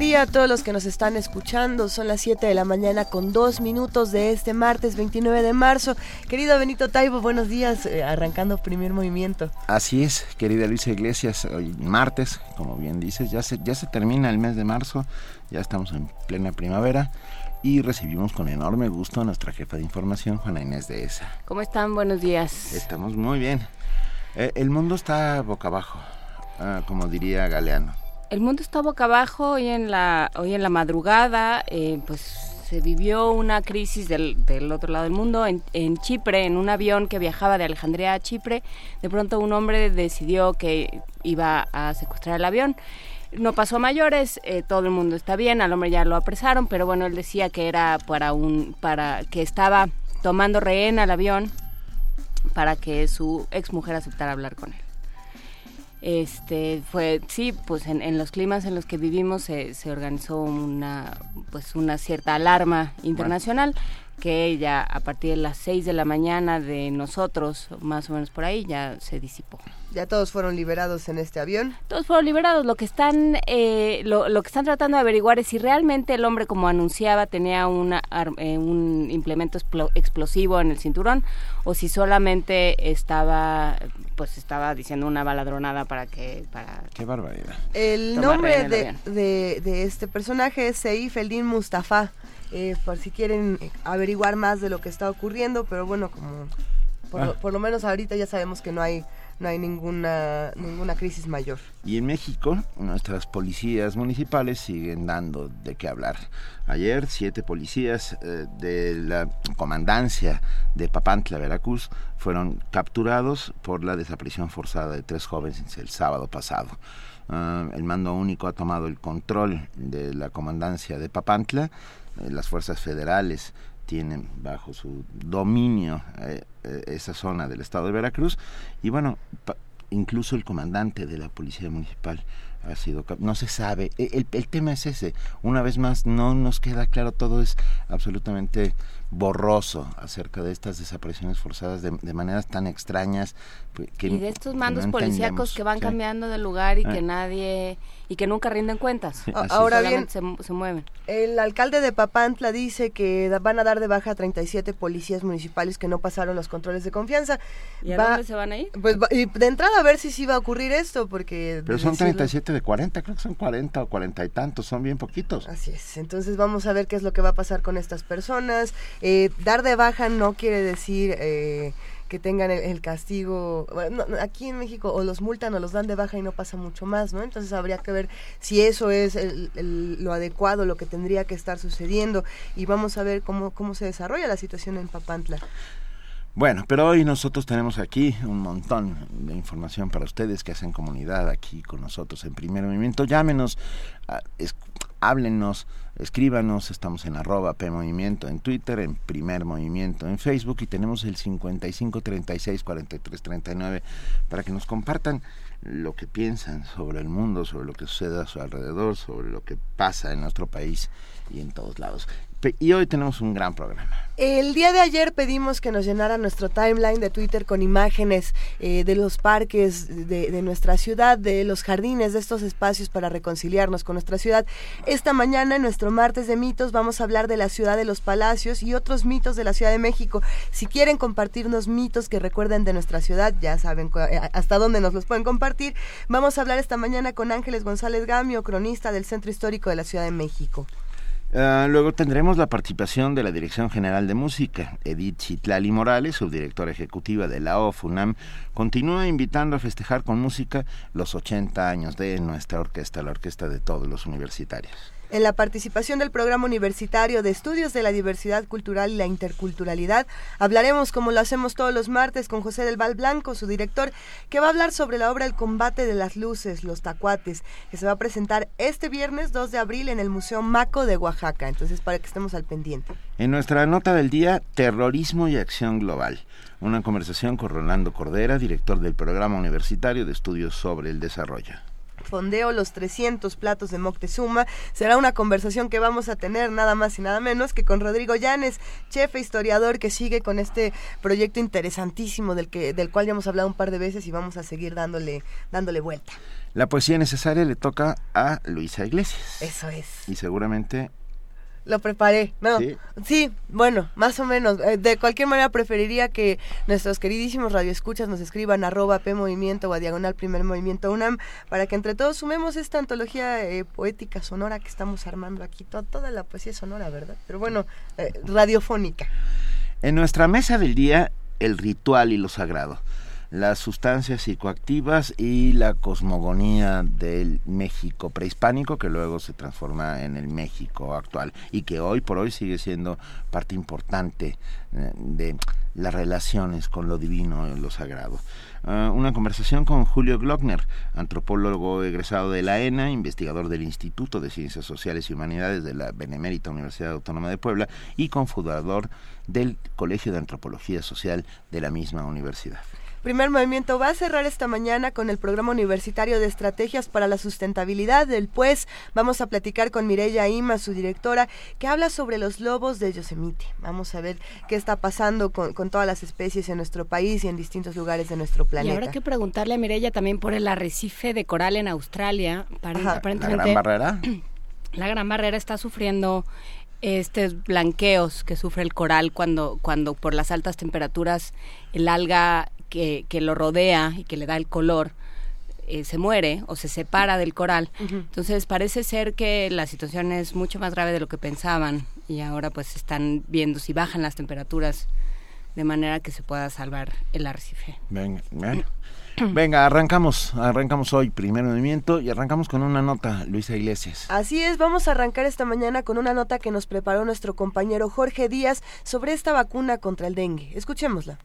Día a todos los que nos están escuchando. Son las 7 de la mañana con dos minutos de este martes 29 de marzo. Querido Benito Taibo, buenos días, eh, arrancando primer movimiento. Así es, querida Luisa Iglesias, hoy martes, como bien dices, ya se, ya se termina el mes de marzo, ya estamos en plena primavera y recibimos con enorme gusto a nuestra jefa de información, Juana Inés de ESA. ¿Cómo están? Buenos días. Estamos muy bien. Eh, el mundo está boca abajo, ah, como diría Galeano. El mundo está boca abajo hoy en la, hoy en la madrugada, eh, pues se vivió una crisis del, del otro lado del mundo, en, en, Chipre, en un avión que viajaba de Alejandría a Chipre. De pronto un hombre decidió que iba a secuestrar el avión. No pasó a mayores, eh, todo el mundo está bien, al hombre ya lo apresaron, pero bueno, él decía que era para un, para que estaba tomando rehén al avión para que su ex mujer aceptara hablar con él. Este fue, sí, pues en, en los climas en los que vivimos se, se organizó una, pues una cierta alarma internacional que ya a partir de las 6 de la mañana de nosotros, más o menos por ahí, ya se disipó. ¿Ya todos fueron liberados en este avión? Todos fueron liberados. Lo que están, eh, lo, lo, que están tratando de averiguar es si realmente el hombre, como anunciaba, tenía una, eh, un implemento explosivo en el cinturón o si solamente estaba, pues estaba diciendo una baladronada para que, para. Qué barbaridad. El nombre el de, de, de, este personaje es Seif Eldin Mustafa. Eh, por si quieren averiguar más de lo que está ocurriendo, pero bueno, como por, ah. por lo menos ahorita ya sabemos que no hay no hay ninguna, ninguna crisis mayor. Y en México, nuestras policías municipales siguen dando de qué hablar. Ayer, siete policías eh, de la comandancia de Papantla, Veracruz, fueron capturados por la desaparición forzada de tres jóvenes el sábado pasado. Uh, el mando único ha tomado el control de la comandancia de Papantla. Eh, las fuerzas federales tienen bajo su dominio eh, eh, esa zona del estado de Veracruz. Y bueno, incluso el comandante de la policía municipal ha sido no se sabe e, el, el, tema es ese. Una vez más no nos queda claro todo es absolutamente borroso acerca de estas desapariciones forzadas de, de maneras tan extrañas que, y de estos mandos no policíacos que van sí. cambiando de lugar y ah. que nadie y que nunca rinden cuentas. Sí, ahora bien se, se, mueven. el alcalde de Papantla dice que van a dar de baja a 37 policías municipales que no pasaron los controles de confianza. ¿y a va, dónde se van a ir? pues va, y de entrada a ver si sí va a ocurrir esto porque pero son 37 de 40 creo que son 40 o 40 y tantos son bien poquitos. Así es. Entonces vamos a ver qué es lo que va a pasar con estas personas. Eh, dar de baja no quiere decir eh, que tengan el, castigo, bueno, no, aquí en México o los multan o los dan de baja y no pasa mucho más, ¿no? Entonces habría que ver si eso es el, el, lo adecuado, lo que tendría que estar sucediendo y vamos a ver cómo, cómo se desarrolla la situación en Papantla. Bueno, pero hoy nosotros tenemos aquí un montón de información para ustedes que hacen comunidad aquí con nosotros en primer movimiento. Llámenos, es, háblenos, escríbanos, estamos en arroba P Movimiento en Twitter, en Primer Movimiento en Facebook y tenemos el 55 36 43 39 para que nos compartan lo que piensan sobre el mundo, sobre lo que sucede a su alrededor, sobre lo que pasa en nuestro país y en todos lados. Y hoy tenemos un gran programa. El día de ayer pedimos que nos llenara nuestro timeline de Twitter con imágenes eh, de los parques de, de, nuestra ciudad, de los jardines, de estos espacios para reconciliarnos con nuestra ciudad. Esta mañana, en nuestro martes de mitos, vamos a hablar de la ciudad de los palacios y otros mitos de la Ciudad de México. Si quieren compartirnos mitos que recuerden de nuestra ciudad, ya saben eh, hasta dónde nos los pueden compartir. Vamos a hablar esta mañana con Ángeles González Gamio, cronista del Centro Histórico de la Ciudad de México. Uh, luego tendremos la participación de la Dirección General de Música. Edith Chitlali Morales, subdirectora ejecutiva de la OFUNAM, continúa invitando a festejar con música los 80 años de nuestra orquesta, la orquesta de todos los universitarios en la participación del Programa Universitario de Estudios de la Diversidad Cultural y la Interculturalidad. Hablaremos, como lo hacemos todos los martes, con José del Val Blanco, su director, que va a hablar sobre la obra El combate de las luces, los tacuates, que se va a presentar este viernes 2 de abril en el Museo Maco de Oaxaca. Entonces, para que estemos al pendiente. En nuestra nota del día, terrorismo y acción global. Una conversación con Rolando Cordera, director del Programa Universitario de Estudios sobre el Desarrollo. Fondeo los 300 platos de Moctezuma. Será una conversación que vamos a tener nada más y nada menos que con Rodrigo Llanes, chef e historiador que sigue con este proyecto interesantísimo del que del cual ya hemos hablado un par de veces y vamos a seguir dándole dándole vuelta. La poesía necesaria le toca a Luisa Iglesias. Eso es. Y seguramente lo preparé, no. ¿Sí? bueno, más o menos. Eh, de cualquier manera preferiría que nuestros queridísimos radioescuchas nos escriban arroba P Movimiento o a Diagonal Primer Movimiento UNAM para que entre todos sumemos esta antología eh, poética sonora que estamos armando aquí. Toda, la poesía sonora, ¿verdad? Pero bueno, eh, radiofónica. En nuestra mesa del día, el ritual y lo sagrado las sustancias psicoactivas y la cosmogonía del México prehispánico que luego se transforma en el México actual y que hoy por hoy sigue siendo parte importante eh, de las relaciones con lo divino y lo sagrado. Ah, una conversación con Julio Glockner, antropólogo egresado de la ENA, investigador del Instituto de Ciencias Sociales y Humanidades de la Benemérita Universidad Autónoma de Puebla y cofundador del Colegio de Antropología Social de la misma universidad. Primer Movimiento va a cerrar esta mañana con el programa universitario de estrategias para la sustentabilidad del PUES. Vamos a platicar con Mireya Ima, su directora, que habla sobre los lobos de Yosemite. Vamos a ver qué está pasando con, todas las especies en nuestro país y en distintos lugares de nuestro planeta. Y habrá que preguntarle a Mireya también por el arrecife de coral en Australia. ¿La gran barrera? La gran barrera está sufriendo estos blanqueos que sufre el coral cuando, cuando por las altas temperaturas el alga que, que lo rodea y que le da el color eh, se muere o se separa del coral. Entonces parece ser que la situación es mucho más grave de lo que pensaban y ahora pues están viendo si bajan las temperaturas de manera que se pueda salvar el arrecife. Venga, venga. arrancamos, arrancamos hoy primer movimiento y arrancamos con una nota, Luisa Iglesias. Así es, vamos a arrancar esta mañana con una nota que nos preparó nuestro compañero Jorge Díaz sobre esta vacuna contra el dengue. Escuchémosla.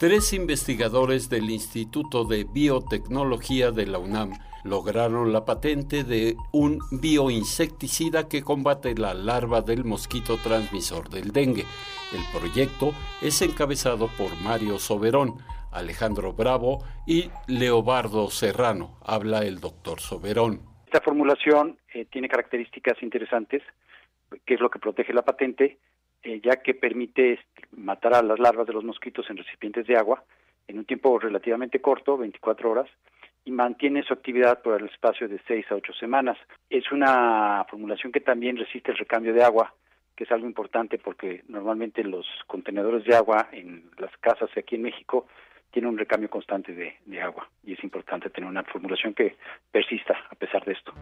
Tres investigadores del Instituto de Biotecnología de la UNAM lograron la patente de un bioinsecticida que combate la larva del mosquito transmisor del dengue. El proyecto es encabezado por Mario Soberón, Alejandro Bravo y Leobardo Serrano. Habla el doctor Soberón. Esta formulación eh, tiene características interesantes, que es lo que protege la patente, eh, ya que permite este, matar a las larvas de los mosquitos en recipientes de agua en un tiempo relativamente corto, 24 horas, y mantiene su actividad por el espacio de 6 a 8 semanas. Es una formulación que también resiste el recambio de agua, que es algo importante porque normalmente los contenedores de agua en las casas aquí en México tienen un recambio constante de, de agua y es importante tener una formulación que persista a pesar de esto.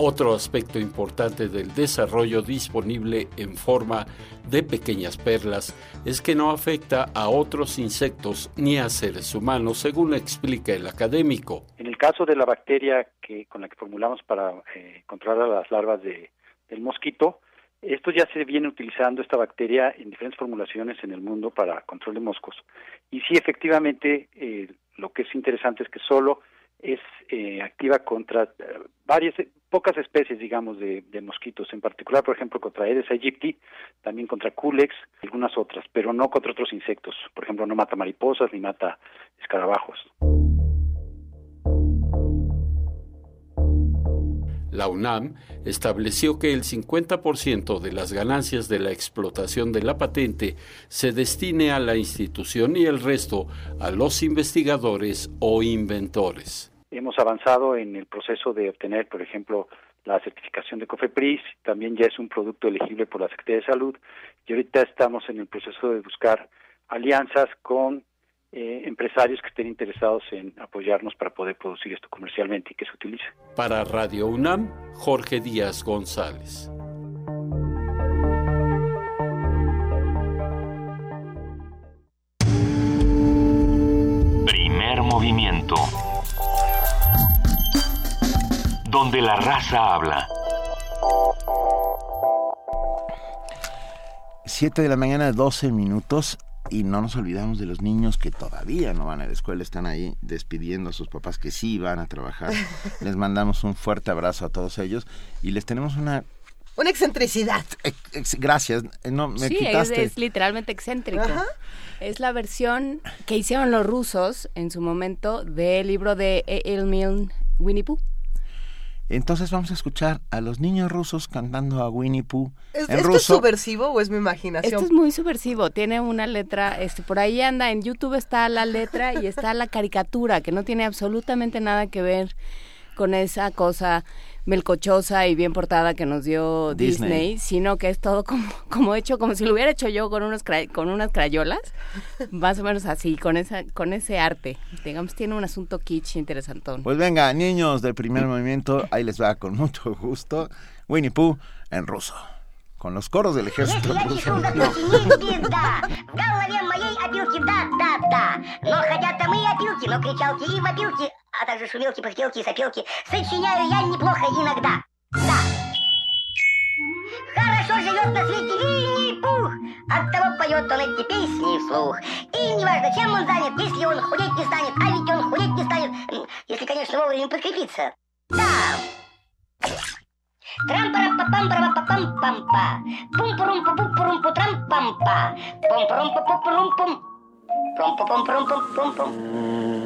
Otro aspecto importante del desarrollo disponible en forma de pequeñas perlas es que no afecta a otros insectos ni a seres humanos, según explica el académico. En el caso de la bacteria que, con la que formulamos para eh, controlar las larvas de, del mosquito, esto ya se viene utilizando esta bacteria en diferentes formulaciones en el mundo para control de moscos. Y sí, efectivamente, eh, lo que es interesante es que solo es eh, activa contra varias, pocas especies, digamos, de, mosquitos, en particular, por ejemplo, contra Aedes aegypti, también contra Culex, algunas otras, pero no contra otros insectos. Por ejemplo, no mata mariposas ni mata escarabajos. La UNAM estableció que el 50% de las ganancias de la explotación de la patente se destine a la institución y el resto a los investigadores o inventores. Hemos avanzado en el proceso de obtener, por ejemplo, la certificación de COFEPRIS, también ya es un producto elegible por la Secretaría de Salud y ahorita estamos en el proceso de buscar alianzas con eh, empresarios que estén interesados en apoyarnos para poder producir esto comercialmente y que se utilice. Para Radio UNAM, Jorge Díaz González. Primer movimiento. Donde la raza habla. 7 de la mañana, 12 minutos y no nos olvidamos de los niños que todavía no van a la escuela, están ahí despidiendo a sus papás que sí van a trabajar. les mandamos un fuerte abrazo a todos ellos y les tenemos una Una excentricidad. gracias. No, me sí, quitaste. Es, es, literalmente excéntrico. Es la versión que hicieron los rusos en su momento del libro de Emil Winnie Pooh. Entonces vamos a escuchar a los niños rusos cantando a Winnie Pooh ¿Es, en ¿Esto ruso. es subversivo o es mi imaginación? Esto es muy subversivo. Tiene una letra, este, por ahí anda, en YouTube está la letra y está la caricatura, que no tiene absolutamente nada que ver con esa cosa melcochosa y bien portada que nos dio Disney, Disney sino que es todo como, como hecho, como si lo hubiera hecho yo con unos con unas crayolas, más o menos así, con esa, con ese arte. Digamos, tiene un asunto kitsch interesantón. Pues venga, niños del primer movimiento, ahí les va con mucho gusto. Winnie Pooh en ruso. Con los coros del ejército ruso. В голове моей опилки, да, да, да. Но хотят там и опилки, но кричалки и вопилки, а также шумелки, пыхтелки и сопелки. Сочиняю я неплохо иногда. Да. Хорошо живет на свете Винни-Пух, Оттого поет он эти песни вслух. И неважно, чем он занят, если он худеть не станет, а ведь он худеть не станет, если, конечно, вовремя подкрепиться. Да. Трам пара па пам пара па пам пам па пум пурум пу пум пурум пу трам пам па пум пурум пу пу пурум пум пум пу пум пурум пум пум пум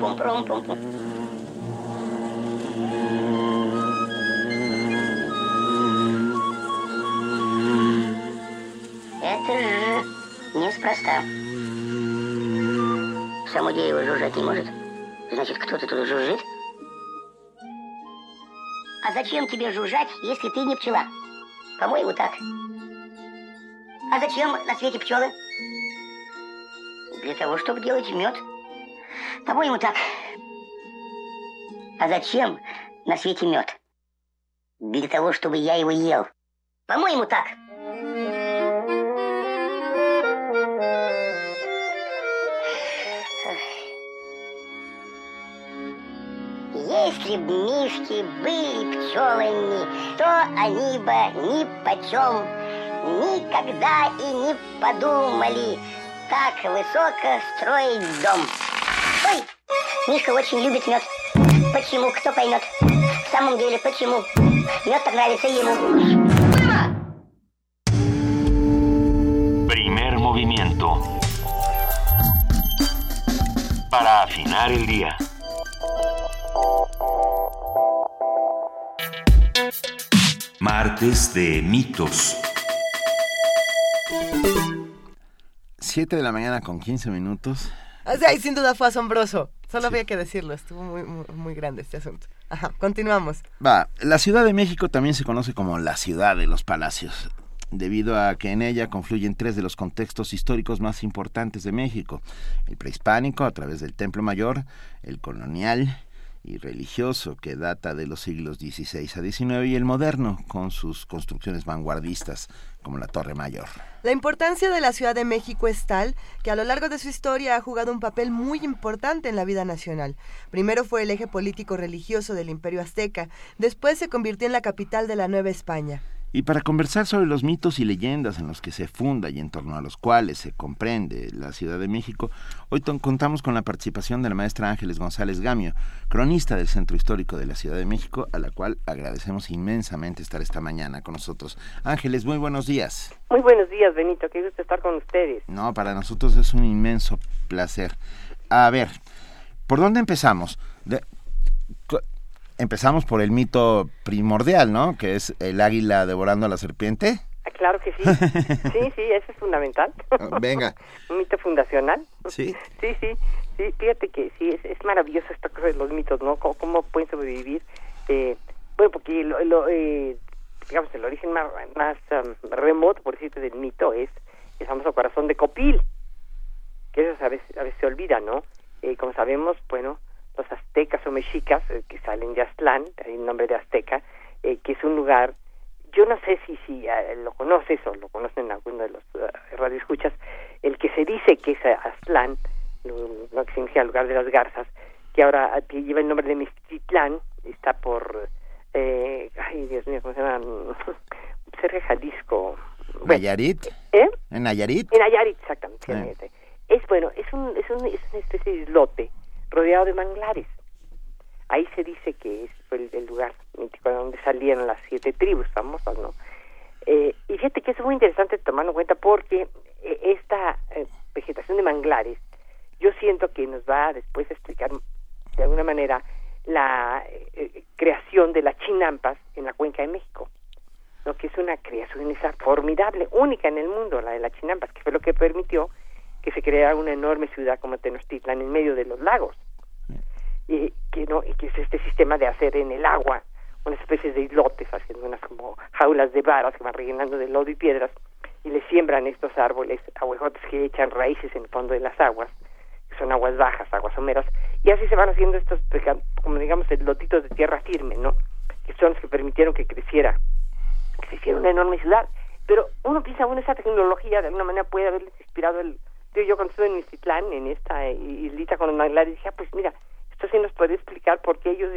пум пурум пум пум Это же неспроста. Само дерево жужжать не может. Значит, кто-то тут жужжит? А зачем тебе жужжать, если ты не пчела? По-моему, так. А зачем на свете пчелы? Для того, чтобы делать мед. По-моему, так. А зачем на свете мед? Для того, чтобы я его ел. По-моему, так. Если б мишки были пчелами, то они бы ни почем никогда и не подумали так высоко строить дом. Ой, Мишка очень любит мед. Почему? Кто поймет? В самом деле, почему? Мед так нравится ему. Primer movimiento. Para afinar el día. Martes de mitos. 7 de la mañana con 15 minutos. O sea, y sin duda fue asombroso. Solo había que decirlo. Estuvo muy, muy, muy grande este asunto. Ajá, continuamos. Va, la Ciudad de México también se conoce como la ciudad de los palacios, debido a que en ella confluyen tres de los contextos históricos más importantes de México. El prehispánico, a través del Templo Mayor, el colonial y religioso que data de los siglos XVI a XIX y el moderno con sus construcciones vanguardistas como la Torre Mayor. La importancia de la Ciudad de México es tal que a lo largo de su historia ha jugado un papel muy importante en la vida nacional. Primero fue el eje político religioso del Imperio Azteca, después se convirtió en la capital de la Nueva España. Y para conversar sobre los mitos y leyendas en los que se funda y en torno a los cuales se comprende la Ciudad de México, hoy contamos con la participación de la maestra Ángeles González Gamio, cronista del Centro Histórico de la Ciudad de México, a la cual agradecemos inmensamente estar esta mañana con nosotros. Ángeles, muy buenos días. Muy buenos días, Benito, qué gusto estar con ustedes. No, para nosotros es un inmenso placer. A ver, ¿por dónde empezamos? De, empezamos por el mito primordial, ¿no? Que es el águila devorando a la serpiente. Ah, claro que sí. Sí, sí, eso es fundamental. Venga. Un mito fundacional. Sí. Sí, sí. Sí, fíjate que sí, es, es maravilloso esta cosa de los mitos, ¿no? ¿Cómo, cómo pueden sobrevivir? Eh, bueno, porque, lo, lo, eh, digamos, el origen más, más um, remoto, por decirte, del mito es el famoso corazón de Copil, que eso a veces, a veces se olvida, ¿no? Eh, como sabemos, bueno, los aztecas o mexicas eh, que salen de Aztlán, hay el nombre de Azteca, eh, que es un lugar, yo no sé si si eh, lo conoces o lo conocen alguno de los uh, radioescuchas, el que se dice que es Aztlán, lo, lo que significa lugar de las garzas, que ahora que lleva el nombre de Mestitlán, está por, eh, ay Dios mío, ¿cómo se llama? Cerca Jalisco. Bueno, ¿Nayarit? ¿Eh? ¿En Nayarit? En Nayarit, exactamente. Es bueno, es, un, es, un, es una especie de islote rodeado de manglares. Ahí se dice que es fue el, el lugar mítico donde salieron las siete tribus famosas, ¿no? Eh, y fíjate que es muy interesante tomarlo en cuenta porque eh, esta eh, vegetación de manglares, yo siento que nos va después a explicar de alguna manera la eh, creación de las chinampas en la cuenca de México, lo que es una creación esa formidable, única en el mundo, la de las chinampas, que fue lo que permitió que se creara una enorme ciudad como Tenochtitlan en medio de los lagos. Y que no y que es este sistema de hacer en el agua una especie de islotes haciendo unas como jaulas de varas que van rellenando de lodo y piedras y le siembran estos árboles ahuejotes que echan raíces en el fondo de las aguas que son aguas bajas aguas someras y así se van haciendo estos como digamos lotitos de tierra firme no que son los que permitieron que creciera que se hiciera una enorme ciudad. Pero uno piensa bueno esa tecnología de alguna manera puede haberles inspirado el yo, cuando estuve en Mistitlán, en esta eh, islita con los manglares, dije, ah, pues mira, esto sí nos puede explicar por qué ellos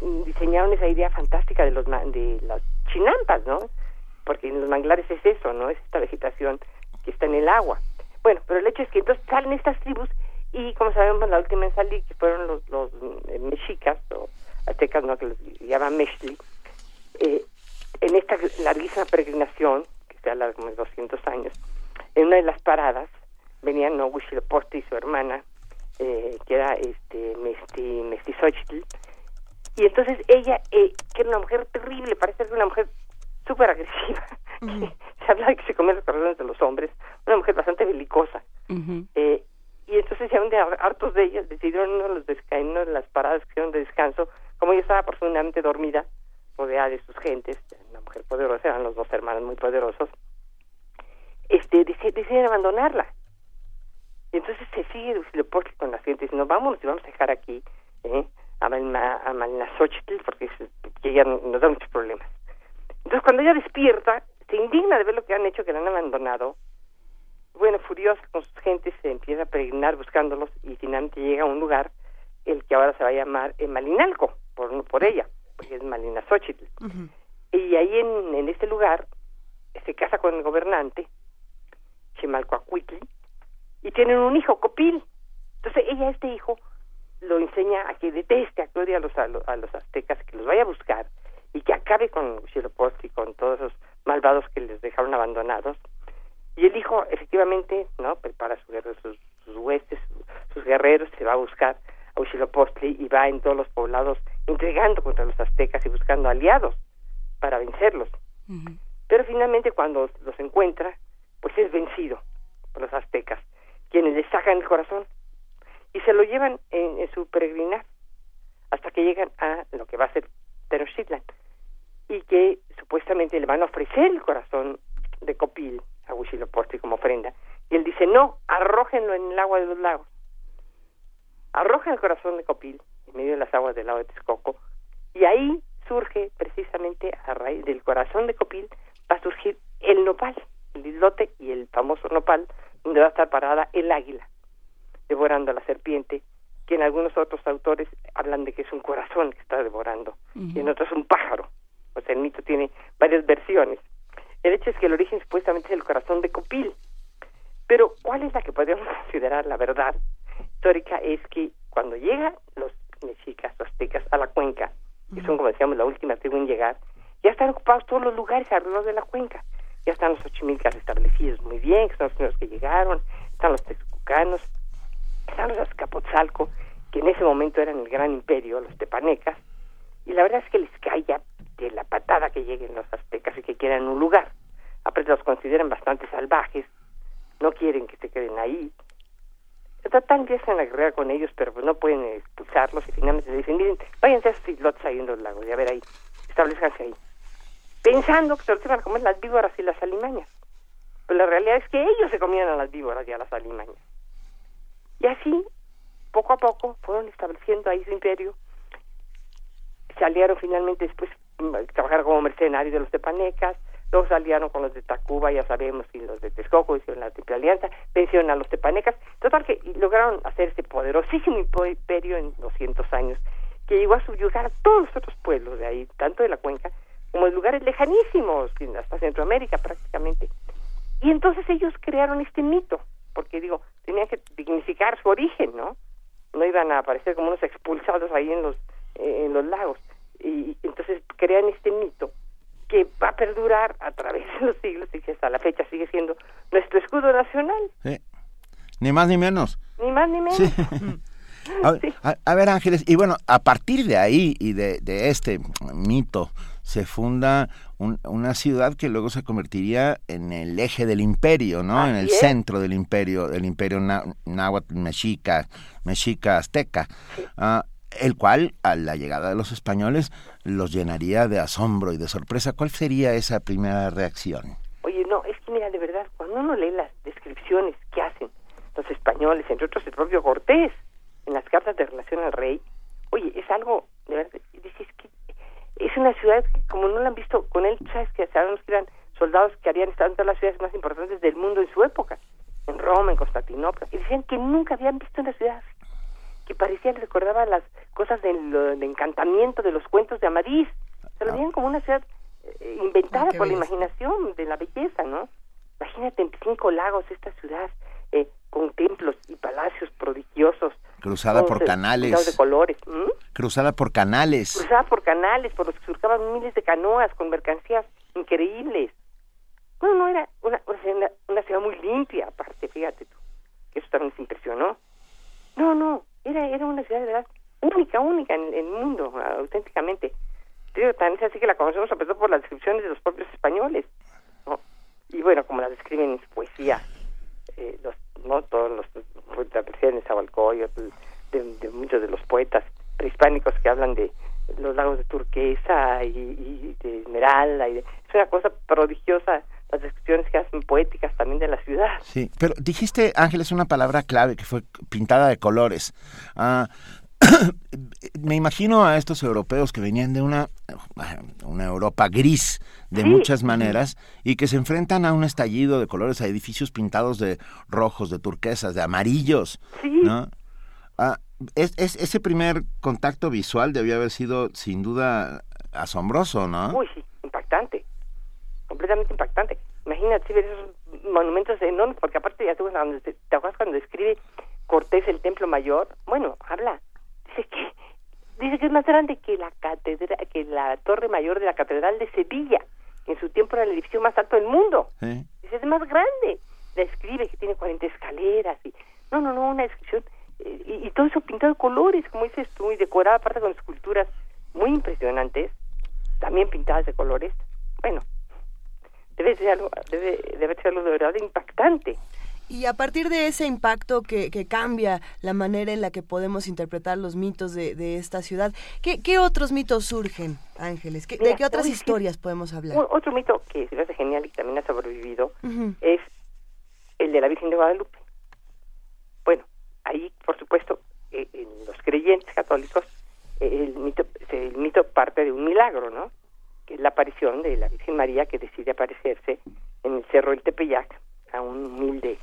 mm, diseñaron esa idea fantástica de los de las chinampas, ¿no? Porque en los manglares es eso, ¿no? Es esta vegetación que está en el agua. Bueno, pero el hecho es que entonces salen estas tribus y como sabemos la última en salir que fueron los, eh, mexicas o aztecas, ¿no? Que los llaman mexli, eh, en esta larguísima peregrinación, que se habla de 200 años, en una de las paradas venían Huitzilopochtli y su hermana, eh, que era este Mesti, Mestizochitl, y entonces ella, eh, que era una mujer terrible, parece ser una mujer súper agresiva, se habla de que se come los corazones de los hombres, una mujer bastante belicosa, eh, y entonces ya un día hartos de ellas decidieron uno de, los una de las paradas que hicieron de descanso, como ella estaba profundamente dormida, rodeada de sus gentes, una mujer poderosa, eran los dos hermanos muy poderosos, este, deci- deciden abandonarla. Y entonces se sigue Huitzilopochtli con las gentes diciendo, vámonos y vamos a dejar aquí ¿eh? a, Malma, a porque ella nos da muchos problemas. Entonces cuando ella despierta, se indigna de ver lo que han hecho, que la han abandonado. Bueno, furiosa con sus gentes, se empieza a peregrinar buscándolos y finalmente llega a un lugar, el que ahora se va a llamar eh, Malinalco, por, por ella, porque es Malinazochitl. Y ahí en, en este lugar se casa con el gobernante, Chimalcoacuitl, y tienen un hijo, Copil. Entonces ella este hijo lo enseña a que deteste, a odie a los, a los, a los aztecas, que los vaya a buscar y que acabe con Huitzilopochtli, con todos esos malvados que les dejaron abandonados. Y el hijo, efectivamente, no prepara su guerra, sus, sus huestes, sus guerreros, se va a buscar a Huitzilopochtli y va en todos los poblados entregando contra los aztecas y buscando aliados para vencerlos. Pero finalmente cuando los encuentra, pues es vencido por los aztecas, quienes le sacan el corazón y se lo llevan en, su peregrinar hasta que llegan a lo que va a ser Tenochtitlan y que supuestamente le van a ofrecer el corazón de Copil a Huitzilopochtli como ofrenda. Y él dice no, arrójenlo en el agua de los lagos. Arrojan el corazón de Copil en medio de las aguas del lago de Texcoco y ahí surge precisamente a raíz del corazón de Copil va a surgir el nopal, el islote y el famoso nopal donde va a estar parada el águila devorando a la serpiente que en algunos otros autores hablan de que es un corazón que está devorando y en otros un pájaro. O sea el mito tiene varias versiones. El hecho es que el origen supuestamente es el corazón de Copil. Pero ¿cuál es la que podríamos considerar la verdad histórica? Es que cuando llegan los mexicas o aztecas a la cuenca, que son como decíamos la última tribu en llegar, ya están ocupados todos los lugares alrededor de la cuenca. Ya están los ochimilcas establecidos muy bien, que son los primeros que llegaron, están los texcocanos, están los azcapotzalco, que en ese momento eran el gran imperio, los tepanecas, y la verdad es que les cae ya de la patada que lleguen los aztecas y que quieran un lugar. Aparte los consideran bastante salvajes, no quieren que se queden ahí. Tratan de hacer la guerra con ellos, pero pues no pueden expulsarlos y finalmente le dicen, miren, váyanse a esos islotes ahí en los lagos y a ver ahí, establezcanse ahí. Pensando que se los iban a comer las víboras y las alimañas. Pero la realidad es que ellos se comían a las víboras y a las alimañas. Y así, poco a poco, fueron estableciendo ahí su imperio. Se aliaron finalmente después mm, trabajar como mercenarios de los tepanecas, luego se aliaron con los de Tacuba, ya sabemos, y los de Texcoco, hicieron la triple alianza, vencieron a los tepanecas, total que lograron hacer este poderosísimo imperio en 200 años, que llegó a subyugar a todos los otros pueblos de ahí, tanto de la cuenca como de lugares lejanísimos, hasta Centroamérica prácticamente. Y entonces ellos crearon este mito, porque digo, tenían que dignificar su origen, ¿no? No iban a aparecer como unos expulsados ahí en los, eh, en los lagos. Y entonces crean este mito que va a perdurar a través de los siglos y que hasta la fecha sigue siendo nuestro escudo nacional. Ni más ni menos. Ni más ni menos. A, ver, Ángeles, y bueno, a partir de ahí y de, este mito se funda una ciudad que luego se convertiría en el eje del imperio, ¿no? en el centro del imperio, del imperio náhuatl mexica, mexica azteca. Ah, el cual a la llegada de los españoles los llenaría de asombro y de sorpresa. ¿Cuál sería esa primera reacción? Oye, no, es que mira, de verdad, cuando uno lee las descripciones que hacen los españoles, entre otros el propio Cortés, en las cartas de relación al rey, oye, es algo, de verdad, dices que es una ciudad que como no la han visto con él, sabes que sabemos que eran soldados que habían estado en todas las ciudades más importantes del mundo en su época, en Roma, en Constantinopla, y decían que nunca habían visto una ciudad que parecía les recordaba las cosas del, encantamiento de los cuentos de Amadís, se lo ah. veían como una ciudad eh, inventada ah, por la imaginación de la belleza, ¿no? Imagínate en cinco lagos esta ciudad, eh, con templos y palacios prodigiosos, Cruzada por canales. De colores. Cruzada por canales. Cruzada por canales, por los que surcaban miles de canoas con mercancías increíbles. No, no, era una, una, ciudad muy limpia, aparte, fíjate tú. Eso también se impresionó. No, no, era, era una ciudad de verdad única, única en, el mundo, auténticamente. Digo, tan es así que la conocemos a pesar por las descripciones de los propios españoles. Y bueno, como la describen en su poesía, eh, los no todos los de Zabalcoyotl, de, de muchos de los poetas prehispánicos que hablan de los lagos de turquesa y, de esmeralda y es una cosa prodigiosa las descripciones que hacen poéticas también de la ciudad. Sí, pero dijiste, Ángeles, una palabra clave que fue pintada de colores. Ah, me imagino a estos europeos que venían de una, una Europa gris de muchas maneras y que se enfrentan a un estallido de colores, a edificios pintados de rojos, de turquesas, de amarillos, ¿no? Ah, es, ese primer contacto visual debió haber sido sin duda asombroso, ¿no? Uy, sí, impactante, completamente impactante. Imagínate ver esos monumentos enormes, porque aparte ya tú, te, te acuerdas cuando describe Cortés el Templo Mayor, bueno, habla dice que dice que es más grande que la catedral, que la torre mayor de la catedral de Sevilla, que en su tiempo era el edificio más alto del mundo. Dice es más grande. La escribe que tiene 40 escaleras y no, no, no, una descripción eh, y, todo eso pintado de colores, como dices tú, y decorado aparte con esculturas muy impresionantes, también pintadas de colores. Bueno, debe ser algo, debe, debe ser algo de verdad impactante. Y a partir de ese impacto que, que, cambia la manera en la que podemos interpretar los mitos de, de esta ciudad, ¿qué, ¿qué, otros mitos surgen, Ángeles? ¿De qué otras historias podemos hablar? Otro mito que se me hace genial y también ha sobrevivido es el de la Virgen de Guadalupe. Bueno, ahí, por supuesto, eh, en los creyentes católicos, el, mito, el mito parte de un milagro, ¿no? Que es la aparición de la Virgen María que decide aparecerse en el cerro del Tepeyac a un humilde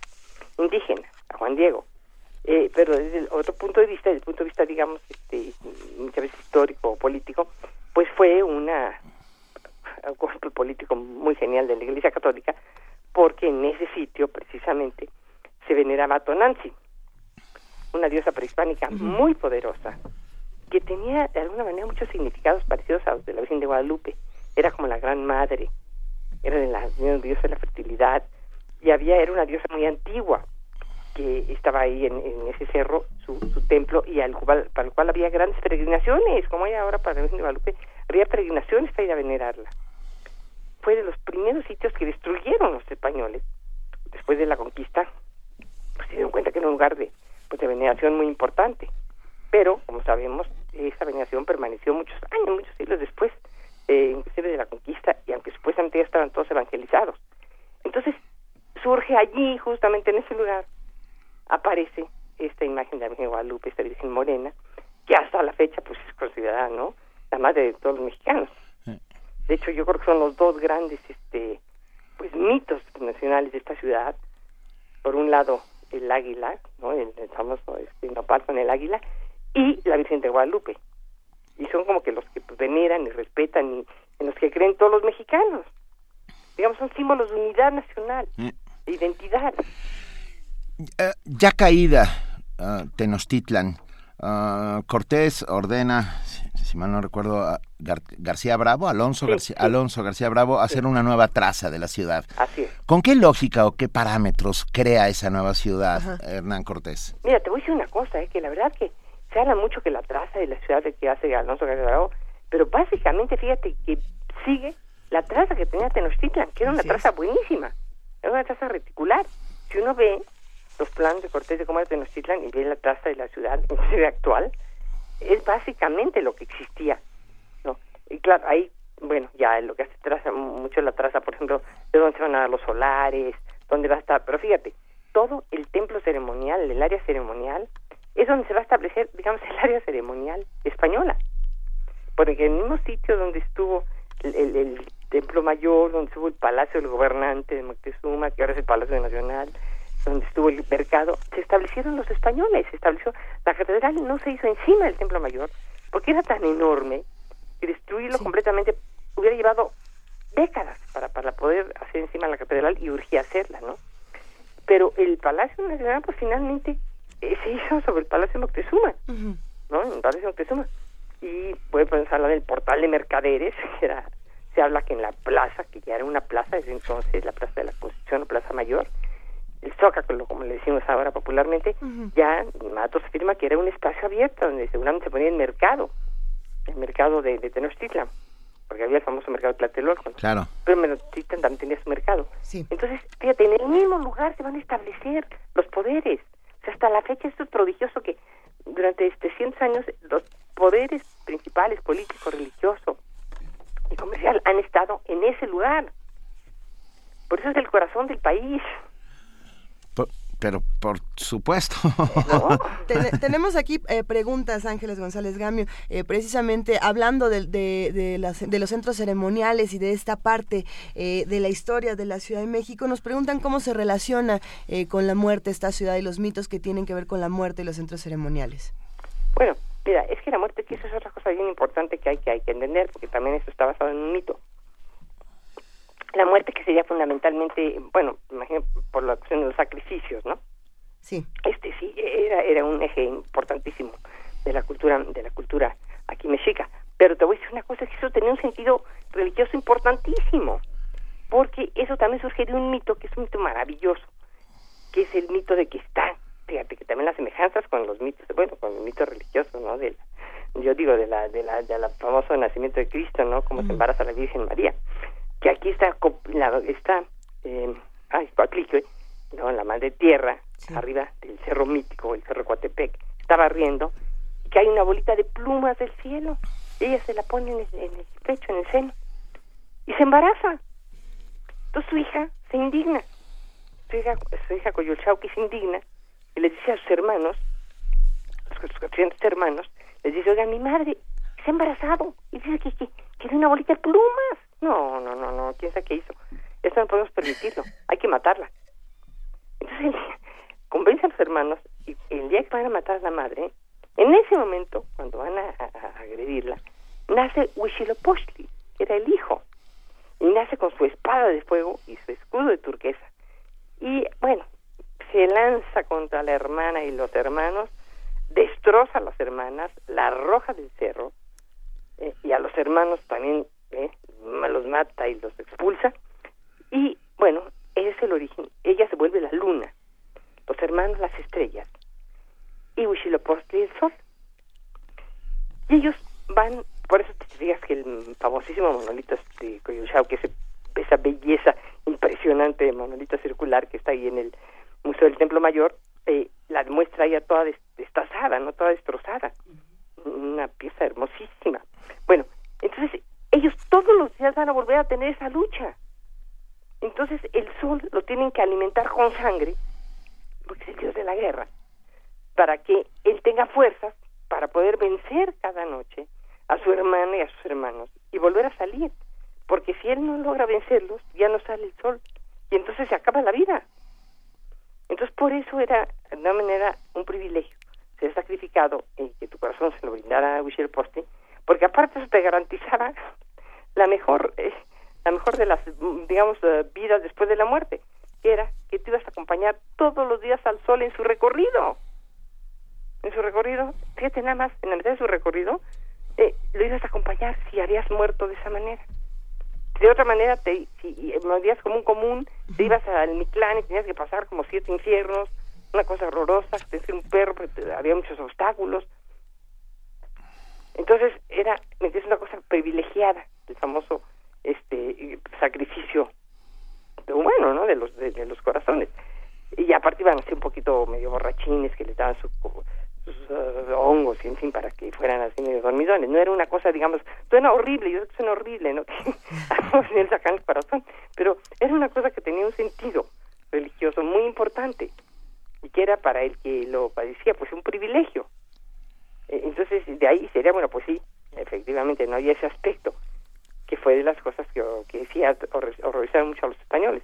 indígena, a Juan Diego. Eh, pero desde el otro punto de vista, desde el punto de vista, digamos, este, muchas veces histórico o político, pues fue una un golpe político muy genial de la Iglesia Católica, porque en ese sitio, precisamente, se veneraba a Tonantzin, una diosa prehispánica muy poderosa, que tenía de alguna manera muchos significados parecidos a los de la Virgen de Guadalupe. Era como la gran madre, era de la diosa de la fertilidad, y había, era una diosa muy antigua que estaba ahí en, ese cerro, su, su templo, y al cual, para el cual había grandes peregrinaciones, como hay ahora para el de Guadalupe, había peregrinaciones para ir a venerarla. Fue de los primeros sitios que destruyeron los españoles después de la conquista, pues se dieron cuenta que era un lugar de, pues, de veneración muy importante. Pero, como sabemos, esa veneración permaneció muchos años, muchos siglos después, eh, inclusive de la conquista, y aunque supuestamente ya estaban todos evangelizados. Entonces, surge allí, justamente en ese lugar, aparece esta imagen de la Virgen Guadalupe, esta Virgen Morena, que hasta la fecha pues es considerada, ¿no? La madre de todos los mexicanos. De hecho, yo creo que son los dos grandes, este, pues mitos nacionales de esta ciudad. Por un lado, el águila, ¿no? El, famoso este, nopal con el águila, y la Virgen de Guadalupe. Y son como que los que pues, veneran y respetan y en los que creen todos los mexicanos. Digamos, son símbolos de unidad nacional identidad. Eh, ya caída uh, Tenochtitlan, ah, Cortés ordena, si, si mal no recuerdo, a Gar- García Bravo, Alonso, Sí, García, sí. Alonso García Bravo, hacer una nueva traza de la ciudad. Así es. ¿Con qué lógica o qué parámetros crea esa nueva ciudad, Ajá. Hernán Cortés? Mira, te voy a decir una cosa, eh, que la verdad que se habla mucho que la traza de la ciudad de que hace Alonso García Bravo, pero básicamente fíjate que sigue la traza que tenía Tenochtitlan, que era una Así traza buenísima, era una traza reticular. Si uno ve los planos de Cortés de cómo era Tenochtitlan y ve la traza de la ciudad actual, es básicamente lo que existía, ¿no? Y claro, ahí, bueno, ya lo que hace traza mucho la traza, por ejemplo, de dónde se van a dar los solares, dónde va a estar, pero fíjate, todo el templo ceremonial, el área ceremonial, es donde se va a establecer, digamos, el área ceremonial española. Porque en el mismo sitio donde estuvo el templo mayor, donde estuvo el palacio del gobernante de Moctezuma, que ahora es el Palacio Nacional, donde estuvo el mercado, se establecieron los españoles, se estableció, la catedral no se hizo encima del templo mayor, porque era tan enorme que destruirlo Sí. completamente hubiera llevado décadas para, para poder hacer encima la catedral y urgía hacerla, ¿no? Pero el Palacio Nacional, pues finalmente eh, se hizo sobre el Palacio de Moctezuma. ¿no? En el Palacio de Moctezuma. Y puede pues, hablar del portal de mercaderes, que era, se habla que en la plaza, que ya era una plaza desde entonces, la Plaza de la Constitución o Plaza Mayor, el Zócalo, como le decimos ahora popularmente, ya Matos afirma que era un espacio abierto donde seguramente se ponía el mercado, el mercado de, de Tenochtitlan, porque había el famoso mercado de Tlatelolco, ¿no? Claro. pero Tenochtitlan también tenía su mercado. Sí. Entonces, fíjate, en el mismo lugar se van a establecer los poderes. O sea, hasta la fecha esto es prodigioso que durante este 100 años los poderes principales, político, religioso y comercial, han estado en ese lugar. Por eso es el corazón del país. Por- pero por supuesto. ¿no? Ten- tenemos aquí eh, preguntas, Ángeles González Gamio, eh, precisamente hablando de, de, de las- de los centros ceremoniales y de esta parte eh, de la historia de la Ciudad de México. Nos preguntan cómo se relaciona eh, con la muerte esta ciudad y los mitos que tienen que ver con la muerte y los centros ceremoniales. Bueno, mira, es que la muerte, que eso es otra cosa bien importante que hay que, hay que entender, porque también esto está basado en un mito. La muerte que sería fundamentalmente, bueno, imagino por la cuestión de los sacrificios, ¿no? Sí. este sí era era un eje importantísimo de la cultura de la cultura aquí mexica pero te voy a decir una cosa que eso tenía un sentido religioso importantísimo porque eso también surge de un mito que es un mito maravilloso que es el mito de que está fíjate que también las semejanzas con los mitos bueno con el mito religioso no del yo digo de la de la de la famoso nacimiento de Cristo no como se embaraza la Virgen María. Que aquí está la, está eh, ay Coatlicue, no la madre tierra Sí. arriba del cerro mítico el cerro Coatepec estaba riendo y que hay una bolita de plumas del cielo y ella se la pone en el, en el pecho en el seno y se embaraza. Entonces su hija se indigna su hija su hija Coyolchauqui se indigna y le dice a sus hermanos sus sus crecientes hermanos les dice oiga mi madre se ha embarazado y dice que, que, que una bolita de plumas no no no no quién sabe qué hizo esto no podemos permitirlo hay que matarla. Entonces convence a los hermanos y el día que van a matar a la madre, en ese momento, cuando van a, a- a agredirla, nace Huitzilopochtli, que era el hijo, y nace con su espada de fuego y su escudo de turquesa. Y bueno, se lanza contra la hermana y los hermanos, destroza a las hermanas, la arroja del cerro, eh, y a los hermanos también eh, los mata y los expulsa. Y bueno, ese es el origen. Ella se vuelve la luna, los hermanos las estrellas y Huitzilopochtli el sol. Y ellos van, por eso te fijas que el famosísimo monolito de Coyolxau, que es esa belleza impresionante de monolito circular que está ahí en el Museo del Templo Mayor, eh, la muestra ya toda des- destazada, no toda destrozada. Una pieza hermosísima. Bueno, entonces ellos todos los días van a volver a tener esa lucha. Entonces el sol lo tienen que alimentar con sangre, porque es el dios de la guerra, para que él tenga fuerzas para poder vencer cada noche a su hermana y a sus hermanos y volver a salir. Porque si él no logra vencerlos, ya no sale el sol y entonces se acaba la vida. Entonces por eso era de una manera un privilegio ser sacrificado y que tu corazón se lo brindara a Huitzilopochtli, porque aparte eso te garantizaba la mejor eh, la mejor de las digamos eh, vidas después de la muerte, que era que te ibas a acompañar todos los días al sol en su recorrido. En su recorrido fíjate nada más, en la mitad de su recorrido, eh, lo ibas a acompañar si habías muerto de esa manera. De otra manera, te, si morías como un común, te ibas al Mictlán y tenías que pasar como siete infiernos, una cosa horrorosa, te un perro, porque había muchos obstáculos. Entonces era, me una cosa privilegiada, el famoso este sacrificio humano, ¿no? De los de, los corazones. Y aparte iban así un poquito medio borrachines que les daban sus uh, hongos y en fin para que fueran así medio dormidones. No era una cosa, digamos, suena horrible, yo sé que suena horrible, ¿no? El sacan el corazón, pero era una cosa que tenía un sentido religioso muy importante y que era para el que lo padecía pues un privilegio. E, entonces de ahí sería, bueno, pues sí, efectivamente no había ese aspecto que fue de las cosas que, que decía horrorizaron mucho a los españoles.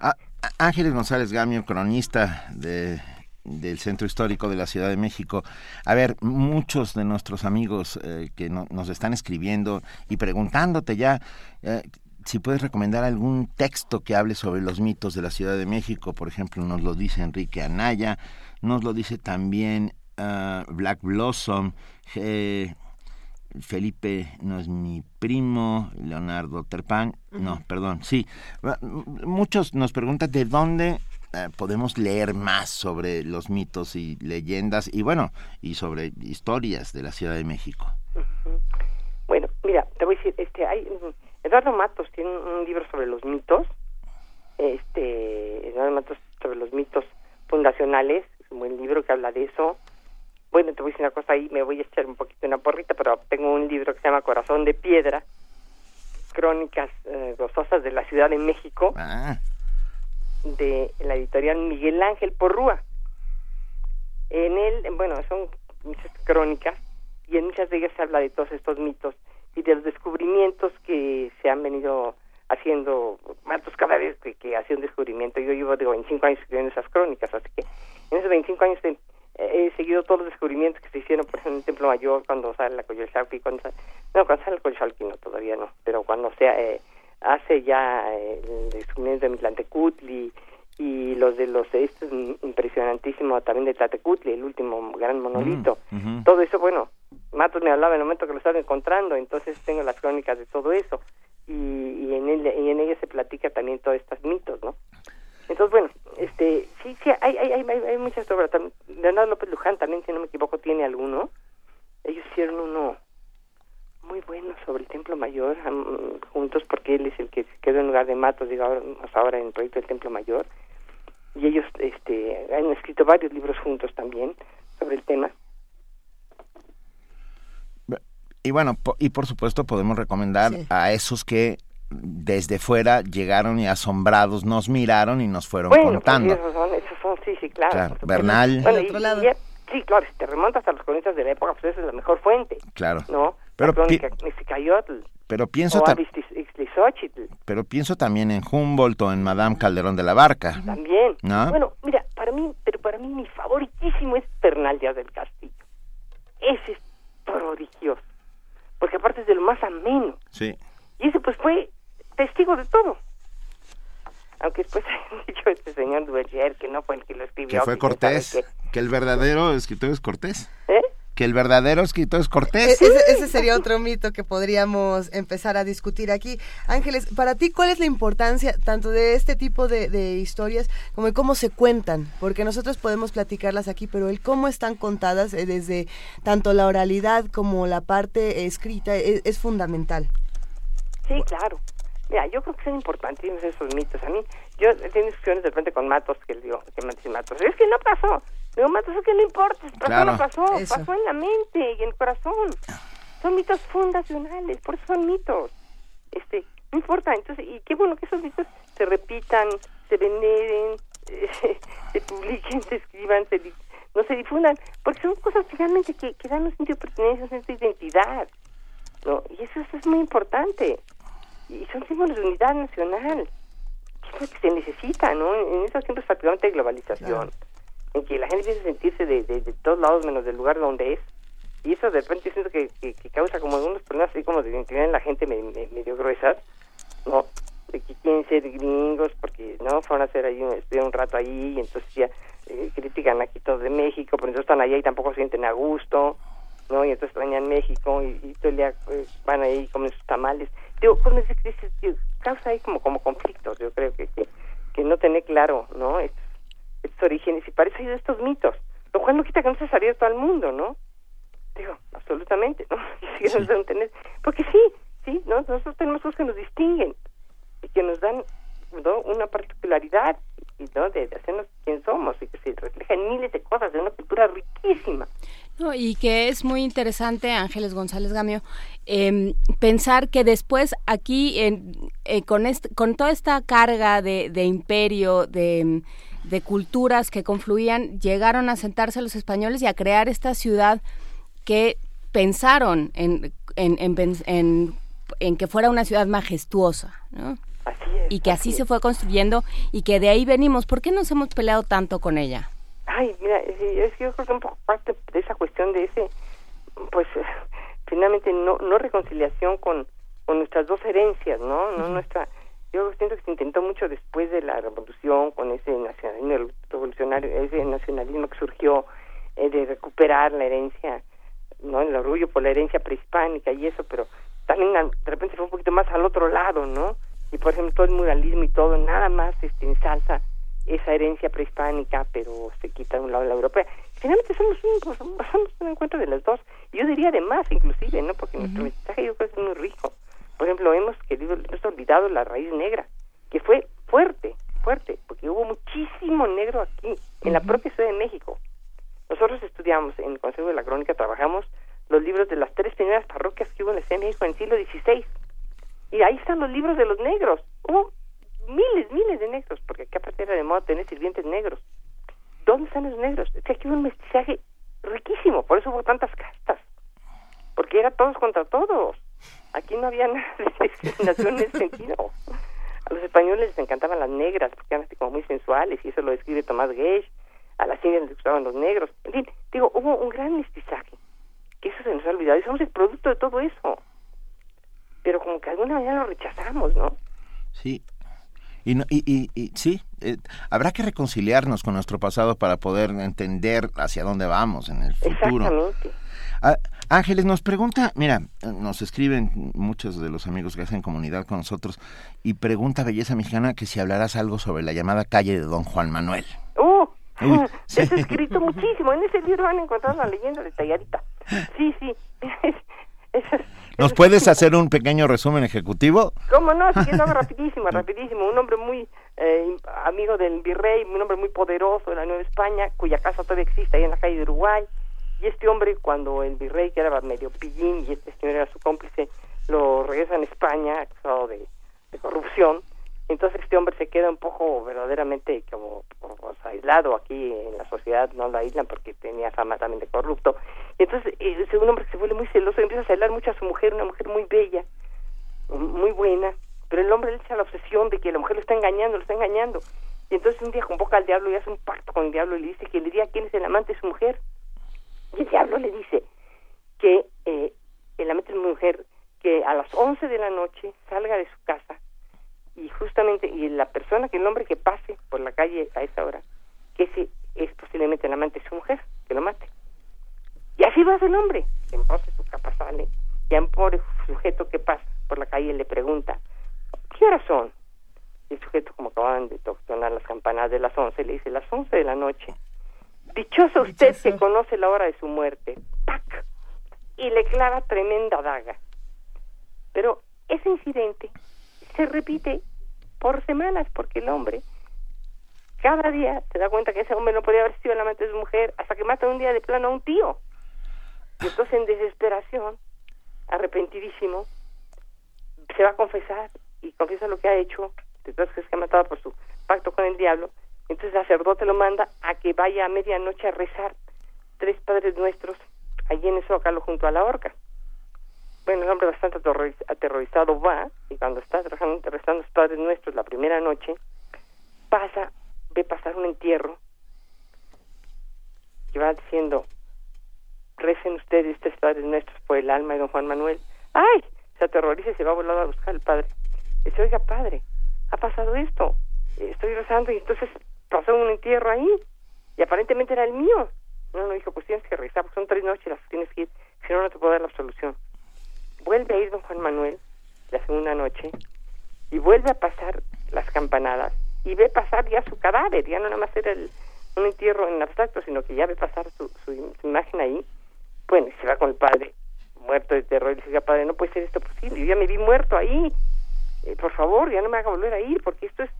Ah, Ángeles González Gamio, cronista de, del Centro Histórico de la Ciudad de México. A ver, muchos de nuestros amigos eh, que nos están escribiendo y preguntándote ya eh, si puedes recomendar algún texto que hable sobre los mitos de la Ciudad de México. Por ejemplo, nos lo dice Enrique Anaya, nos lo dice también ah, Black Blossom. Eh, Felipe no es mi primo, Leonardo Terpan, no, perdón, sí. Muchos nos preguntan de dónde podemos leer más sobre los mitos y leyendas y bueno, y sobre historias de la Ciudad de México. Bueno, mira, te voy a decir, este, hay, Eduardo Matos tiene un libro sobre los mitos, este, Eduardo Matos sobre los mitos fundacionales, es un buen libro que habla de eso, bueno, te voy a decir una cosa ahí, me voy a echar un poquito una porrita, pero tengo un libro que se llama Corazón de Piedra, Crónicas eh, Gozosas de la Ciudad de México, ah. De la editorial Miguel Ángel Porrúa. En él, bueno, son muchas crónicas y en muchas de ellas se habla de todos estos mitos y de los descubrimientos que se han venido haciendo, Matos cada vez que, que hace un descubrimiento, yo llevo de 25 años escribiendo esas crónicas, así que en esos 25 años he seguido todos los descubrimientos que se hicieron, por ejemplo, en el Templo Mayor, cuando sale la Coyolxauhqui, cuando sale, no, cuando sale la Coyolxauhqui no, todavía no, pero cuando se eh, hace ya eh, el descubrimiento de Mitlantecutli y los de los, este es impresionantísimo también de Tlatecutli, el último gran monolito, mm, todo eso, bueno, Matos me hablaba en el momento que lo estaba encontrando, entonces tengo las crónicas de todo eso, y, y en, él, y en ella se platica también todos estos mitos, ¿no? Entonces, bueno, este, sí, sí, hay, hay, hay, hay muchas obras. Leonardo López Luján también, si no me equivoco, tiene alguno. Ellos hicieron uno muy bueno sobre el Templo Mayor, juntos, porque él es el que quedó en lugar de Matos, digo, ahora, ahora en el proyecto del Templo Mayor. Y ellos este, han escrito varios libros juntos también sobre el tema. Y bueno, y por supuesto podemos recomendar a esos que desde fuera llegaron y asombrados nos miraron y nos fueron pues, contando. esos son, esos son, sí, sí, claro. Bernal. Bueno, y, sí, claro, si te remontas a los cronistas de la época, pues esa es la mejor fuente. Claro. ¿No? Pero, la pero pienso pero pienso también en Humboldt o en Madame Calderón de la Barca. También. ¿No? Bueno, mira, para mí, pero para mí mi favoritísimo es Bernal Díaz del Castillo. Ese es prodigioso. Porque aparte es de lo más ameno. Sí. Y ese pues fue testigo de todo. Aunque después ha dicho este señor Duverger que no fue el que lo escribió. Que fue Cortés, que... el verdadero escritor es Cortés. ¿Eh? Que el verdadero escritor es Cortés. E-, ese, ese, sería otro mito que podríamos empezar a discutir aquí. Ángeles, para ti, ¿cuál es la importancia tanto de este tipo de, de historias como de cómo se cuentan? Porque nosotros podemos platicarlas aquí, pero el cómo están contadas eh, desde tanto la oralidad como la parte escrita es, es fundamental. Sí, claro. Mira, yo creo que son importantísimos esos mitos. A mí, yo he tenido discusiones de repente con Matos, que le digo, que me dice Matos, es que no pasó. Digo, Matos, es que no importa, pasó no pasó, pasó en la mente y en el corazón. Son mitos fundacionales, por eso son mitos. Este, no importa, entonces, y qué bueno que esos mitos se repitan, se veneren, se publiquen, se escriban, se, no se difundan, porque son cosas realmente que, que dan un sentido de pertenencia, un sentido de identidad. ¿no? Y eso, eso es muy importante y son símbolos de unidad nacional, que es lo que se necesita, ¿no? En estos tiempos prácticamente de globalización, en que la gente empieza a sentirse de, de, todos lados menos del lugar donde es, y eso de repente siento que, que, causa como algunos problemas así como de identidad en la gente medio gruesas, ¿no? de que quieren ser gringos porque no fueron a hacer ahí un, un rato ahí y entonces ya eh, critican aquí todo de México pero entonces están allá y tampoco se sienten a gusto no y entonces extrañan México y, y todo el día eh, van ahí comen sus tamales. Digo cosas que causa ahí como como conflictos yo creo que que, no tener claro no orígenes y parece de estos mitos lo cual no quita que no se abierto al mundo no digo absolutamente no y sí. no tener, porque sí sí no nosotros tenemos cosas que nos distinguen y que nos dan ¿no? una particularidad y, ¿no? de, de, hacernos quien somos y que se refleja en miles de cosas de una cultura riquísima. No, y que es muy interesante, Ángeles González Gamio, eh, pensar que después aquí, en, eh, con, este, con toda esta carga de, de imperio, de, de, culturas que confluían, llegaron a sentarse los españoles y a crear esta ciudad que pensaron en, en, en, en, en que fuera una ciudad majestuosa, ¿no? Así es, y que así, así se fue construyendo y que de ahí venimos. ¿Por qué nos hemos peleado tanto con ella? Ay, mira, es que yo creo que un poco parte de esa cuestión de ese, pues, finalmente no no reconciliación con, con nuestras dos herencias, ¿no? No uh -huh. nuestra yo siento que se intentó mucho después de la revolución con ese nacionalismo revolucionario, ese nacionalismo que surgió eh, de recuperar la herencia, no el orgullo por la herencia prehispánica y eso, pero también de repente fue un poquito más al otro lado, ¿no? y por ejemplo todo el muralismo y todo nada más este ensalza esa herencia prehispánica pero se quita de un lado la europea. Finalmente somos un, somos un encuentro de las dos. Yo diría de más inclusive no porque uh -huh. nuestro mensaje yo creo que es muy rico por ejemplo hemos querido hemos olvidado la raíz negra que fue fuerte fuerte porque hubo muchísimo negro aquí en uh -huh. la propia Ciudad de México nosotros estudiamos en el Consejo de la Crónica trabajamos los libros de las tres primeras parroquias que hubo en la Ciudad de México en el siglo XVI y ahí están los libros de los negros. Hubo miles, miles de negros, porque acá aparte era de moda tener sirvientes negros. ¿Dónde están los negros? Es que aquí hubo un mestizaje riquísimo, por eso hubo tantas castas. Porque era todos contra todos. Aquí no había nada de discriminación en ese sentido. A los españoles les encantaban las negras, porque eran como muy sensuales, y eso lo describe Tomás Gage. A las indias les gustaban los negros. En fin, digo, hubo un gran mestizaje. Que eso se nos ha olvidado. Y somos el producto de todo eso pero como que de alguna manera lo rechazamos, ¿no? Sí. Y, no, y, y, y sí, eh, habrá que reconciliarnos con nuestro pasado para poder entender hacia dónde vamos en el futuro. Exactamente. Ah, Ángeles nos pregunta, mira, nos escriben muchos de los amigos que hacen comunidad con nosotros y pregunta Belleza Mexicana que si hablarás algo sobre la llamada calle de Don Juan Manuel. ¡Uh! Uy, sí. Es escrito muchísimo. En ese libro van a encontrar la leyenda de Tallarita. Sí, sí. ¿Nos puedes hacer un pequeño resumen ejecutivo? ¿Cómo no? Sí, no, rapidísimo, rapidísimo. Un hombre muy eh, amigo del virrey, un hombre muy poderoso de la Nueva España, cuya casa todavía existe ahí en la calle de Uruguay. Y este hombre, cuando el virrey, que era medio pillín, y este señor era su cómplice, lo regresa a España acusado de, de corrupción, entonces este hombre se queda un poco verdaderamente como, como aislado aquí en la sociedad, no lo aíslan porque tenía fama también de corrupto. Y entonces eh, es un hombre que se vuelve muy celoso y empieza a celar mucho a su mujer, una mujer muy bella, muy buena, pero el hombre le echa la obsesión de que la mujer lo está engañando, lo está engañando. Y entonces un día convoca al diablo y hace un pacto con el diablo y le dice que le diga quién es el amante de su mujer. Y el diablo le dice que eh, el amante de su mujer que a las 11 de la noche salga de su casa y justamente y la persona que el hombre que pase por la calle a esa hora que ese es posiblemente el amante de su mujer que lo mate. Y así va el hombre. Entonces su capa sale y a un pobre sujeto que pasa por la calle le pregunta ¿qué horas son? el sujeto como acaban de sonar las campanas de las once le dice las once de la noche dichoso usted que conoce la hora de su muerte. ¡pac! y le clava tremenda daga. Pero ese incidente se repite por semanas porque el hombre cada día se da cuenta que ese hombre no podía haber sido el amante de su mujer hasta que mata un día de plano a un tío. Y entonces en desesperación arrepentidísimo se va a confesar y confiesa lo que ha hecho de todas que ha matado por su pacto con el diablo entonces el sacerdote lo manda a que vaya a medianoche a rezar tres padres nuestros allí en el zócalo junto a la horca bueno, el hombre bastante aterrorizado va y cuando está rezando los Padres Nuestros la primera noche, pasa, ve pasar un entierro y va diciendo, recen ustedes tres Padres Nuestros por el alma de don Juan Manuel. ¡Ay! Se aterroriza y se va volar a buscar al padre. Dice, oiga, padre, ha pasado esto. Estoy rezando y entonces pasó un entierro ahí y aparentemente era el mío. No, no, dijo, pues tienes que regresar, porque son tres noches las tienes que ir, si no, no te puedo dar la absolución. Vuelve a ir don Juan Manuel la segunda noche y vuelve a pasar las campanadas y ve pasar ya su cadáver, ya no nada más era el, un entierro en abstracto, sino que ya ve pasar su, su, imagen ahí. Bueno, y se va con el padre, muerto de terror, y le dice, padre, no puede ser esto posible, yo ya me vi muerto ahí, eh, por favor, ya no me haga volver a ir, porque esto es...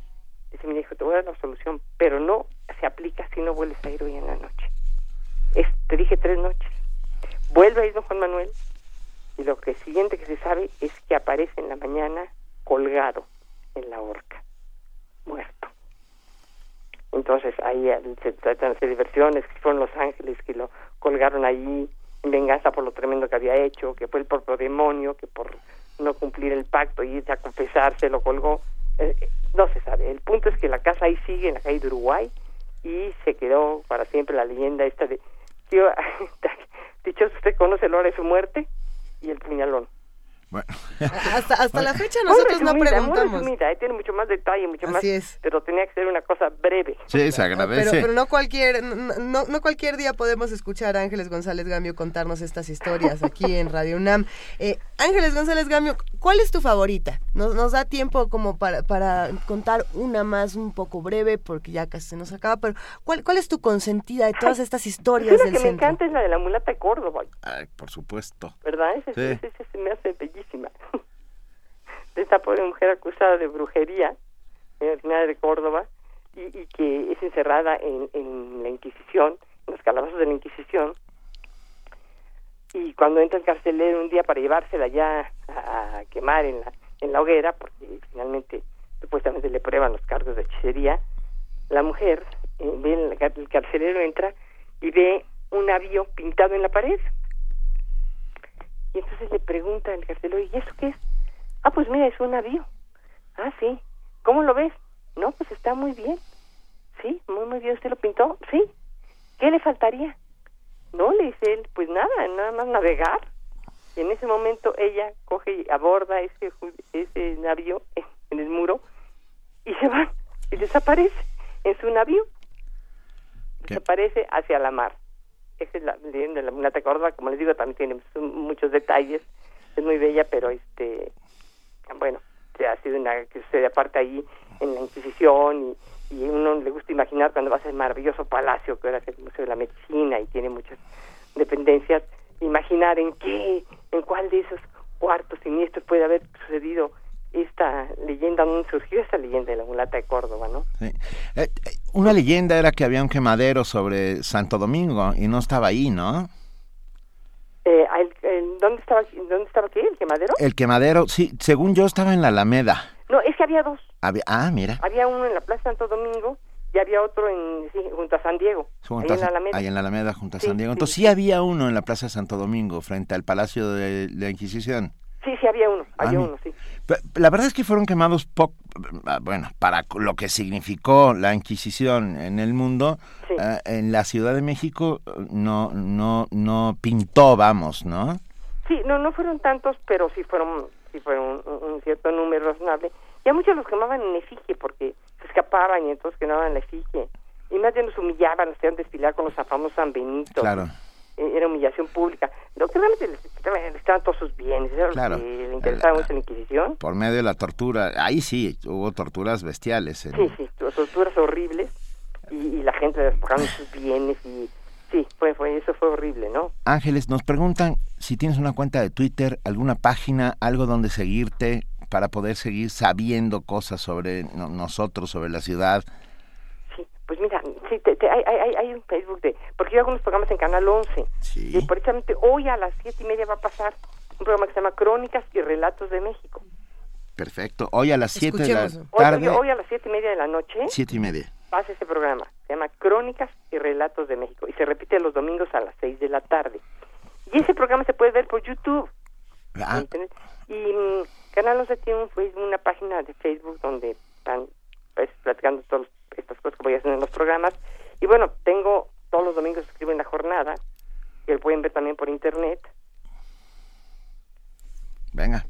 Dice mi hijo, te voy a dar la solución, pero no se aplica si no vuelves a ir hoy en la noche. Es, te dije tres noches. Vuelve a ir don Juan Manuel, y lo que siguiente que se sabe es que aparece en la mañana colgado en la horca, muerto. Entonces ahí se tratan de versiones, que fueron los ángeles que lo colgaron ahí en venganza por lo tremendo que había hecho, que fue el propio demonio, que por no cumplir el pacto y irse a confesarse lo colgó. Eh, no se sabe. El punto es que la casa ahí sigue en la calle de Uruguay y se quedó para siempre la leyenda esta de... Tío, dicho usted conoce la hora de su muerte y el puñalón. Bueno. hasta, hasta la fecha nosotros no preguntamos. Resumida, tiene mucho más detalle, mucho más. Pero tenía que ser una cosa breve. Sí, se agradece. Pero, pero no cualquier no, no cualquier día podemos escuchar a Ángeles González Gamio contarnos estas historias aquí en Radio UNAM. Eh, Ángeles González Gamio, ¿cuál es tu favorita? Nos, nos da tiempo como para, para contar una más un poco breve porque ya casi se nos acaba, pero ¿cuál, cuál es tu consentida de todas estas historias del la que me encanta es la de la mulata de Córdoba. Ay, por supuesto. ¿Verdad? Ese, ese, ese me hace bellísimo de esta pobre mujer acusada de brujería en la de Córdoba y, que es encerrada en, la Inquisición, en los calabazos de la Inquisición. Y cuando entra el carcelero un día para llevársela ya a, quemar en la, en la hoguera, porque finalmente supuestamente le prueban los cargos de hechicería, la mujer, eh, ve el, el carcelero entra y ve un navío pintado en la pared y entonces le pregunta el carcelero, ¿y eso qué es? Ah, pues mira, es un navío. Ah, sí. ¿Cómo lo ves? No, pues está muy bien. Sí, muy, muy bien. ¿Usted lo pintó? Sí. ¿Qué le faltaría? No, le dice él, pues nada, nada más navegar. Y en ese momento ella coge y aborda ese, ese navío en el muro y se va y desaparece en su navío. Desaparece hacia la mar es la leyenda de la como les digo, también tiene muchos detalles, es muy bella, pero este, bueno, ha sido una que sucede aparte ahí en la Inquisición y, y uno le gusta imaginar cuando vas al maravilloso palacio que era el Museo de la Medicina y tiene muchas dependencias, imaginar en qué, en cuál de esos cuartos siniestros puede haber sucedido esta leyenda, ¿dónde surgió esta leyenda de la mulata de Córdoba, no? Sí. Eh, eh, una leyenda era que había un quemadero sobre Santo Domingo y no estaba ahí, ¿no? Eh, ¿dónde, estaba, ¿Dónde estaba qué? ¿El quemadero? El quemadero, sí, según yo estaba en la Alameda. No, es que había dos. ah, mira. Había uno en la Plaza Santo Domingo y había otro en, junto a San Diego. Junto ahí, en la Alameda. ahí en la Alameda, junto a San Diego. Entonces sí. había uno en la Plaza Santo Domingo, frente al Palacio de la Inquisición. Sí, sí, había uno, había uno, sí. La verdad es que fueron quemados poco, ah, bueno, para lo que significó la Inquisición en el mundo, eh, en la Ciudad de México no, no, no pintó, vamos, ¿no? Sí, no, no fueron tantos, pero sí fueron, sí fueron un, cierto número razonable. Y a muchos los quemaban en efigie porque se escapaban y entonces quemaban la efigie. Y más bien los humillaban, los hacían desfilar con los famosos San Benito. Claro. Eh, era humillación pública. Lo que realmente les, estaban todos sus bienes, era claro. lo que le interesaba mucho la Inquisición. Por medio de la tortura, ahí sí, hubo torturas bestiales. Sí, sí, torturas horribles y, y la gente despojaron sus bienes y sí, fue, fue, eso fue horrible, ¿no? Ángeles, nos preguntan si tienes una cuenta de Twitter, alguna página, algo donde seguirte para poder seguir sabiendo cosas sobre nosotros, sobre la ciudad. Pues mira, sí, te, hay, hay, hay, un Facebook de... Porque yo hago unos programas en Canal 11. Sí. Y precisamente hoy a las siete y media va a pasar un programa que se llama Crónicas y Relatos de México. Perfecto. Hoy a las siete de la tarde... Hoy, hoy, a las siete y media de la noche... Siete y media. Pasa ese programa. Se llama Crónicas y Relatos de México. Y se repite los domingos a las seis de la tarde. Y ese programa se puede ver por YouTube. Ah. Y um, Canal 11 tiene un, una página de Facebook donde están pues, platicando todos los estas cosas que voy en los programas. Y bueno, tengo todos los domingos escribo en la jornada, que lo pueden ver también por internet. Venga,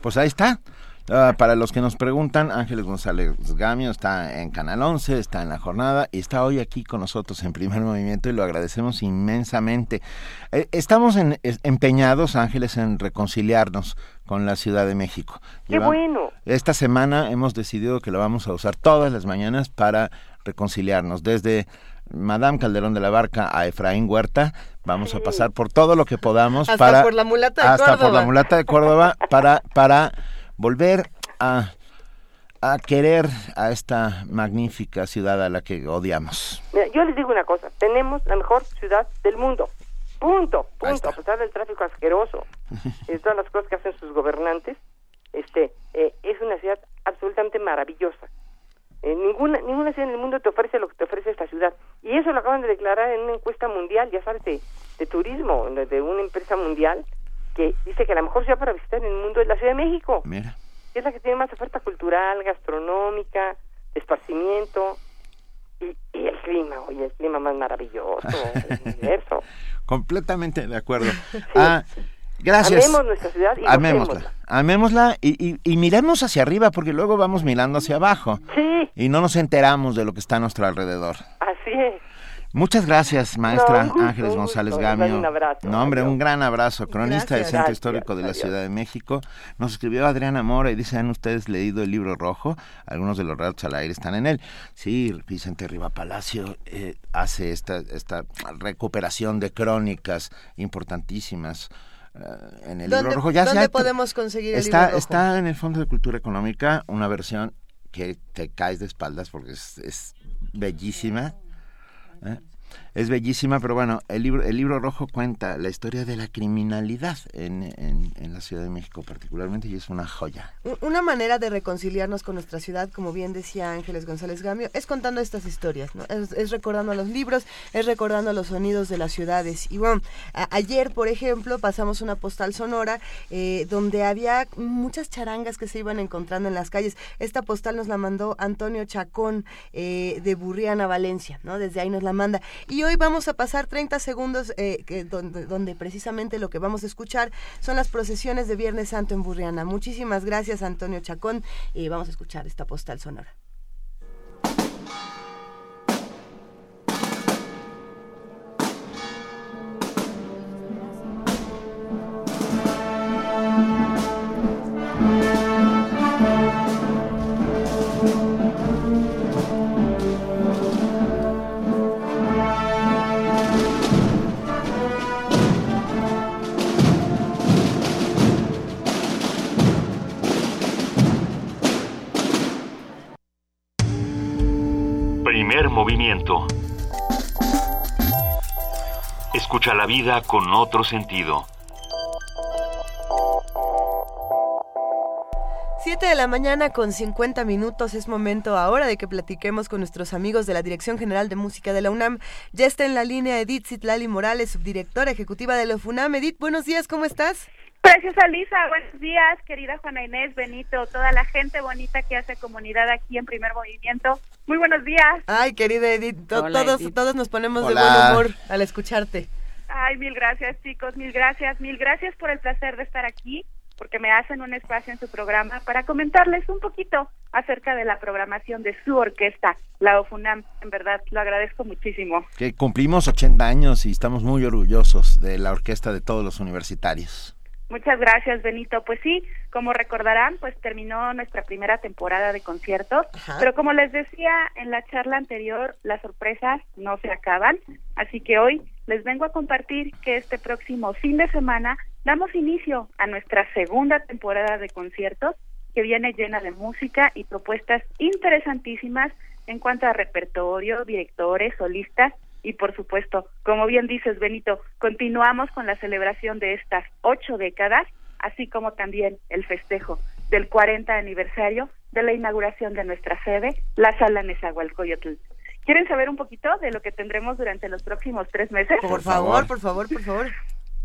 pues ahí está. Ah, para los que nos preguntan, Ángeles González Gamio está en Canal 11, está en la jornada y está hoy aquí con nosotros en primer movimiento y lo agradecemos inmensamente. Eh, estamos en- es- empeñados, Ángeles, en reconciliarnos con la Ciudad de México. ¡Qué bueno! Esta semana hemos decidido que lo vamos a usar todas las mañanas para reconciliarnos. Desde Madame Calderón de la Barca a Efraín Huerta, vamos a pasar por todo lo que podamos Hasta para por la mulata de hasta por Córdoba. la mulata de Córdoba para para volver a a querer a esta magnífica ciudad a la que odiamos. Mira, yo les digo una cosa, tenemos la mejor ciudad del mundo. Punto, punto, a pesar del tráfico asqueroso y de todas las cosas que hacen sus gobernantes, este, eh, es una ciudad absolutamente maravillosa. Eh, ninguna, ninguna ciudad en el mundo te ofrece lo que te ofrece esta ciudad. Y eso lo acaban de declarar en una encuesta mundial, ya sabes, de, de turismo, de, de una empresa mundial, que dice que la mejor ciudad para visitar en el mundo es la Ciudad de México. Mira. Es la que tiene más oferta cultural, gastronómica, de esparcimiento. Y, y el clima, oye, el clima más maravilloso del universo. Completamente de acuerdo. Ah, gracias. Amemos nuestra ciudad y Amémosla. Amémosla y, y, y miremos hacia arriba porque luego vamos mirando hacia abajo. Sí, Y no nos enteramos de lo que está a nuestro alrededor. así es. Muchas gracias, maestra No, un gusto, Ángeles González Gamio. un abrazo. No, hombre, Adiós. un gran abrazo. Cronista del Gracias. Centro Gracias, Histórico de la adiós. Ciudad de México. Nos escribió Adriana Mora y dice, ¿han ustedes leído el libro rojo? Algunos de los relatos al aire están en él. Sí, Vicente Riva Palacio eh, hace esta, esta recuperación de crónicas importantísimas. eh, en el ¿Dónde, libro rojo ya dónde podemos conseguir el está, libro rojo? está en el Fondo de Cultura Económica una versión que te caes de espaldas porque es, es bellísima. ¿Eh? Es bellísima, pero bueno, el libro, el libro rojo cuenta la historia de la criminalidad en, en, la Ciudad de México particularmente y es una joya. Una manera de reconciliarnos con nuestra ciudad, como bien decía Ángeles González Gamio, es contando estas historias, ¿no? Es, es recordando los libros, es recordando los sonidos de las ciudades. Y bueno, ayer, por ejemplo, pasamos una postal sonora eh, donde había muchas charangas que se iban encontrando en las calles. Esta postal nos la mandó Antonio Chacón eh, de Burriana, Valencia, ¿no? Desde ahí nos la manda. Y hoy vamos a pasar 30 segundos eh, donde precisamente lo que vamos a escuchar son las procesiones de Viernes Santo en Burriana. Muchísimas gracias, Antonio Chacón. Y vamos a escuchar esta postal sonora. Movimiento. Escucha la vida con otro sentido. 7 de la mañana con 50 minutos es momento ahora de que platiquemos con nuestros amigos de la Dirección General de Música de la UNAM. Ya está en la línea Edith Zitlali Morales, subdirectora ejecutiva de la FUNAM. Edith, buenos días, ¿cómo estás? Preciosa Lisa, buenos días, querida Juana Inés, Benito, toda la gente bonita que hace comunidad aquí en Primer Movimiento. Muy buenos días. Ay, querida Edith, to- Hola, todos, Edith. todos nos ponemos Hola. de buen humor al escucharte. Ay, mil gracias, chicos, mil gracias, mil gracias por el placer de estar aquí, porque me hacen un espacio en su programa para comentarles un poquito acerca de la programación de su orquesta, la OFUNAM. En verdad, lo agradezco muchísimo. Que cumplimos 80 años y estamos muy orgullosos de la orquesta de todos los universitarios. Muchas gracias, Benito. Pues sí, como recordarán, pues terminó nuestra primera temporada de conciertos, Ajá. pero como les decía en la charla anterior, las sorpresas no se acaban, así que hoy les vengo a compartir que este próximo fin de semana damos inicio a nuestra segunda temporada de conciertos que viene llena de música y propuestas interesantísimas en cuanto a repertorio, directores, solistas y por supuesto, como bien dices Benito, continuamos con la celebración de estas ocho décadas, así como también el festejo del 40 aniversario de la inauguración de nuestra sede, la Sala Nezahualcóyotl. ¿Quieren saber un poquito de lo que tendremos durante los próximos tres meses? Por, favor. por favor, por favor.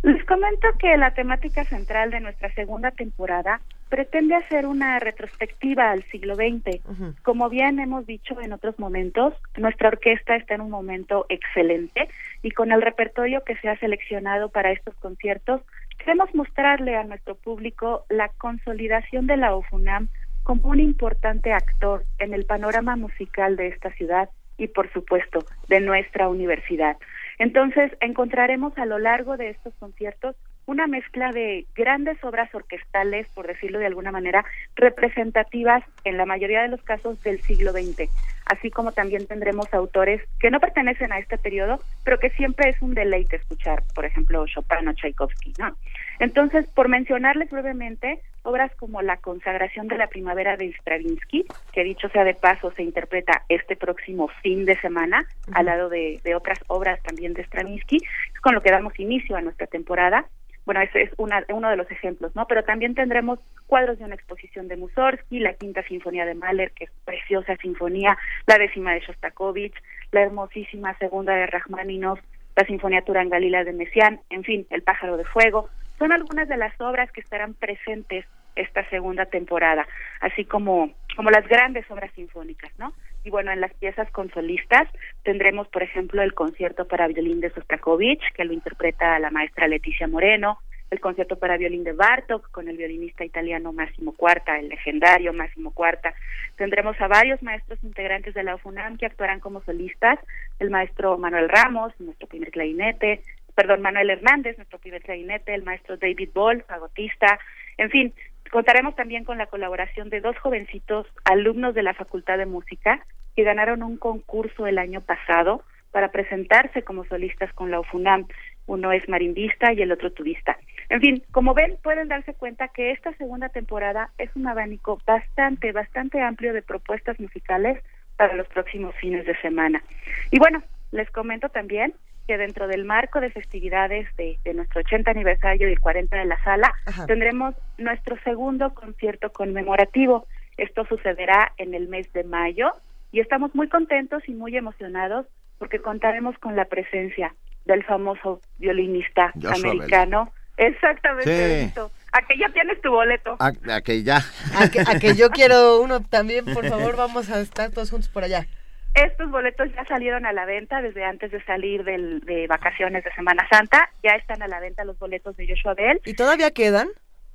Les comento que la temática central de nuestra segunda temporada pretende hacer una retrospectiva al siglo XX. Como bien hemos dicho en otros momentos, nuestra orquesta está en un momento excelente y con el repertorio que se ha seleccionado para estos conciertos queremos mostrarle a nuestro público la consolidación de la OFUNAM como un importante actor en el panorama musical de esta ciudad y por supuesto de nuestra universidad. Entonces encontraremos a lo largo de estos conciertos una mezcla de grandes obras orquestales, por decirlo de alguna manera, representativas en la mayoría de los casos del siglo XX, así como también tendremos autores que no pertenecen a este periodo, pero que siempre es un deleite escuchar, por ejemplo, Chopin o Tchaikovsky, ¿no? Entonces, por mencionarles brevemente, obras como La consagración de la primavera de Stravinsky, que dicho sea de paso se interpreta este próximo fin de semana, al lado de, de otras obras también de Stravinsky, es con lo que damos inicio a nuestra temporada, bueno, ese es una, uno de los ejemplos, ¿no? Pero también tendremos cuadros de una exposición de Mussorgsky, la quinta sinfonía de Mahler, que es preciosa sinfonía, la décima de Shostakovich, la hermosísima segunda de Rachmaninoff, la sinfonía Turangalila de Messiaen, en fin, El pájaro de fuego. Son algunas de las obras que estarán presentes esta segunda temporada, así como, como las grandes obras sinfónicas, ¿no? Y bueno, en las piezas con solistas tendremos, por ejemplo, el concierto para violín de Sostakovich, que lo interpreta la maestra Leticia Moreno, el concierto para violín de Bartok con el violinista italiano Máximo Cuarta, el legendario Máximo Cuarta. Tendremos a varios maestros integrantes de la UFUNAM que actuarán como solistas, el maestro Manuel Ramos, nuestro primer clarinete, perdón, Manuel Hernández, nuestro primer clarinete, el maestro David Ball, fagotista, en fin, Contaremos también con la colaboración de dos jovencitos alumnos de la Facultad de Música que ganaron un concurso el año pasado para presentarse como solistas con la UFUNAM. Uno es marimbista y el otro tubista. En fin, como ven, pueden darse cuenta que esta segunda temporada es un abanico bastante, bastante amplio de propuestas musicales para los próximos fines de semana. Y bueno, les comento también que dentro del marco de festividades de, nuestro 80 aniversario y el 40 de la sala, tendremos nuestro segundo concierto conmemorativo. Esto sucederá en el mes de mayo y estamos muy contentos y muy emocionados porque contaremos con la presencia del famoso violinista americano. Exactamente. A que ya tienes tu boleto. A, que ya. a que yo quiero uno también, por favor, vamos a estar todos juntos por allá. Estos boletos ya salieron a la venta desde antes de salir del, de vacaciones de Semana Santa. Ya están a la venta los boletos de Joshua Bell. ¿Y todavía quedan?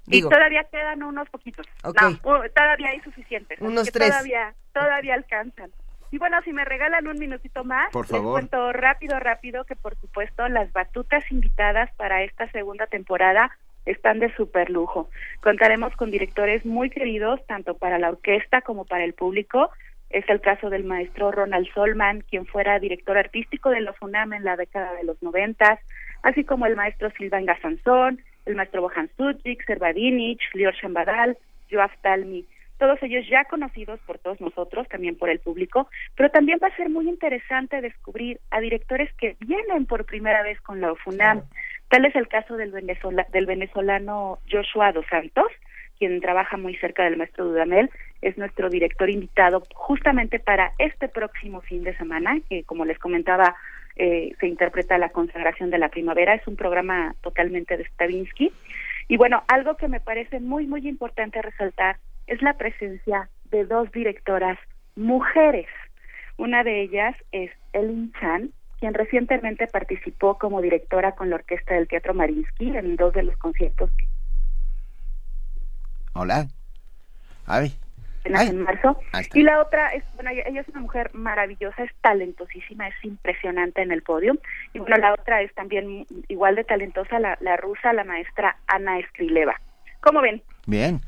Y todavía quedan unos poquitos. No, todavía hay suficientes. Unos tres. Todavía, todavía alcanzan. Y bueno, si me regalan un minutito más, por favor. les cuento rápido, rápido que por supuesto las batutas invitadas para esta segunda temporada están de super lujo. Contaremos con directores muy queridos, tanto para la orquesta como para el público. Es el caso del maestro Ronald Solman, quien fuera director artístico de los UNAM en la década de los noventas, así como el maestro Silvan Gasanzón, el maestro Bohan Sujic, Servadinich, Lior Shambadal, Joaf Talmi, todos ellos ya conocidos por todos nosotros, también por el público, pero también va a ser muy interesante descubrir a directores que vienen por primera vez con la UFUNAM. Tal es el caso del, del venezolano Joshua Dos Santos, quien trabaja muy cerca del maestro Dudamel, es nuestro director invitado justamente para este próximo fin de semana, que como les comentaba, eh, se interpreta la consagración de la primavera, es un programa totalmente de Stravinsky. Y bueno, algo que me parece muy, muy importante resaltar es la presencia de dos directoras mujeres. Una de ellas es Elin Chan, quien recientemente participó como directora con la Orquesta del Teatro Marinsky en dos de los conciertos que Ay. En marzo. Y la otra es, bueno, ella es una mujer maravillosa, es talentosísima, es impresionante en el podio. Y bueno, la otra es también igual de talentosa, la, la rusa, la maestra Ana Escrileva. ¿Cómo ven? Bien.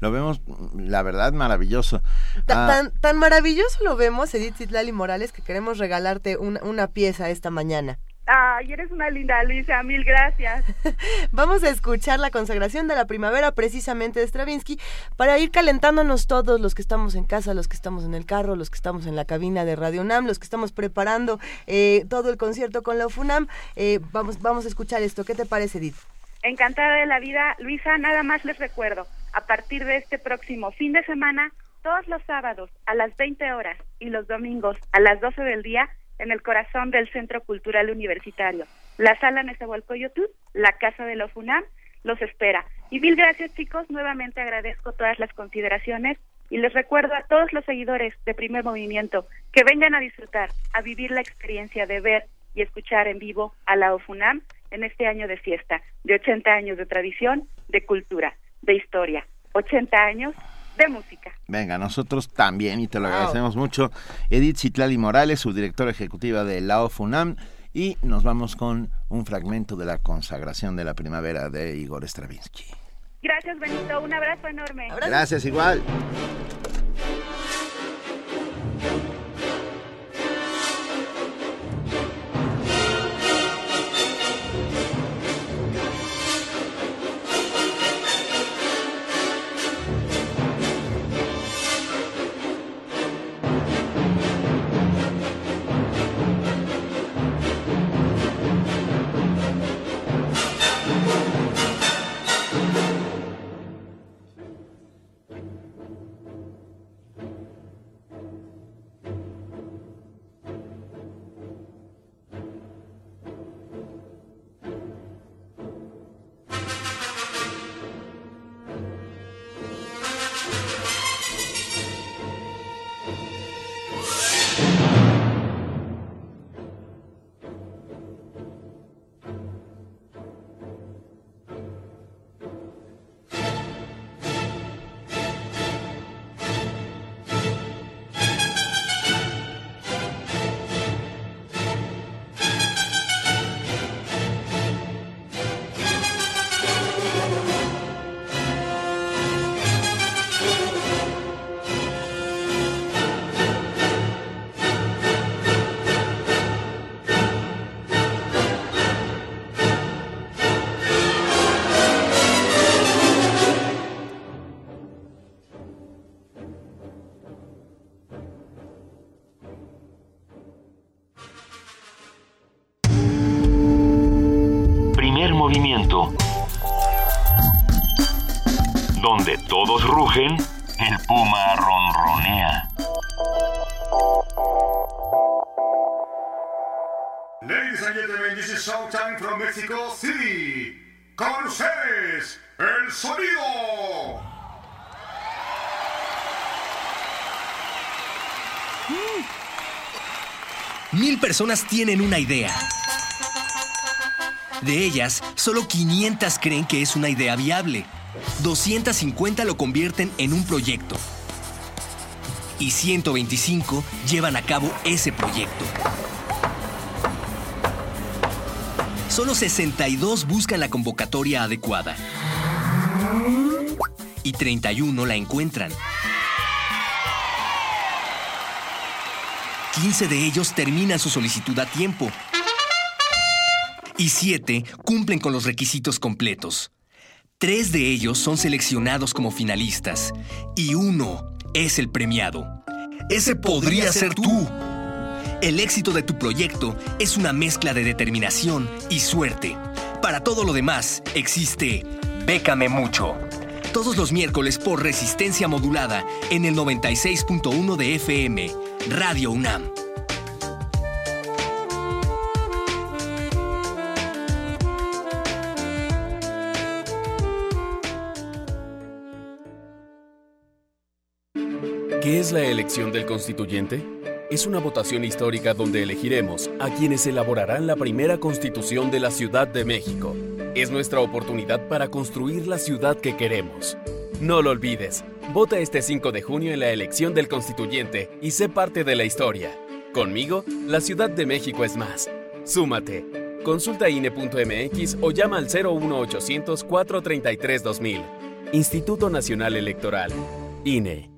Lo vemos, la verdad, maravilloso. Ah, tan, tan, maravilloso lo vemos, Edith Zitlali Morales, que queremos regalarte una, una pieza esta mañana. Ay, eres una linda, Luisa, mil gracias. Vamos a escuchar la consagración de la primavera precisamente de Stravinsky para ir calentándonos todos los que estamos en casa, los que estamos en el carro, los que estamos en la cabina de Radio UNAM, los que estamos preparando eh, todo el concierto con la UFUNAM. Eh, vamos, vamos a escuchar esto. ¿Qué te parece, Edith? Encantada de la vida, Luisa. Nada más les recuerdo, a partir de este próximo fin de semana, todos los sábados a las 20 horas y los domingos a las 12 del día, en el corazón del Centro Cultural Universitario. La sala Nezahualcóyotl, la casa de la FUNAM, los espera. Y mil gracias chicos, nuevamente agradezco todas las consideraciones y les recuerdo a todos los seguidores de Primer Movimiento que vengan a disfrutar, a vivir la experiencia de ver y escuchar en vivo a la OFUNAM en este año de fiesta, de 80 años de tradición, de cultura, de historia, 80 años de música. Venga, nosotros también, y te lo agradecemos mucho. Edith Citlali Morales, subdirectora ejecutiva de la OFUNAM, y nos vamos con un fragmento de la consagración de la primavera de Igor Stravinsky. Gracias, Benito. Un abrazo enorme. Gracias, igual. Rugen, el puma ronronea. Ladies and gentlemen, this is Showtime from Mexico City. Con ustedes, el sonido. Mil personas tienen una idea. De ellas, solo 500 creen que es una idea viable. 250 lo convierten en un proyecto. Y 125 llevan a cabo ese proyecto. Solo 62 buscan la convocatoria adecuada. Y 31 la encuentran. 15 de ellos terminan su solicitud a tiempo. Y 7 cumplen con los requisitos completos. Tres de ellos son seleccionados como finalistas. Y uno es el premiado. Ese podría ser tú. El éxito de tu proyecto es una mezcla de determinación y suerte. Para todo lo demás, existe Bécame Mucho. Todos los miércoles por resistencia modulada en el 96.1 de FM, Radio UNAM. ¿Qué es la elección del constituyente? Es una votación histórica donde elegiremos a quienes elaborarán la primera constitución de la Ciudad de México. Es nuestra oportunidad para construir la ciudad que queremos. No lo olvides, vota este 5 de junio en la elección del constituyente y sé parte de la historia. Conmigo, la Ciudad de México es más. Súmate. Consulta INE.mx o llama al 01800 433 2000. Instituto Nacional Electoral. INE.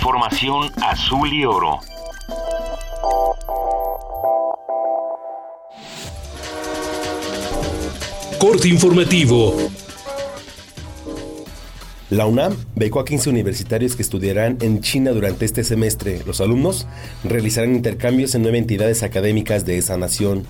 Información azul y oro. Corte informativo. La UNAM becó a 15 universitarios que estudiarán en China durante este semestre. Los alumnos realizarán intercambios en nueve entidades académicas de esa nación.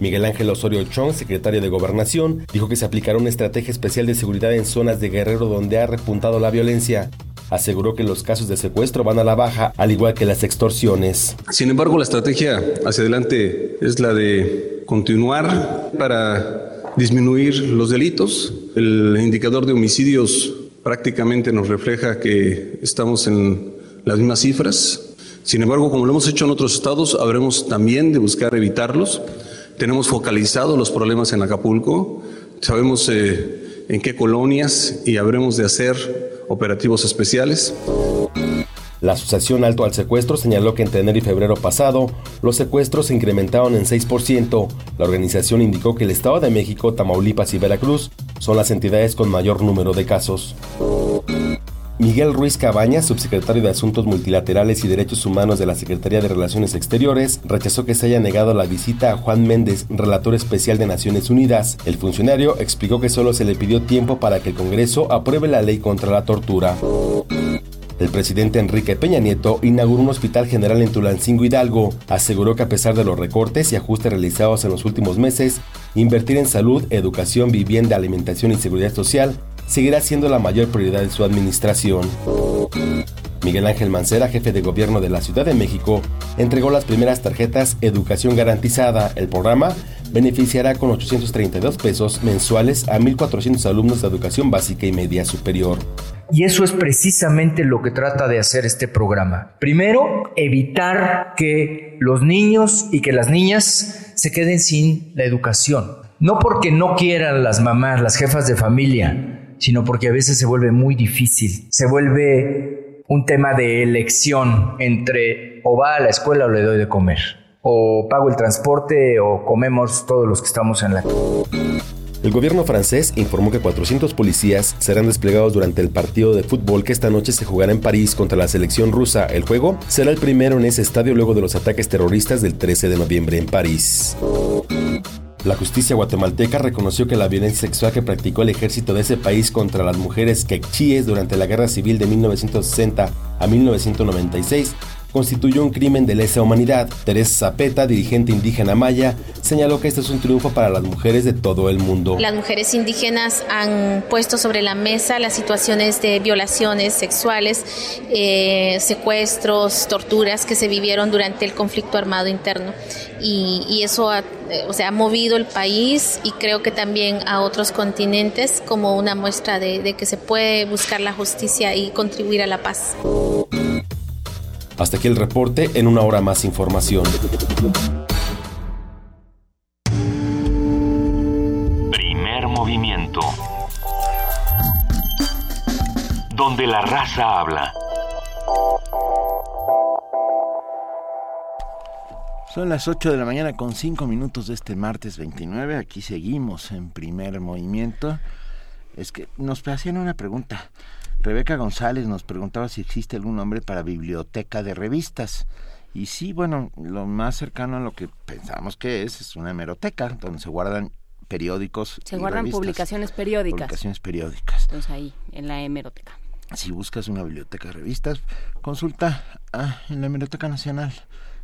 Miguel Ángel Osorio Chong, secretario de Gobernación, dijo que se aplicará una estrategia especial de seguridad en zonas de Guerrero donde ha repuntado la violencia. Aseguró que los casos de secuestro van a la baja, al igual que las extorsiones. Sin embargo, la estrategia hacia adelante es la de continuar para disminuir los delitos. El indicador de homicidios prácticamente nos refleja que estamos en las mismas cifras. Sin embargo, como lo hemos hecho en otros estados, habremos también de buscar evitarlos. Tenemos focalizado los problemas en Acapulco, sabemos eh, en qué colonias y habremos de hacer operativos especiales. La Asociación Alto al Secuestro señaló que entre enero y febrero pasado, los secuestros se incrementaron en 6%. La organización indicó que el Estado de México, Tamaulipas y Veracruz son las entidades con mayor número de casos. Miguel Ruiz Cabañas, subsecretario de Asuntos Multilaterales y Derechos Humanos de la Secretaría de Relaciones Exteriores, rechazó que se haya negado la visita a Juan Méndez, relator especial de Naciones Unidas. El funcionario explicó que solo se le pidió tiempo para que el Congreso apruebe la ley contra la tortura. El presidente Enrique Peña Nieto inauguró un hospital general en Tulancingo Hidalgo. Aseguró que a pesar de los recortes y ajustes realizados en los últimos meses, invertir en salud, educación, vivienda, alimentación y seguridad social seguirá siendo la mayor prioridad de su administración. Miguel Ángel Mancera, jefe de gobierno de la Ciudad de México, entregó las primeras tarjetas Educación Garantizada. El programa beneficiará con 832 pesos mensuales a 1.400 alumnos de educación básica y media superior. Y eso es precisamente lo que trata de hacer este programa. Primero, evitar que los niños y que las niñas se queden sin la educación. No porque no quieran las mamás, las jefas de familia, sino porque a veces se vuelve muy difícil. Se vuelve un tema de elección entre o va a la escuela o le doy de comer. O pago el transporte o comemos todos los que estamos en la... El gobierno francés informó que 400 policías serán desplegados durante el partido de fútbol que esta noche se jugará en París contra la selección rusa. El juego será el primero en ese estadio luego de los ataques terroristas del 13 de noviembre en París. La justicia guatemalteca reconoció que la violencia sexual que practicó el ejército de ese país contra las mujeres quechíes durante la Guerra Civil de 1960 a 1996 constituyó un crimen de lesa humanidad. Teresa Zapeta, dirigente indígena maya, señaló que este es un triunfo para las mujeres de todo el mundo. Las mujeres indígenas han puesto sobre la mesa las situaciones de violaciones sexuales, eh, secuestros, torturas que se vivieron durante el conflicto armado interno. Y, eso ha, eh, o sea, ha movido el país y creo que también a otros continentes como una muestra de que se puede buscar la justicia y contribuir a la paz. Hasta aquí el reporte, en una hora más información. Primer movimiento. Donde la raza habla. Son las 8 de la mañana con 5 minutos de este martes 29. Aquí seguimos en primer movimiento. Es que nos hacían una pregunta. Rebeca González nos preguntaba si existe algún nombre para biblioteca de revistas. Y sí, bueno, lo más cercano a lo que pensamos que es es una hemeroteca donde se guardan periódicos. Se y guardan revistas. publicaciones periódicas. Publicaciones periódicas. Entonces ahí, en la hemeroteca. Si buscas una biblioteca de revistas, consulta ah, en la Biblioteca Nacional.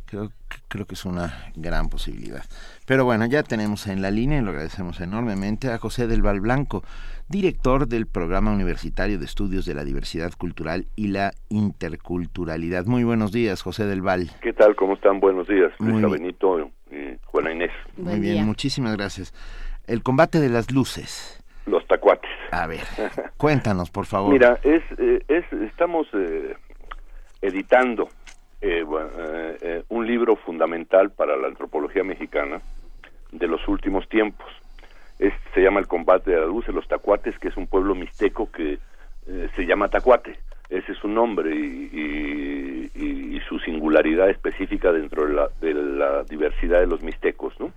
Creo, creo que es una gran posibilidad. Pero bueno, ya tenemos en la línea, y lo agradecemos enormemente, a José del Val Blanco, director del Programa Universitario de Estudios de la Diversidad Cultural y la Interculturalidad. Muy buenos días, José del Val. ¿Qué tal? ¿Cómo están? Buenos días. Muy. Benito y Juana Inés. Muy bien, muchísimas gracias. El combate de las luces. Los tacuates. A ver, cuéntanos, por favor. Mira, es, eh, es estamos eh, editando eh, bueno, eh, eh, un libro fundamental para la antropología mexicana de los últimos tiempos. Es, se llama el combate de la luz de los tacuates, que es un pueblo mixteco que eh, se llama Tacuate. Ese es su nombre y, su singularidad específica dentro de la, de la diversidad de los mixtecos, ¿no?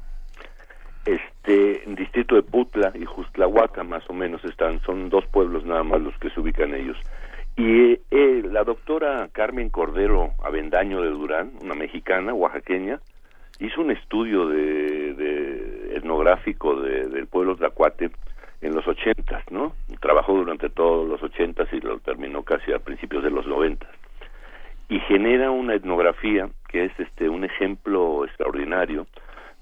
Este, en distrito de Putla y Justlahuaca más o menos están, son dos pueblos nada más los que se ubican ellos. Y eh, la doctora Carmen Cordero Avendaño de Durán, una mexicana oaxaqueña, hizo un estudio de etnográfico de- del pueblo Tlacuate en los ochentas, ¿no? Trabajó durante todos los ochentas y lo terminó casi a principios de los noventas. Y genera una etnografía que es este un ejemplo extraordinario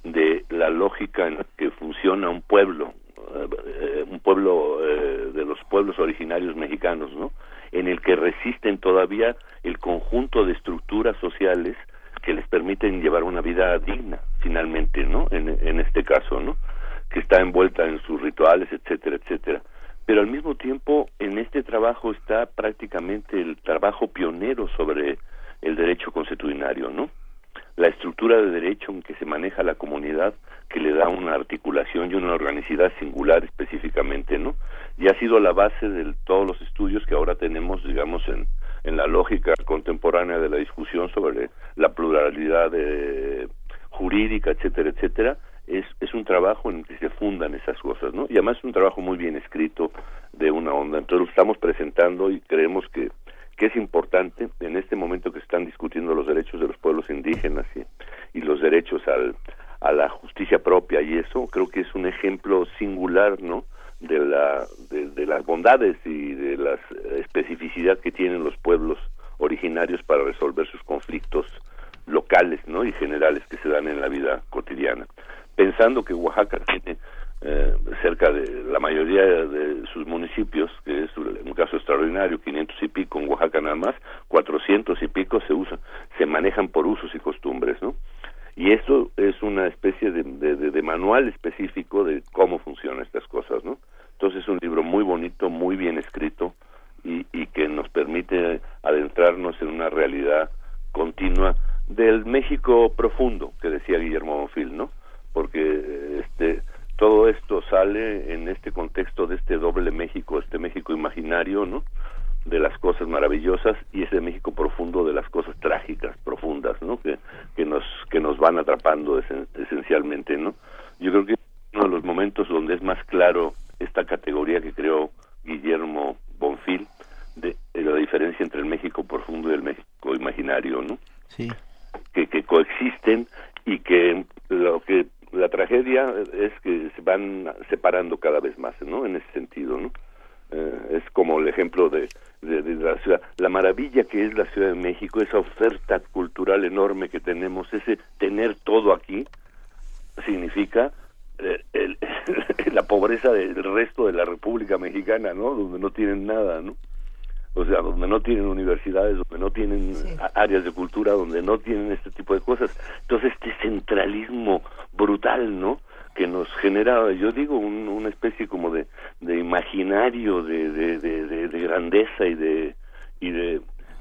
de la lógica en la que funciona un pueblo, eh, un pueblo eh, de los pueblos originarios mexicanos, ¿no? En el que resisten todavía el conjunto de estructuras sociales que les permiten llevar una vida digna, finalmente, ¿no? En, este caso, ¿no? Que está envuelta en sus rituales, etcétera, etcétera. Pero al mismo tiempo, en este trabajo está prácticamente el trabajo pionero sobre el derecho constitucionario, ¿no? la estructura de derecho en que se maneja la comunidad que le da una articulación y una organicidad singular específicamente, ¿no? Y ha sido la base de todos los estudios que ahora tenemos, digamos, en, en la lógica contemporánea de la discusión sobre la pluralidad de- jurídica, etcétera, etcétera, es, es un trabajo en el que se fundan esas cosas, ¿no? Y además es un trabajo muy bien escrito de una onda. Entonces lo estamos presentando y creemos que que es importante en este momento que se están discutiendo los derechos de los pueblos indígenas y, y los derechos al, a la justicia propia y eso creo que es un ejemplo singular no de la de, las bondades y de la especificidad que tienen los pueblos originarios para resolver sus conflictos locales no y generales que se dan en la vida cotidiana pensando que Oaxaca tiene eh, cerca de la mayoría de sus municipios, que es un caso extraordinario, 500 y pico en Oaxaca nada más, 400 y pico se usan, se manejan por usos y costumbres, ¿no? Y esto es una especie de, de- de manual específico de cómo funcionan estas cosas, ¿no? Entonces es un libro muy bonito, muy bien escrito y, y que nos permite adentrarnos en una realidad continua del México profundo que decía Guillermo Bonfil, ¿no? Porque eh, este todo esto sale en este contexto de este doble México, este México imaginario, ¿no? De las cosas maravillosas y ese México profundo de las cosas trágicas, profundas, ¿no? Que, que nos que nos van atrapando esen- esencialmente, ¿no? Yo creo que uno de los momentos donde es más claro esta categoría que creó Guillermo Bonfil de, de la diferencia entre el México profundo y el México imaginario, ¿no? Sí. que, que coexisten y que lo que la tragedia es que se van separando cada vez más, ¿no? En ese sentido, ¿no? Eh, es como el ejemplo de, de, de la ciudad, la maravilla que es la Ciudad de México, esa oferta cultural enorme que tenemos, ese tener todo aquí, significa el- la pobreza del resto de la República Mexicana, ¿no? Donde no tienen nada, ¿no? O sea, donde no tienen universidades, donde no tienen áreas de cultura, donde no tienen este tipo de cosas. Entonces, este centralismo brutal, ¿no? Que nos genera, yo digo, un- una especie como de, de imaginario de, de- de grandeza y de, y de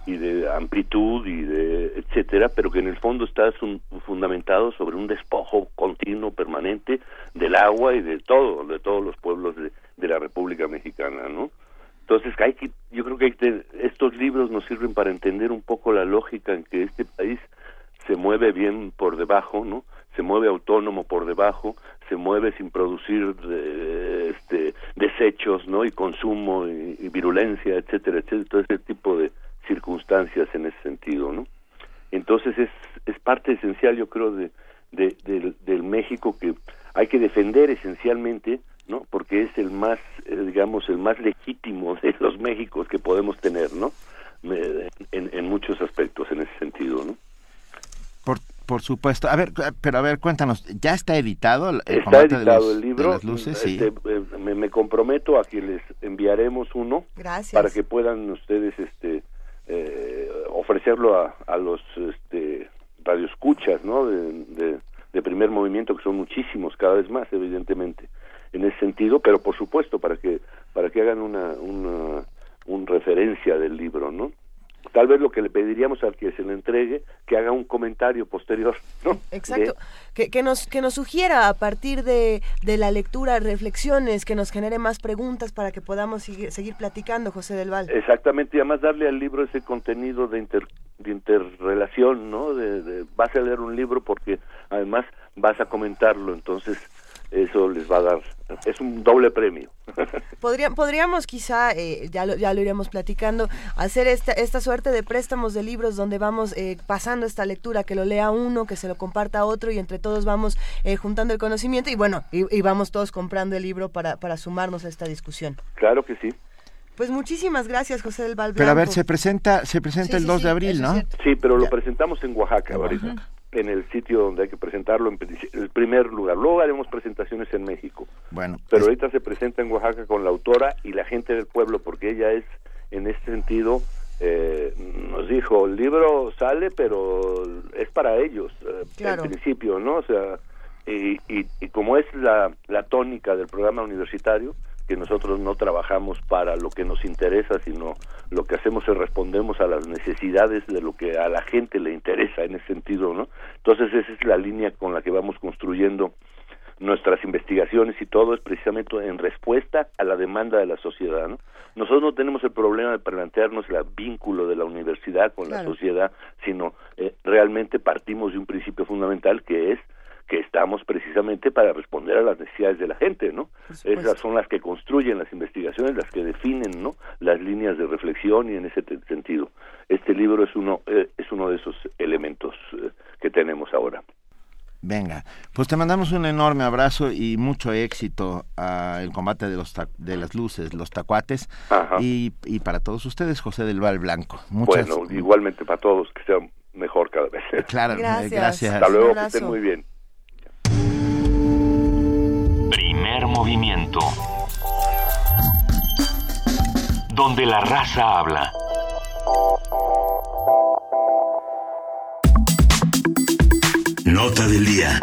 y de amplitud y de etcétera, pero que en el fondo está fundamentado sobre un despojo continuo, permanente del agua y de todo, de todos los pueblos de, de la República Mexicana, ¿no? Entonces, hay que, yo creo que hay que- estos libros nos sirven para entender un poco la lógica en que este país se mueve bien por debajo, ¿no? Se mueve autónomo por debajo, se mueve sin producir eh, este, desechos, ¿no? Y consumo y, y virulencia, etcétera, etcétera, todo ese tipo de circunstancias en ese sentido, ¿no? Entonces es, es parte esencial, yo creo, de, de- del, del México que hay que defender esencialmente, ¿no? Porque es el más, eh, digamos, el más legítimo de los Méxicos que podemos tener, ¿no? Me- En, en muchos aspectos en ese sentido, ¿no? Por, por supuesto. A ver, pero a ver, cuéntanos, ¿ya está editado el, el Está de editado los- el de libro. las luces? Sí. Este, eh, me, me comprometo a que les enviaremos uno Gracias. para que puedan ustedes este, eh, ofrecerlo a, a los este, radioescuchas ¿no? De, primer movimiento, que son muchísimos, cada vez más, evidentemente, en ese sentido, pero por supuesto para que para que hagan una, una un referencia del libro, ¿no? Tal vez lo que le pediríamos al que se le entregue que haga un comentario posterior no Exacto, que, que, nos, que nos sugiera a partir de, de, la lectura reflexiones, que nos genere más preguntas para que podamos seguir, seguir platicando, José del Val. Exactamente, y además darle al libro ese contenido de, inter, de interrelación, ¿no? De, de, vas a leer un libro porque además vas a comentarlo, entonces eso les va a dar es un doble premio. Podría, podríamos quizá eh, ya lo ya lo iremos platicando hacer esta esta suerte de préstamos de libros donde vamos eh, pasando esta lectura que lo lea uno que se lo comparta a otro y entre todos vamos eh, juntando el conocimiento y bueno y, y, vamos todos comprando el libro para para sumarnos a esta discusión. Claro que sí. Pues muchísimas gracias, José del Val Pero a ver, se presenta, se presenta sí, el 2 sí, de abril, ¿no? Sí, pero ya. lo presentamos en Oaxaca ahorita en el sitio donde hay que presentarlo en el primer lugar. Luego haremos presentaciones en México. Bueno, pero es... ahorita se presenta en Oaxaca con la autora y la gente del pueblo, porque ella es, en este sentido, eh, nos dijo, el libro sale, pero es para ellos, eh, claro. en principio, ¿no? O sea, y, y, y como es la, la tónica del programa universitario, que nosotros no trabajamos para lo que nos interesa, sino lo que hacemos es respondemos a las necesidades de lo que a la gente le interesa en ese sentido, ¿no? Entonces esa es la línea con la que vamos construyendo nuestras investigaciones y todo es precisamente en respuesta a la demanda de la sociedad, ¿no? Nosotros no tenemos el problema de plantearnos el vínculo de la universidad con claro. la sociedad, sino eh, realmente partimos de un principio fundamental que es que estamos precisamente para responder a las necesidades de la gente, ¿no? Esas son las que construyen las investigaciones, las que definen, ¿no? Las líneas de reflexión y en ese sentido. Este libro es uno eh, es uno de esos elementos eh, que tenemos ahora. Venga, pues te mandamos un enorme abrazo y mucho éxito al el combate de los de las luces, los tacuates y, y, para todos ustedes, José del Val Blanco. Muchas... Bueno, igualmente para todos, que sea mejor cada vez. Claro, gracias. gracias. Hasta luego, que estén muy bien. Primer movimiento. Donde la raza habla. Nota del día.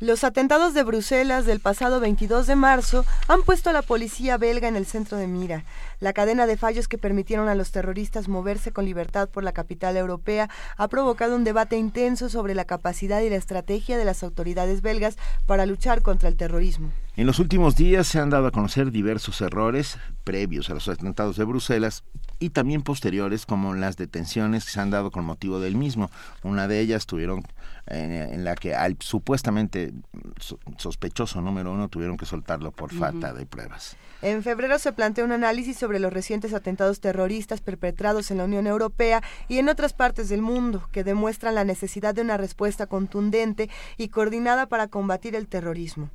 Los atentados de Bruselas del pasado 22 de marzo han puesto a la policía belga en el centro de mira. La cadena de fallos que permitieron a los terroristas moverse con libertad por la capital europea ha provocado un debate intenso sobre la capacidad y la estrategia de las autoridades belgas para luchar contra el terrorismo. En los últimos días se han dado a conocer diversos errores previos a los atentados de Bruselas y también posteriores como las detenciones que se han dado con motivo del mismo. Una de ellas tuvieron eh, en la que al supuestamente sospechoso número uno tuvieron que soltarlo por uh -huh. falta de pruebas. En febrero se planteó un análisis sobre los recientes atentados terroristas perpetrados en la Unión Europea y en otras partes del mundo que demuestran la necesidad de una respuesta contundente y coordinada para combatir el terrorismo.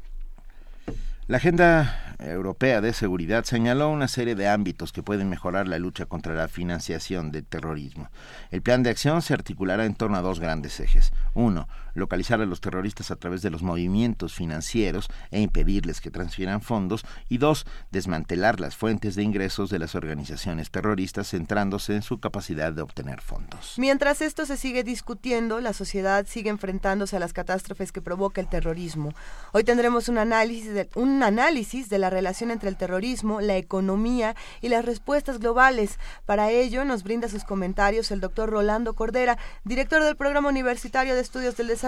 La Agenda Europea de Seguridad señaló una serie de ámbitos que pueden mejorar la lucha contra la financiación del terrorismo. El plan de acción se articulará en torno a dos grandes ejes. Uno, localizar a los terroristas a través de los movimientos financieros e impedirles que transfieran fondos. Y dos, desmantelar las fuentes de ingresos de las organizaciones terroristas centrándose en su capacidad de obtener fondos. Mientras esto se sigue discutiendo, la sociedad sigue enfrentándose a las catástrofes que provoca el terrorismo. Hoy tendremos un análisis de, un análisis de la relación entre el terrorismo, la economía y las respuestas globales. Para ello nos brinda sus comentarios el doctor Rolando Cordera, director del Programa Universitario de Estudios del Desarrollo.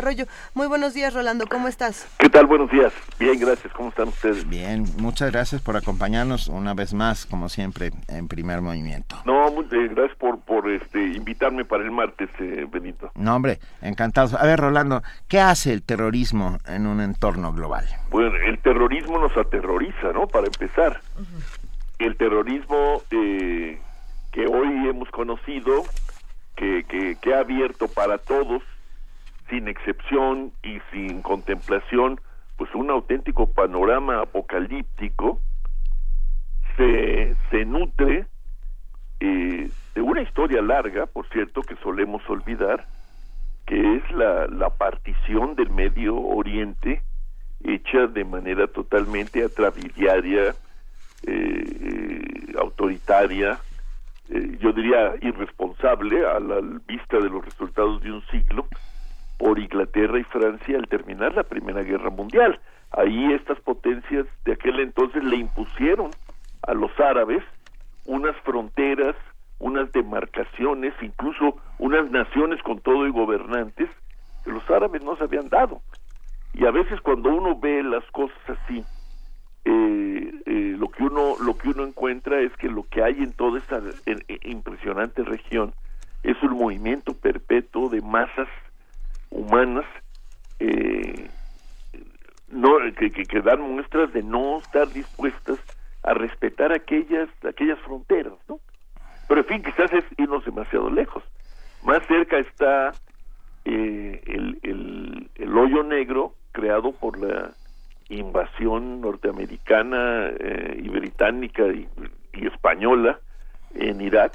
Muy buenos días, Rolando, ¿cómo estás? ¿Qué tal? Buenos días. Bien, gracias. ¿Cómo están ustedes? Bien, muchas gracias por acompañarnos una vez más, como siempre, en primer movimiento. No, eh, gracias por, por este, invitarme para el martes, eh, Benito. No, hombre, encantados. A ver, Rolando, ¿qué hace el terrorismo en un entorno global? Bueno, el terrorismo nos aterroriza, ¿no? Para empezar. Uh -huh. El terrorismo eh, que hoy hemos conocido, que, que, que ha abierto para todos, sin excepción y sin contemplación, pues un auténtico panorama apocalíptico, se, se nutre eh, de una historia larga, por cierto, que solemos olvidar, que es la, la partición del Medio Oriente hecha de manera totalmente atrabiliaria, eh, autoritaria, eh, yo diría irresponsable a la vista de los resultados de un siglo por Inglaterra y Francia al terminar la Primera Guerra Mundial. Ahí estas potencias de aquel entonces le impusieron a los árabes unas fronteras, unas demarcaciones, incluso unas naciones con todo y gobernantes que los árabes no se habían dado. Y a veces cuando uno ve las cosas así, eh, eh, lo que uno lo que uno encuentra es que lo que hay en toda esta impresionante región es un movimiento perpetuo de masas humanas eh, no que, que, que dan muestras de no estar dispuestas a respetar aquellas aquellas fronteras no pero en fin quizás es irnos demasiado lejos. Más cerca está eh, el, el, el hoyo negro creado por la invasión norteamericana eh, y británica y, española en Irak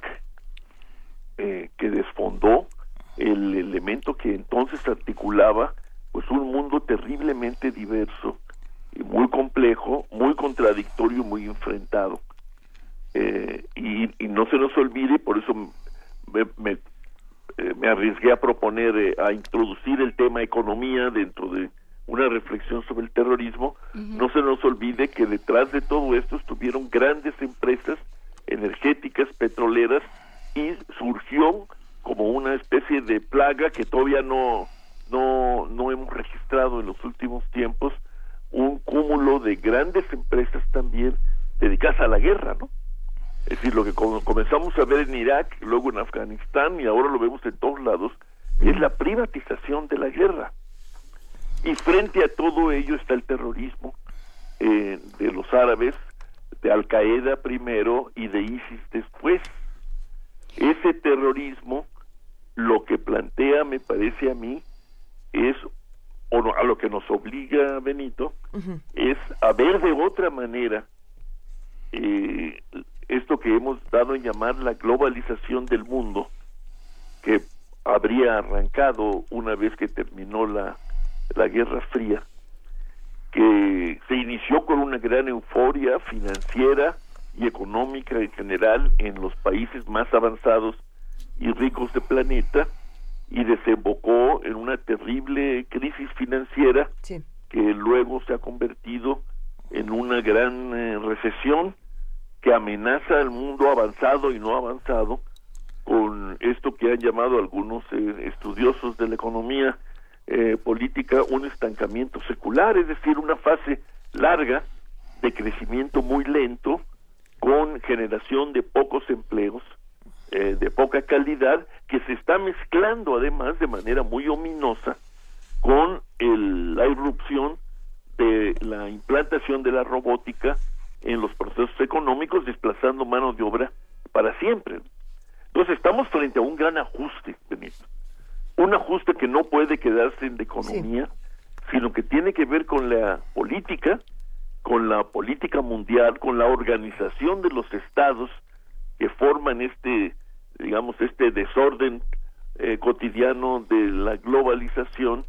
eh, que desfondó el elemento que entonces articulaba pues un mundo terriblemente diverso y muy complejo, muy contradictorio, muy enfrentado. Eh, y, y no se nos olvide, por eso me, me, eh, me arriesgué a proponer, eh, a introducir el tema economía dentro de una reflexión sobre el terrorismo, no se nos olvide que detrás de todo esto estuvieron grandes empresas energéticas, petroleras, y surgió como una especie de plaga que todavía no, no, no hemos registrado en los últimos tiempos, un cúmulo de grandes empresas también dedicadas a la guerra, ¿no? Es decir, lo que com- comenzamos a ver en Irak, luego en Afganistán y ahora lo vemos en todos lados, es la privatización de la guerra. Y frente a todo ello está el terrorismo eh, de los árabes, de Al Qaeda primero y de ISIS después. Ese terrorismo lo que plantea, me parece a mí, es, o no, a lo que nos obliga Benito, es a ver de otra manera eh, esto que hemos dado en llamar la globalización del mundo, que habría arrancado una vez que terminó la, la Guerra Fría, que se inició con una gran euforia financiera y económica en general en los países más avanzados y ricos del planeta y desembocó en una terrible crisis financiera que luego se ha convertido en una gran eh, recesión que amenaza al mundo avanzado y no avanzado con esto que han llamado algunos eh, estudiosos de la economía eh, política un estancamiento secular, es decir, una fase larga de crecimiento muy lento con generación de pocos empleos, eh, de poca calidad, que se está mezclando además de manera muy ominosa con el- la irrupción de la implantación de la robótica en los procesos económicos, desplazando mano de obra para siempre. Entonces estamos frente a un gran ajuste, Benito. Un ajuste que no puede quedarse en la economía, sino que tiene que ver con la política, con la política mundial, con la organización de los estados que forman este, digamos, este desorden eh, cotidiano de la globalización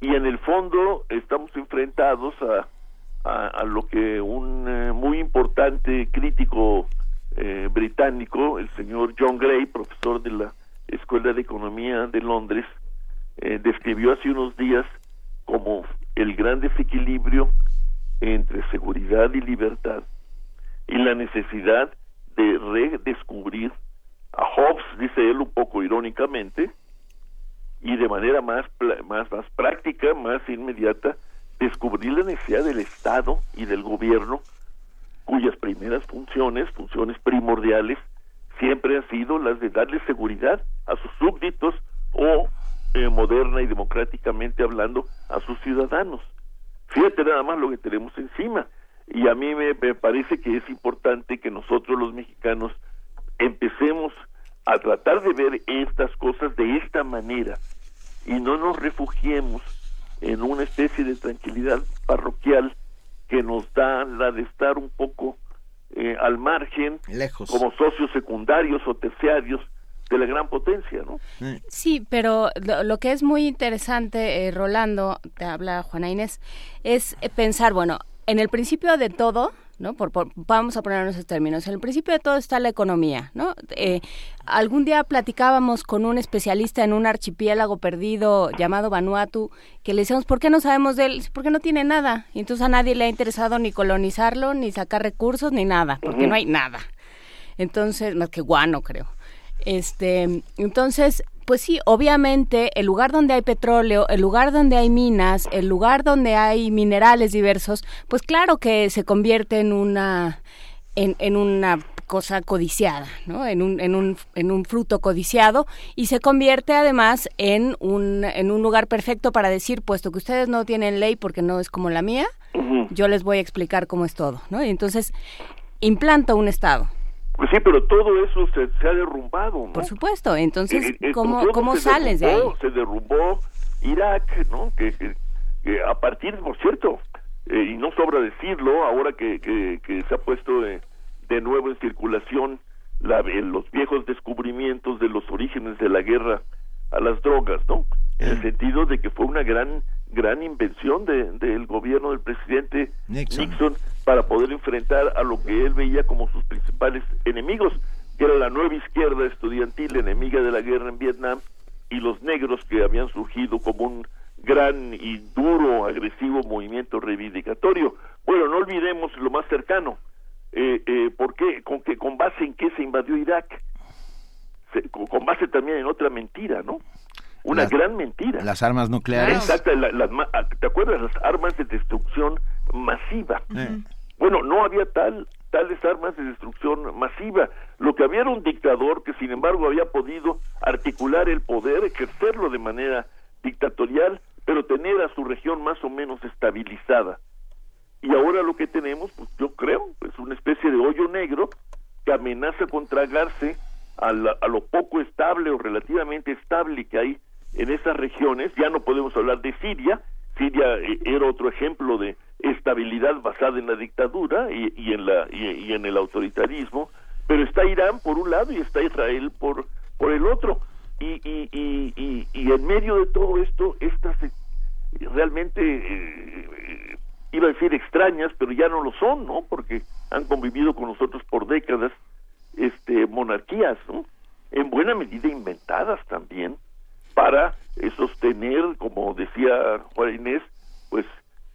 y en el fondo estamos enfrentados a, lo que un eh, muy importante crítico eh, británico, el señor John Gray, profesor de la Escuela de Economía de Londres, eh, describió hace unos días como el gran desequilibrio entre seguridad y libertad y la necesidad de redescubrir a Hobbes, dice él un poco irónicamente, y de manera más, más, más práctica, más inmediata, descubrir la necesidad del Estado y del gobierno, cuyas primeras funciones, funciones primordiales, siempre han sido las de darle seguridad a sus súbditos o, eh, moderna y democráticamente hablando, a sus ciudadanos. Fíjate nada más lo que tenemos encima. Y a mí me, me parece que es importante que nosotros los mexicanos empecemos a tratar de ver estas cosas de esta manera y no nos refugiemos en una especie de tranquilidad parroquial que nos da la de estar un poco eh, al margen Lejos. como socios secundarios o terciarios de la gran potencia, ¿no? Sí, pero lo, lo que es muy interesante, eh, Rolando, te habla Juana Inés, es pensar, bueno, en el principio de todo, ¿no? Por, por- vamos a poner esos términos. En el principio de todo está la economía, ¿no? Eh, algún día platicábamos con un especialista en un archipiélago perdido llamado Vanuatu, que le decíamos, ¿por qué no sabemos de él? Porque no tiene nada. Y entonces a nadie le ha interesado ni colonizarlo, ni sacar recursos, ni nada, porque no hay nada. Entonces, más que guano, creo. Este, entonces, pues sí, obviamente el lugar donde hay petróleo, el lugar donde hay minas, el lugar donde hay minerales diversos, pues claro que se convierte en una en, en una cosa codiciada, ¿no? En un, en, un, en un fruto codiciado y se convierte además en un, en un lugar perfecto para decir, puesto que ustedes no tienen ley porque no es como la mía, yo les voy a explicar cómo es todo, ¿no? Y entonces implanta un Estado. Pues sí, pero todo eso se, se ha derrumbado, ¿no? Por supuesto, entonces, Eh, eh, ¿cómo, cómo sales de ahí? derrumbó, Se derrumbó Irak, ¿no? Que, que- que a partir, por cierto, eh, y no sobra decirlo, ahora que, que, que se ha puesto eh, de nuevo en circulación la, eh, los viejos descubrimientos de los orígenes de la guerra a las drogas, ¿no? En el sentido de que fue una gran gran invención de- del gobierno del presidente Nixon. Nixon para poder enfrentar a lo que él veía como sus principales enemigos, que era la nueva izquierda estudiantil enemiga de la guerra en Vietnam y los negros que habían surgido como un gran y duro, agresivo movimiento reivindicatorio. Bueno, no olvidemos lo más cercano. Eh, eh, ¿Por qué? ¿Con, qué? ¿Con base en qué se invadió Irak? Se- con, con base también en otra mentira, ¿no? Una Las- gran mentira. Las armas nucleares. Exacto, la- ah, ¿te acuerdas? Las armas de destrucción masiva. Bueno, no había tal tales armas de destrucción masiva. Lo que había era un dictador que, sin embargo, había podido articular el poder, ejercerlo de manera dictatorial, pero tener a su región más o menos estabilizada. Y ahora lo que tenemos, pues yo creo, es una especie de hoyo negro que amenaza con tragarse a, la- a lo poco estable o relativamente estable que hay en esas regiones. Ya no podemos hablar de Siria. Siria eh, era otro ejemplo de estabilidad basada en la dictadura y, en la y, en el autoritarismo. Pero está Irán por un lado y está Israel por por el otro. Y, y, y, y, en medio de todo esto, estas eh, realmente eh, eh, iba a decir extrañas, pero ya no lo son, ¿no? Porque han convivido con nosotros por décadas, este, monarquías, ¿no? En buena medida inventadas también para sostener, como decía Juan Inés, pues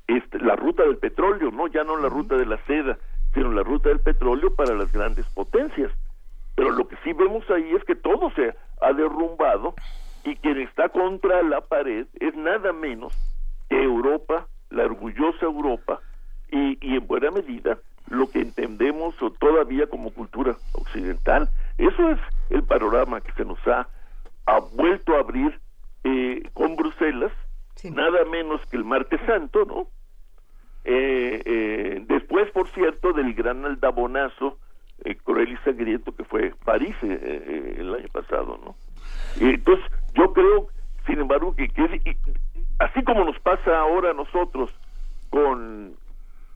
este, la ruta del petróleo, ¿no? Ya no la ruta de la seda, sino la ruta del petróleo para las grandes potencias. Pero lo que sí vemos ahí es que todo se ha derrumbado y quien está contra la pared es nada menos que Europa, la orgullosa Europa, y, y en buena medida lo que entendemos o todavía como cultura occidental. Eso es el panorama que se nos ha, ha vuelto a abrir eh, con Bruselas, nada menos que el martes santo, ¿no? Eh, eh, después, por cierto, del gran aldabonazo eh, cruel y sangriento que fue París eh, eh, el año pasado, ¿no? Entonces, yo creo, sin embargo, que, que es- y- así como nos pasa ahora a nosotros con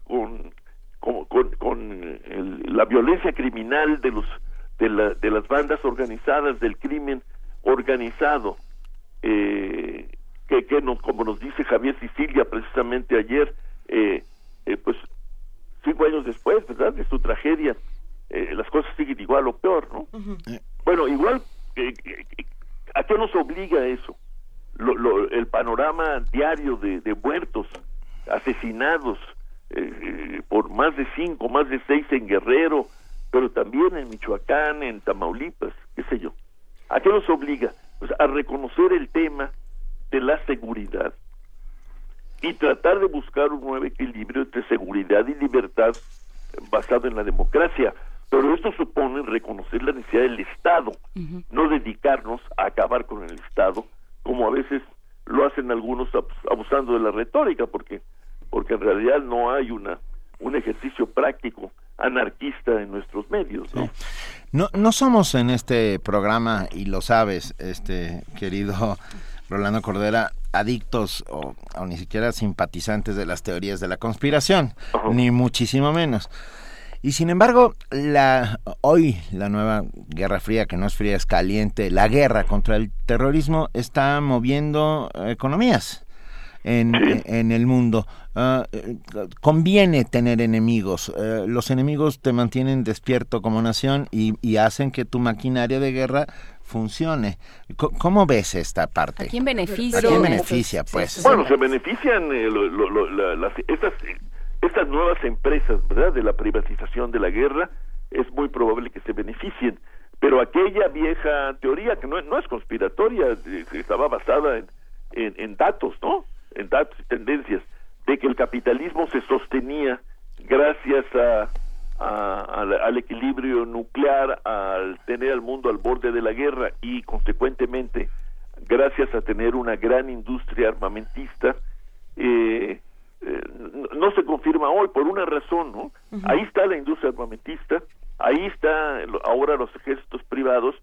con con, con- con el- la violencia criminal de los de, la- de las bandas organizadas del crimen organizado eh, que, que nos, como nos dice Javier Sicilia precisamente ayer eh, eh, pues cinco años después verdad de su tragedia eh, las cosas siguen igual o peor no bueno igual eh, eh, a qué nos obliga eso lo, lo- el panorama diario de, de muertos asesinados eh, eh, por más de cinco, más de seis en Guerrero, pero también en Michoacán, en Tamaulipas, qué sé yo. ¿A qué nos obliga? Pues a reconocer el tema de la seguridad y tratar de buscar un nuevo equilibrio entre seguridad y libertad basado en la democracia. Pero esto supone reconocer la necesidad del Estado, no dedicarnos a acabar con el Estado, como a veces lo hacen algunos abus- abusando de la retórica, porque porque en realidad no hay una un ejercicio práctico anarquista en nuestros medios, ¿no? No, no somos en este programa, y lo sabes, este querido Rolando Cordera, adictos o, o ni siquiera simpatizantes de las teorías de la conspiración, ni muchísimo menos. Y sin embargo, la, hoy la nueva Guerra Fría, que no es fría, es caliente, la guerra contra el terrorismo está moviendo eh, economías en, en el mundo. Ah, eh, conviene tener enemigos. Eh, los enemigos te mantienen despierto como nación y, y hacen que tu maquinaria de guerra funcione. Co- ¿Cómo ves esta parte? ¿A quién beneficia? ¿A quién beneficia, pues? Bueno, se benefician eh, lo- lo- lo- la- las, estas, estas nuevas empresas, ¿verdad? De la privatización de la guerra, es muy probable que se beneficien. Pero aquella vieja teoría, que no, no es conspiratoria, eh, estaba basada en, en, en datos, ¿no? En datos y tendencias, de que el capitalismo se sostenía gracias a, a- al, al equilibrio nuclear, al tener al mundo al borde de la guerra y consecuentemente gracias a tener una gran industria armamentista, eh, eh, no- se confirma hoy por una razón, ¿no? Ahí está la industria armamentista, ahí está ahora los ejércitos privados,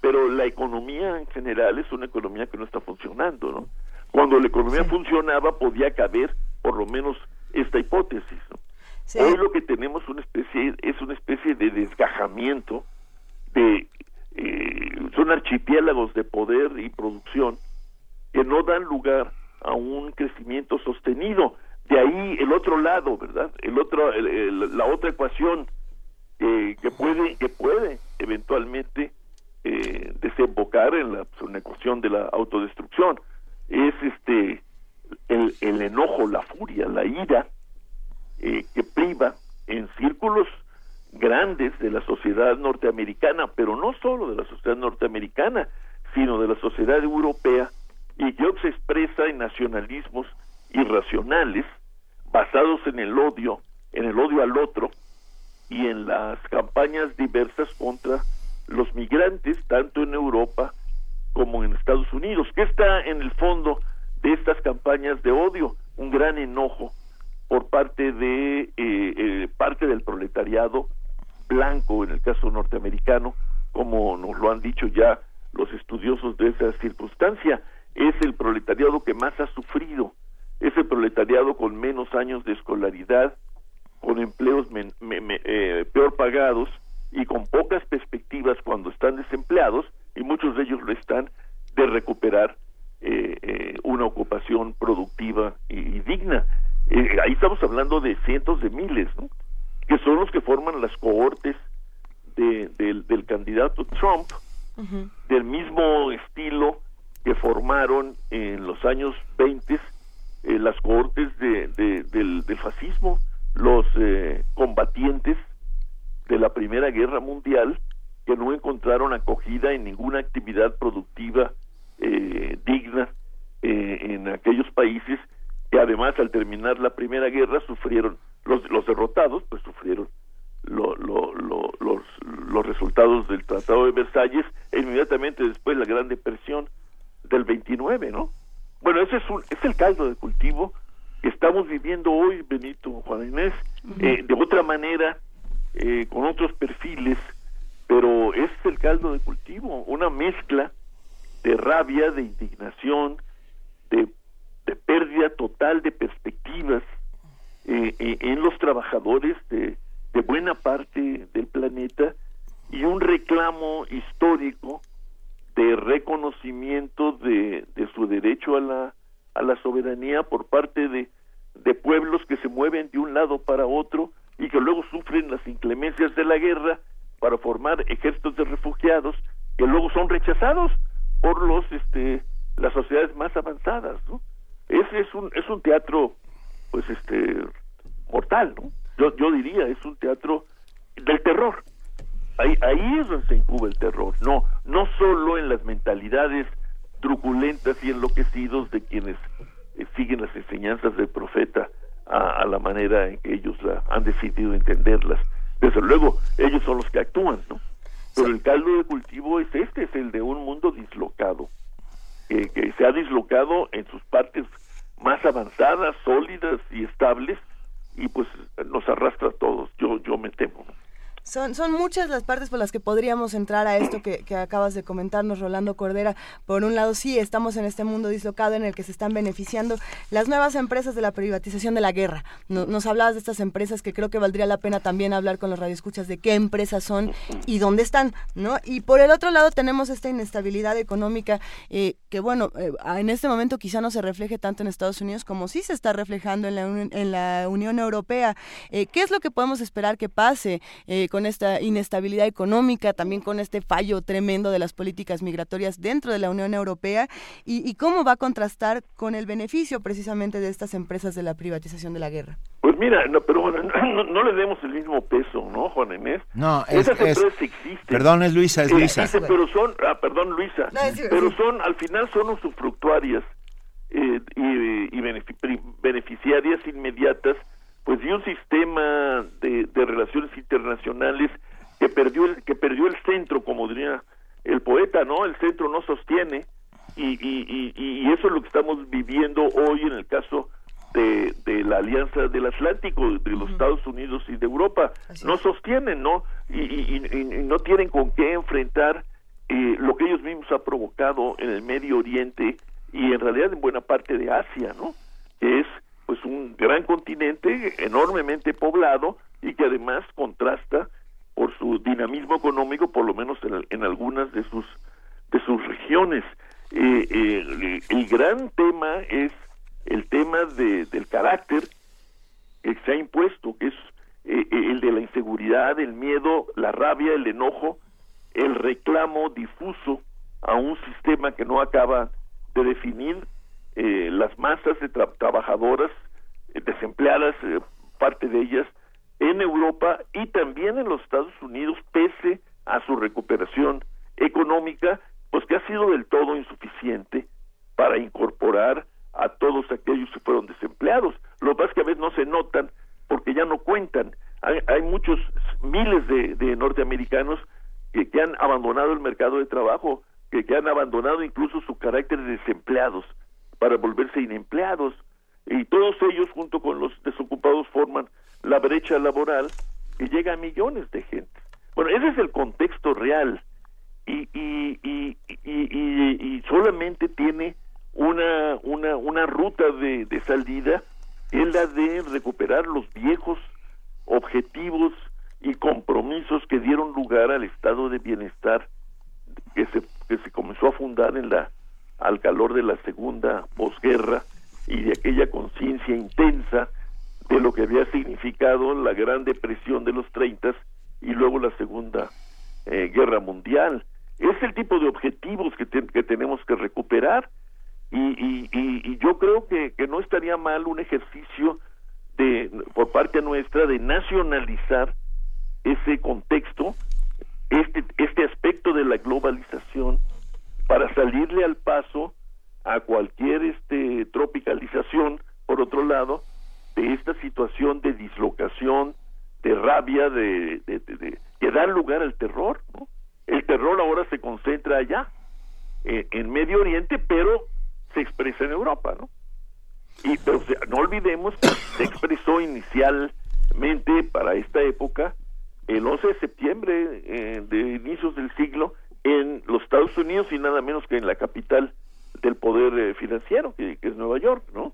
pero la economía en general es una economía que no está funcionando, ¿no? Cuando la economía funcionaba podía caber por lo menos esta hipótesis, ¿no? Hoy lo que tenemos una especie es una especie de desgajamiento de eh, son archipiélagos de poder y producción que no dan lugar a un crecimiento sostenido. De ahí el otro lado, ¿verdad? El otro, el- el- la otra ecuación eh, que puede, que puede eventualmente eh, desembocar en la una ecuación de la autodestrucción es este el, el enojo, la furia, la ira eh, que priva en círculos grandes de la sociedad norteamericana, pero no solo de la sociedad norteamericana, sino de la sociedad europea, y que se expresa en nacionalismos irracionales basados en el odio, en el odio al otro y en las campañas diversas contra los migrantes, tanto en Europa como en Estados Unidos. ¿Qué está en el fondo de estas campañas de odio? Un gran enojo por parte de eh, eh, parte del proletariado blanco, en el caso norteamericano, como nos lo han dicho ya los estudiosos de esa circunstancia, es el proletariado que más ha sufrido, es el proletariado con menos años de escolaridad, con empleos me- eh, peor pagados y con pocas perspectivas cuando están desempleados, y muchos de ellos lo están, de recuperar eh, eh, una ocupación productiva y, y digna. Eh, ahí estamos hablando de cientos de miles, ¿no? que son los que forman las cohortes de- del, del candidato Trump, del mismo estilo que formaron en los años 20 eh, las cohortes de, de- del, del fascismo, los eh, combatientes de la Primera Guerra Mundial que no encontraron acogida en ninguna actividad productiva eh, digna eh, en aquellos países que además al terminar la Primera Guerra sufrieron, los, los derrotados pues sufrieron lo- lo- lo- los, los resultados del Tratado de Versalles e inmediatamente después la Gran Depresión del 29, ¿no? Bueno, ese es, un, es el caldo de cultivo que estamos viviendo hoy, Benito, Juan Inés, eh, de otra manera, eh, con otros perfiles, pero es el caldo de cultivo, una mezcla de rabia, de indignación, de, pérdida total de perspectivas eh, eh, en los trabajadores de, buena parte del planeta y un reclamo histórico de reconocimiento de, de su derecho a la, a la soberanía por parte de pueblos que se mueven de un lado para otro y que luego sufren las inclemencias de la guerra para formar ejércitos de refugiados que luego son rechazados por los este las sociedades más avanzadas ¿no? ese es un es un teatro pues este mortal no yo yo diría es un teatro del terror. Ahí ahí es donde se incuba el terror no no solo en las mentalidades truculentas y enloquecidos de quienes eh, siguen las enseñanzas del profeta a, a la manera en que ellos la, han decidido entenderlas desde luego ellos son los que actúan no pero el caldo de cultivo es este es el de un mundo dislocado que, que se ha dislocado en sus partes más avanzadas sólidas y estables y pues nos arrastra a todos. Yo yo me temo ¿no? Son, son muchas las partes por las que podríamos entrar a esto que, acabas de comentarnos, Rolando Cordera. Por un lado, sí, estamos en este mundo dislocado en el que se están beneficiando las nuevas empresas de la privatización de la guerra. No- nos hablabas de estas empresas que creo que valdría la pena también hablar con los radioescuchas de qué empresas son y dónde están, ¿no? Y por el otro lado tenemos esta inestabilidad económica eh, que, bueno, eh, en este momento quizá no se refleje tanto en Estados Unidos como sí se está reflejando en la, en la Unión Europea. Eh, ¿Qué es lo que podemos esperar que pase eh, con con esta inestabilidad económica, también con este fallo tremendo de las políticas migratorias dentro de la Unión Europea y, y cómo va a contrastar con el beneficio precisamente de estas empresas de la privatización de la guerra. Pues mira, no, pero bueno, no, no le demos el mismo peso, ¿no, Juan Inés? No, es, Esas es- empresas existen. Perdón, es Luisa, es Eh, Luisa. pero son, ah, perdón, Luisa, No, sí, pero sí. son, al final son usufructuarias eh, y, beneficiarias inmediatas, pues de un sistema de, de relaciones internacionales que perdió el, que perdió el centro, como diría el poeta, ¿no? El centro no sostiene y, y, y, y eso es lo que estamos viviendo hoy en el caso de, de la Alianza del Atlántico, de los Estados Unidos y de Europa. no sostienen, ¿no? Y, y- y- y no tienen con qué enfrentar eh, lo que ellos mismos han provocado en el Medio Oriente y en realidad en buena parte de Asia, ¿no? Que es pues un gran continente enormemente poblado y que además contrasta por su dinamismo económico, por lo menos en, algunas de sus de sus regiones. Eh, eh, el, el gran tema es el tema de, del carácter que se ha impuesto, que es eh, eh, el de la inseguridad, el miedo, la rabia, el enojo, el reclamo difuso a un sistema que no acaba de definir eh, las masas de tra- trabajadoras eh, desempleadas, eh, parte de ellas, en Europa y también en los Estados Unidos, pese a su recuperación económica, pues que ha sido del todo insuficiente para incorporar a todos aquellos que fueron desempleados. Lo que pasa que a veces no se notan porque ya no cuentan. Hay, hay muchos miles de, de norteamericanos que, que han abandonado el mercado de trabajo, que, que han abandonado incluso su carácter de desempleados para volverse inempleados. Y todos ellos, junto con los desocupados, forman la brecha laboral que llega a millones de gente. Bueno, ese es el contexto real y, y, y, y, solamente tiene una, una, una ruta de, de salida, es la de recuperar los viejos objetivos y compromisos que dieron lugar al estado de bienestar que se, que se comenzó a fundar en la al calor de la segunda posguerra y de aquella conciencia intensa de lo que había significado la gran depresión de los 30 y luego la segunda eh, guerra mundial. Es el tipo de objetivos que, que tenemos que recuperar y, y, y- y yo creo que, que no estaría mal un ejercicio de por parte nuestra de nacionalizar ese contexto, este, este aspecto de la globalización para salirle al paso a cualquier este tropicalización, por otro lado, de esta situación de dislocación, de rabia, de, de, de- de- que da lugar al terror. El terror ahora se concentra allá, eh, en Medio Oriente, pero se expresa en Europa, ¿no? Y pero se- no olvidemos que se expresó inicialmente para esta época el 11 de septiembre eh, de inicios del siglo en los Estados Unidos y nada menos que en la capital del poder eh, financiero, que, que es Nueva York, ¿no?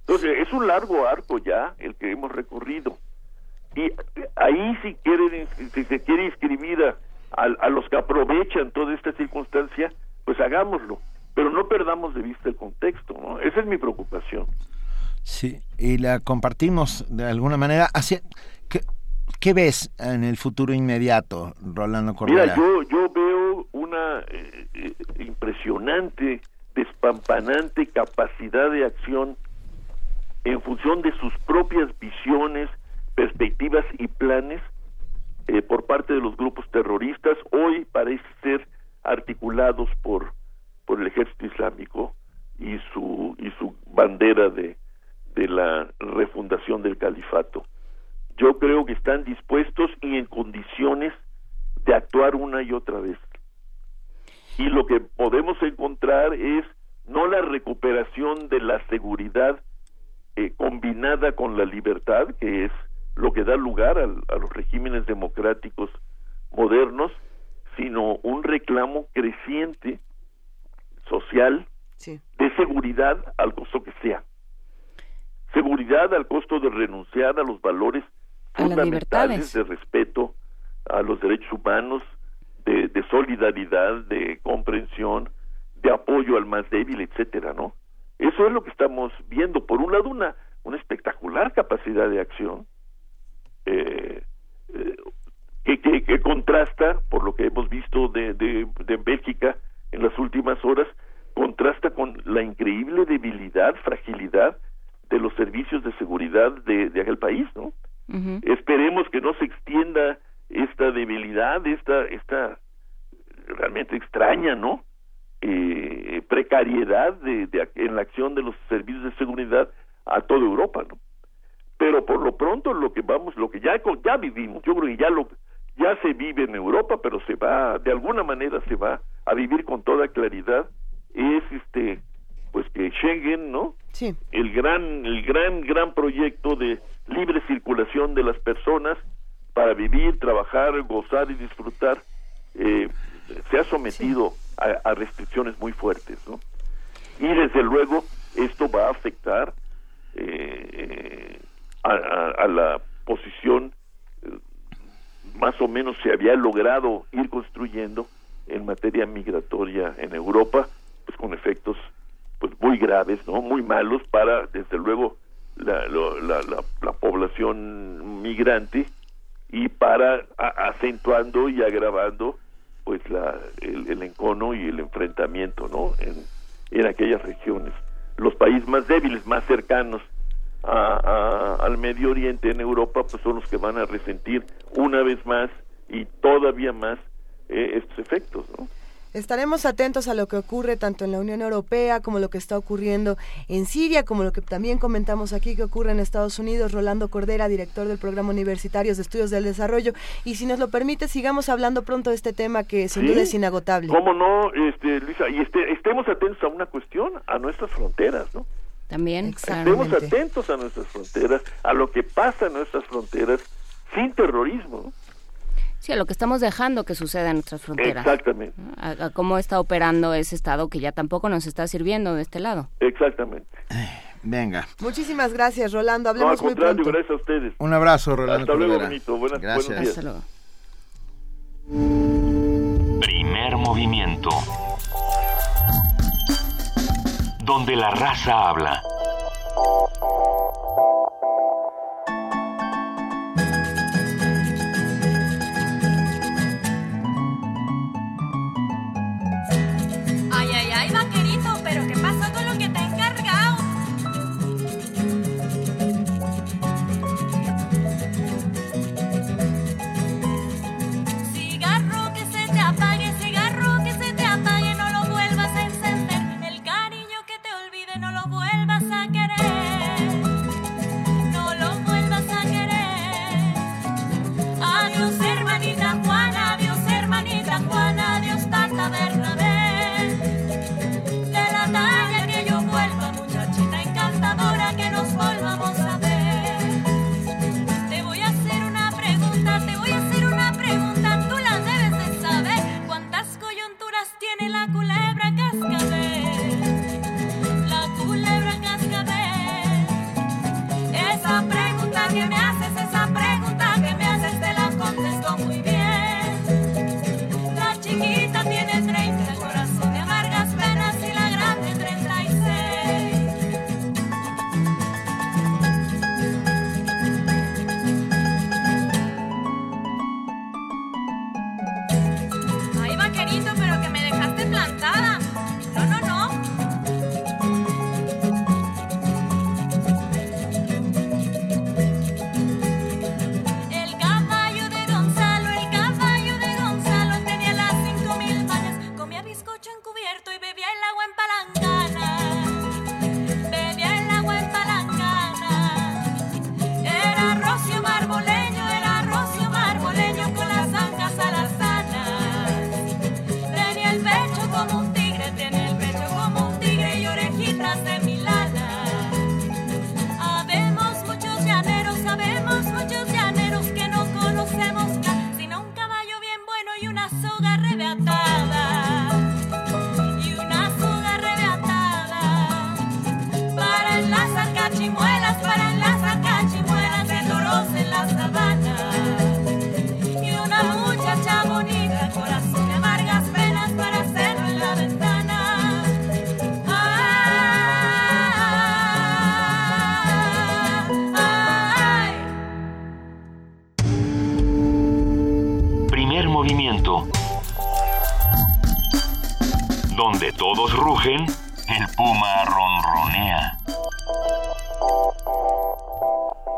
Entonces, es un largo arco ya el que hemos recorrido. Y eh, ahí si quieren, si se quiere inscribir a, a- a los que aprovechan toda esta circunstancia, pues hagámoslo. Pero no perdamos de vista el contexto, ¿no? Esa es mi preocupación. Sí, y la compartimos de alguna manera. Hacia, ¿qué, qué ves en el futuro inmediato, Rolando Correa? Mira, yo, yo veo eh, impresionante, despampanante capacidad de acción en función de sus propias visiones, perspectivas y planes eh, por parte de los grupos terroristas, hoy parece ser articulados por, por el ejército islámico y su, y su bandera de, de la refundación del califato. Yo creo que están dispuestos y en condiciones de actuar una y otra vez. Y lo que podemos encontrar es no la recuperación de la seguridad eh, combinada con la libertad, que es lo que da lugar al- a los regímenes democráticos modernos, sino un reclamo creciente social de seguridad al costo que sea. Seguridad al costo de renunciar a los valores A fundamentales de respeto a los derechos humanos, de, de solidaridad, de comprensión, de apoyo al más débil, etcétera, ¿no? Eso es lo que estamos viendo. Por un lado, una, una espectacular capacidad de acción, eh, eh, que, que, que contrasta, por lo que hemos visto de, de, de Bélgica en las últimas horas, contrasta con la increíble debilidad, fragilidad de los servicios de seguridad de, de aquel país, ¿no? Esperemos que no se extienda esta debilidad, esta, esta realmente extraña, ¿no? Eh, precariedad de, de, en la acción de los servicios de seguridad a toda Europa, ¿no? Pero por lo pronto lo que vamos, lo que ya ya vivimos, yo creo que ya lo ya se vive en Europa, pero se va de alguna manera se va a vivir con toda claridad es este pues que Schengen, ¿no? Sí. El gran el gran gran proyecto de libre circulación de las personas para vivir, trabajar, gozar y disfrutar eh, se ha sometido a, a, restricciones muy fuertes, ¿no? Y desde luego esto va a afectar eh, a, a, a, la posición eh, más o menos se había logrado ir construyendo en materia migratoria en Europa, pues con efectos pues muy graves, no, muy malos para desde luego la, la, la, la población migrante y para a, acentuando y agravando pues la, el, el, encono y el enfrentamiento no en, en aquellas regiones. Los países más débiles más cercanos a, al Medio Oriente en Europa pues son los que van a resentir una vez más y todavía más eh, estos efectos no Estaremos atentos a lo que ocurre tanto en la Unión Europea como lo que está ocurriendo en Siria, como lo que también comentamos aquí que ocurre en Estados Unidos. Rolando Cordera, director del Programa Universitario de Estudios del Desarrollo. Y si nos lo permite, sigamos hablando pronto de este tema que sin ¿Sí? duda es inagotable. ¿Cómo no, este, Luisa? Y este, estemos atentos a una cuestión, a nuestras fronteras, ¿no? También. Estemos atentos a nuestras fronteras, a lo que pasa en nuestras fronteras sin terrorismo, ¿no? Sí, a lo que estamos dejando que suceda en nuestras fronteras. Exactamente. A, a, cómo está operando ese Estado que ya tampoco nos está sirviendo de este lado. Exactamente. Venga. Muchísimas gracias, Rolando. Hablemos no, al contrario, muy pronto. gracias a ustedes. Un abrazo, Rolando. Hasta luego, bonito. Buenas, gracias. buenos días. Hasta luego. Primer movimiento. Donde la raza habla. El puma ronronea.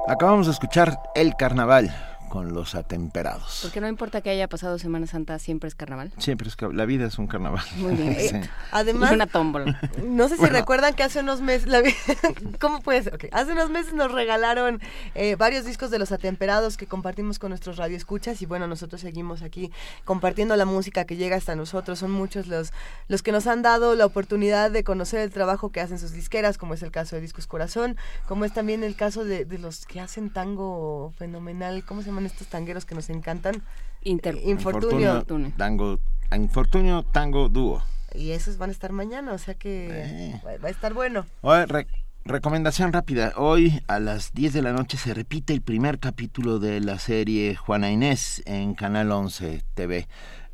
Acabamos de escuchar El Carnaval con los atemperados. Porque no importa que haya pasado Semana Santa, siempre es carnaval. Siempre es que la vida es un carnaval. Muy bien. Sí. Eh, Además, una tómbola. No sé si Bueno. recuerdan que hace unos meses, la ¿cómo puede ser? Hace unos meses nos regalaron eh, varios discos de los atemperados que compartimos con nuestros radioescuchas y bueno, nosotros seguimos aquí compartiendo la música que llega hasta nosotros. Son muchos los, los que nos han dado la oportunidad de conocer el trabajo que hacen sus disqueras, como es el caso de Discos Corazón, como es también el caso de, de los que hacen tango fenomenal, ¿cómo se estos tangueros que nos encantan? Inter Infortunio. Tango, Infortunio Tango Dúo. Y esos van a estar mañana, o sea que va- va a estar bueno. Oye, re- recomendación rápida. Hoy a las 10 de la noche se repite el primer capítulo de la serie Juana Inés en Canal 11 TV.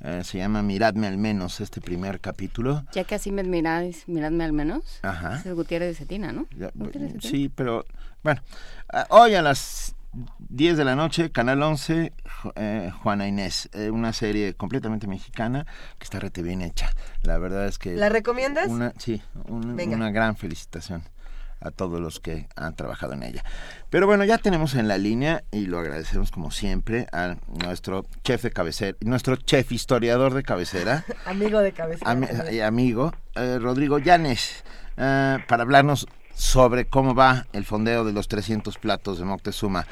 Eh, se llama Miradme al menos este primer capítulo. Ya que así me miráis, miradme al menos. Ajá. Es el Gutiérrez de Cetina, ¿no? Ya, Gutiérrez de Cetina. Sí, pero bueno, hoy a las 10 de la noche, Canal 11, Ju- eh, Juana Inés, eh, una serie completamente mexicana que está rete bien hecha. La verdad es que... ¿La recomiendas? Una, sí, un- una gran felicitación a todos los que han trabajado en ella. Pero bueno, ya tenemos en la línea y lo agradecemos como siempre a nuestro chef de cabecera, nuestro chef historiador de cabecera, Amigo de cabeza. ami- eh, amigo eh, Rodrigo Llanes, eh, para hablarnos sobre cómo va el fondeo de los 300 platos de Moctezuma.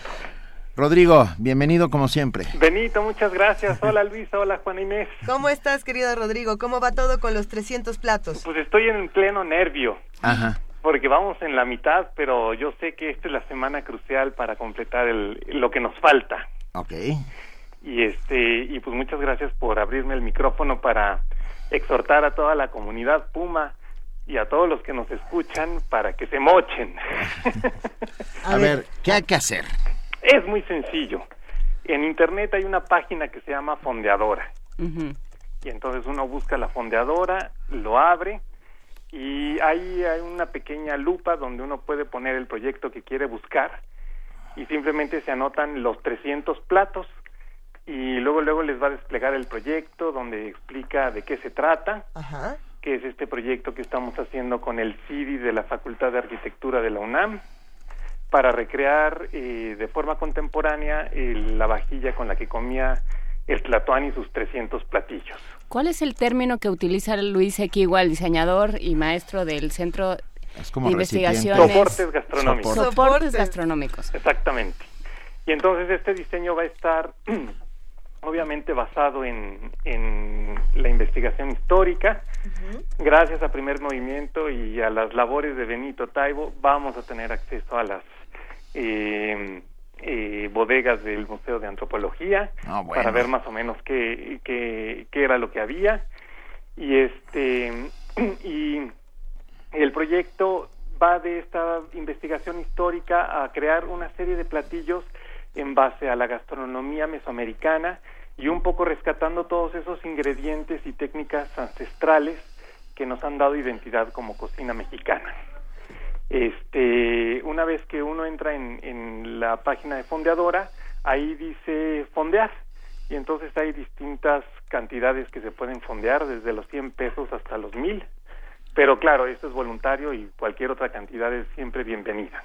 Rodrigo, bienvenido como siempre. Benito, muchas gracias. Hola Luisa, hola Juan Inés. ¿Cómo estás, querido Rodrigo? ¿Cómo va todo con los 300 platos? Pues estoy en pleno nervio, Ajá. porque vamos en la mitad, pero yo sé que esta es la semana crucial para completar el, lo que nos falta. Ok. Y este y pues muchas gracias por abrirme el micrófono para exhortar a toda la comunidad Puma y a todos los que nos escuchan para que se mochen. A, ver, ¿qué hay que hacer? Es muy sencillo. En internet hay una página que se llama Fondeadora. Y entonces uno busca la fondeadora, lo abre y ahí hay una pequeña lupa donde uno puede poner el proyecto que quiere buscar y simplemente se anotan los 300 platos y luego luego les va a desplegar el proyecto donde explica de qué se trata, Ajá. Que es este proyecto que estamos haciendo con el CIDI de la Facultad de Arquitectura de la UNAM para recrear eh, de forma contemporánea eh, la vajilla con la que comía el Tlatoán y sus 300 platillos. ¿Cuál es el término que utiliza Luis Equigua, el diseñador y maestro del Centro como de. Investigaciones? Soportes gastronómicos. Soportes. Soportes. gastronómicos. Exactamente. Y entonces este diseño va a estar obviamente basado en, en la investigación histórica. Gracias a Primer Movimiento y a las labores de Benito Taibo vamos a tener acceso a las eh, eh, bodegas del Museo de Antropología Ah, bueno. para ver más o menos qué, qué, qué era lo que había. Y este y el proyecto va de esta investigación histórica a crear una serie de platillos en base a la gastronomía mesoamericana y un poco rescatando todos esos ingredientes y técnicas ancestrales que nos han dado identidad como cocina mexicana. Este, una vez que uno entra en, en la página de Fondeadora, ahí dice fondear y entonces hay distintas cantidades que se pueden fondear desde los 100 pesos hasta los 1000 pero claro, esto es voluntario y cualquier otra cantidad es siempre bienvenida.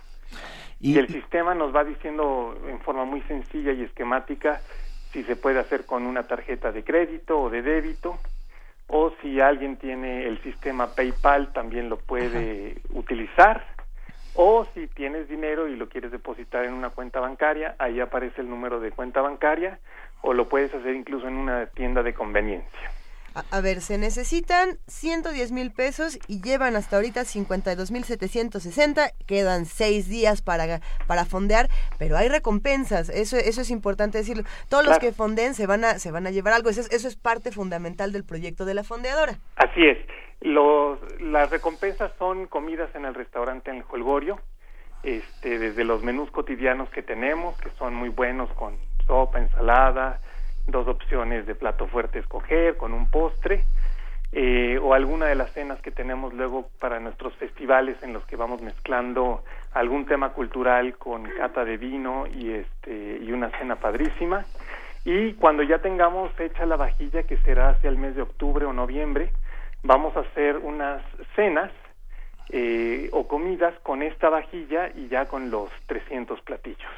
Y, el sistema nos va diciendo en forma muy sencilla y esquemática si se puede hacer con una tarjeta de crédito o de débito, o si alguien tiene el sistema PayPal también lo puede utilizar, o si tienes dinero y lo quieres depositar en una cuenta bancaria, ahí aparece el número de cuenta bancaria, o lo puedes hacer incluso en una tienda de conveniencia. A, a ver, se necesitan 110 mil pesos y llevan hasta ahorita 52 mil 760. Quedan seis días para, para fondear, pero hay recompensas. Eso, eso es importante decirlo. Todos los que fonden se van a, se van a llevar algo. Eso es, eso es parte fundamental del proyecto de la fondeadora. Así es. Los, las recompensas son comidas en el restaurante en el Holgorio, este, desde los menús cotidianos que tenemos, que son muy buenos con sopa, ensalada, dos opciones de plato fuerte escoger, con un postre, eh, o alguna de las cenas que tenemos luego para nuestros festivales en los que vamos mezclando algún tema cultural con cata de vino y este y una cena padrísima. Y cuando ya tengamos hecha la vajilla, que será hacia el mes de octubre o noviembre, vamos a hacer unas cenas eh, o comidas con esta vajilla y ya con los 300 platillos.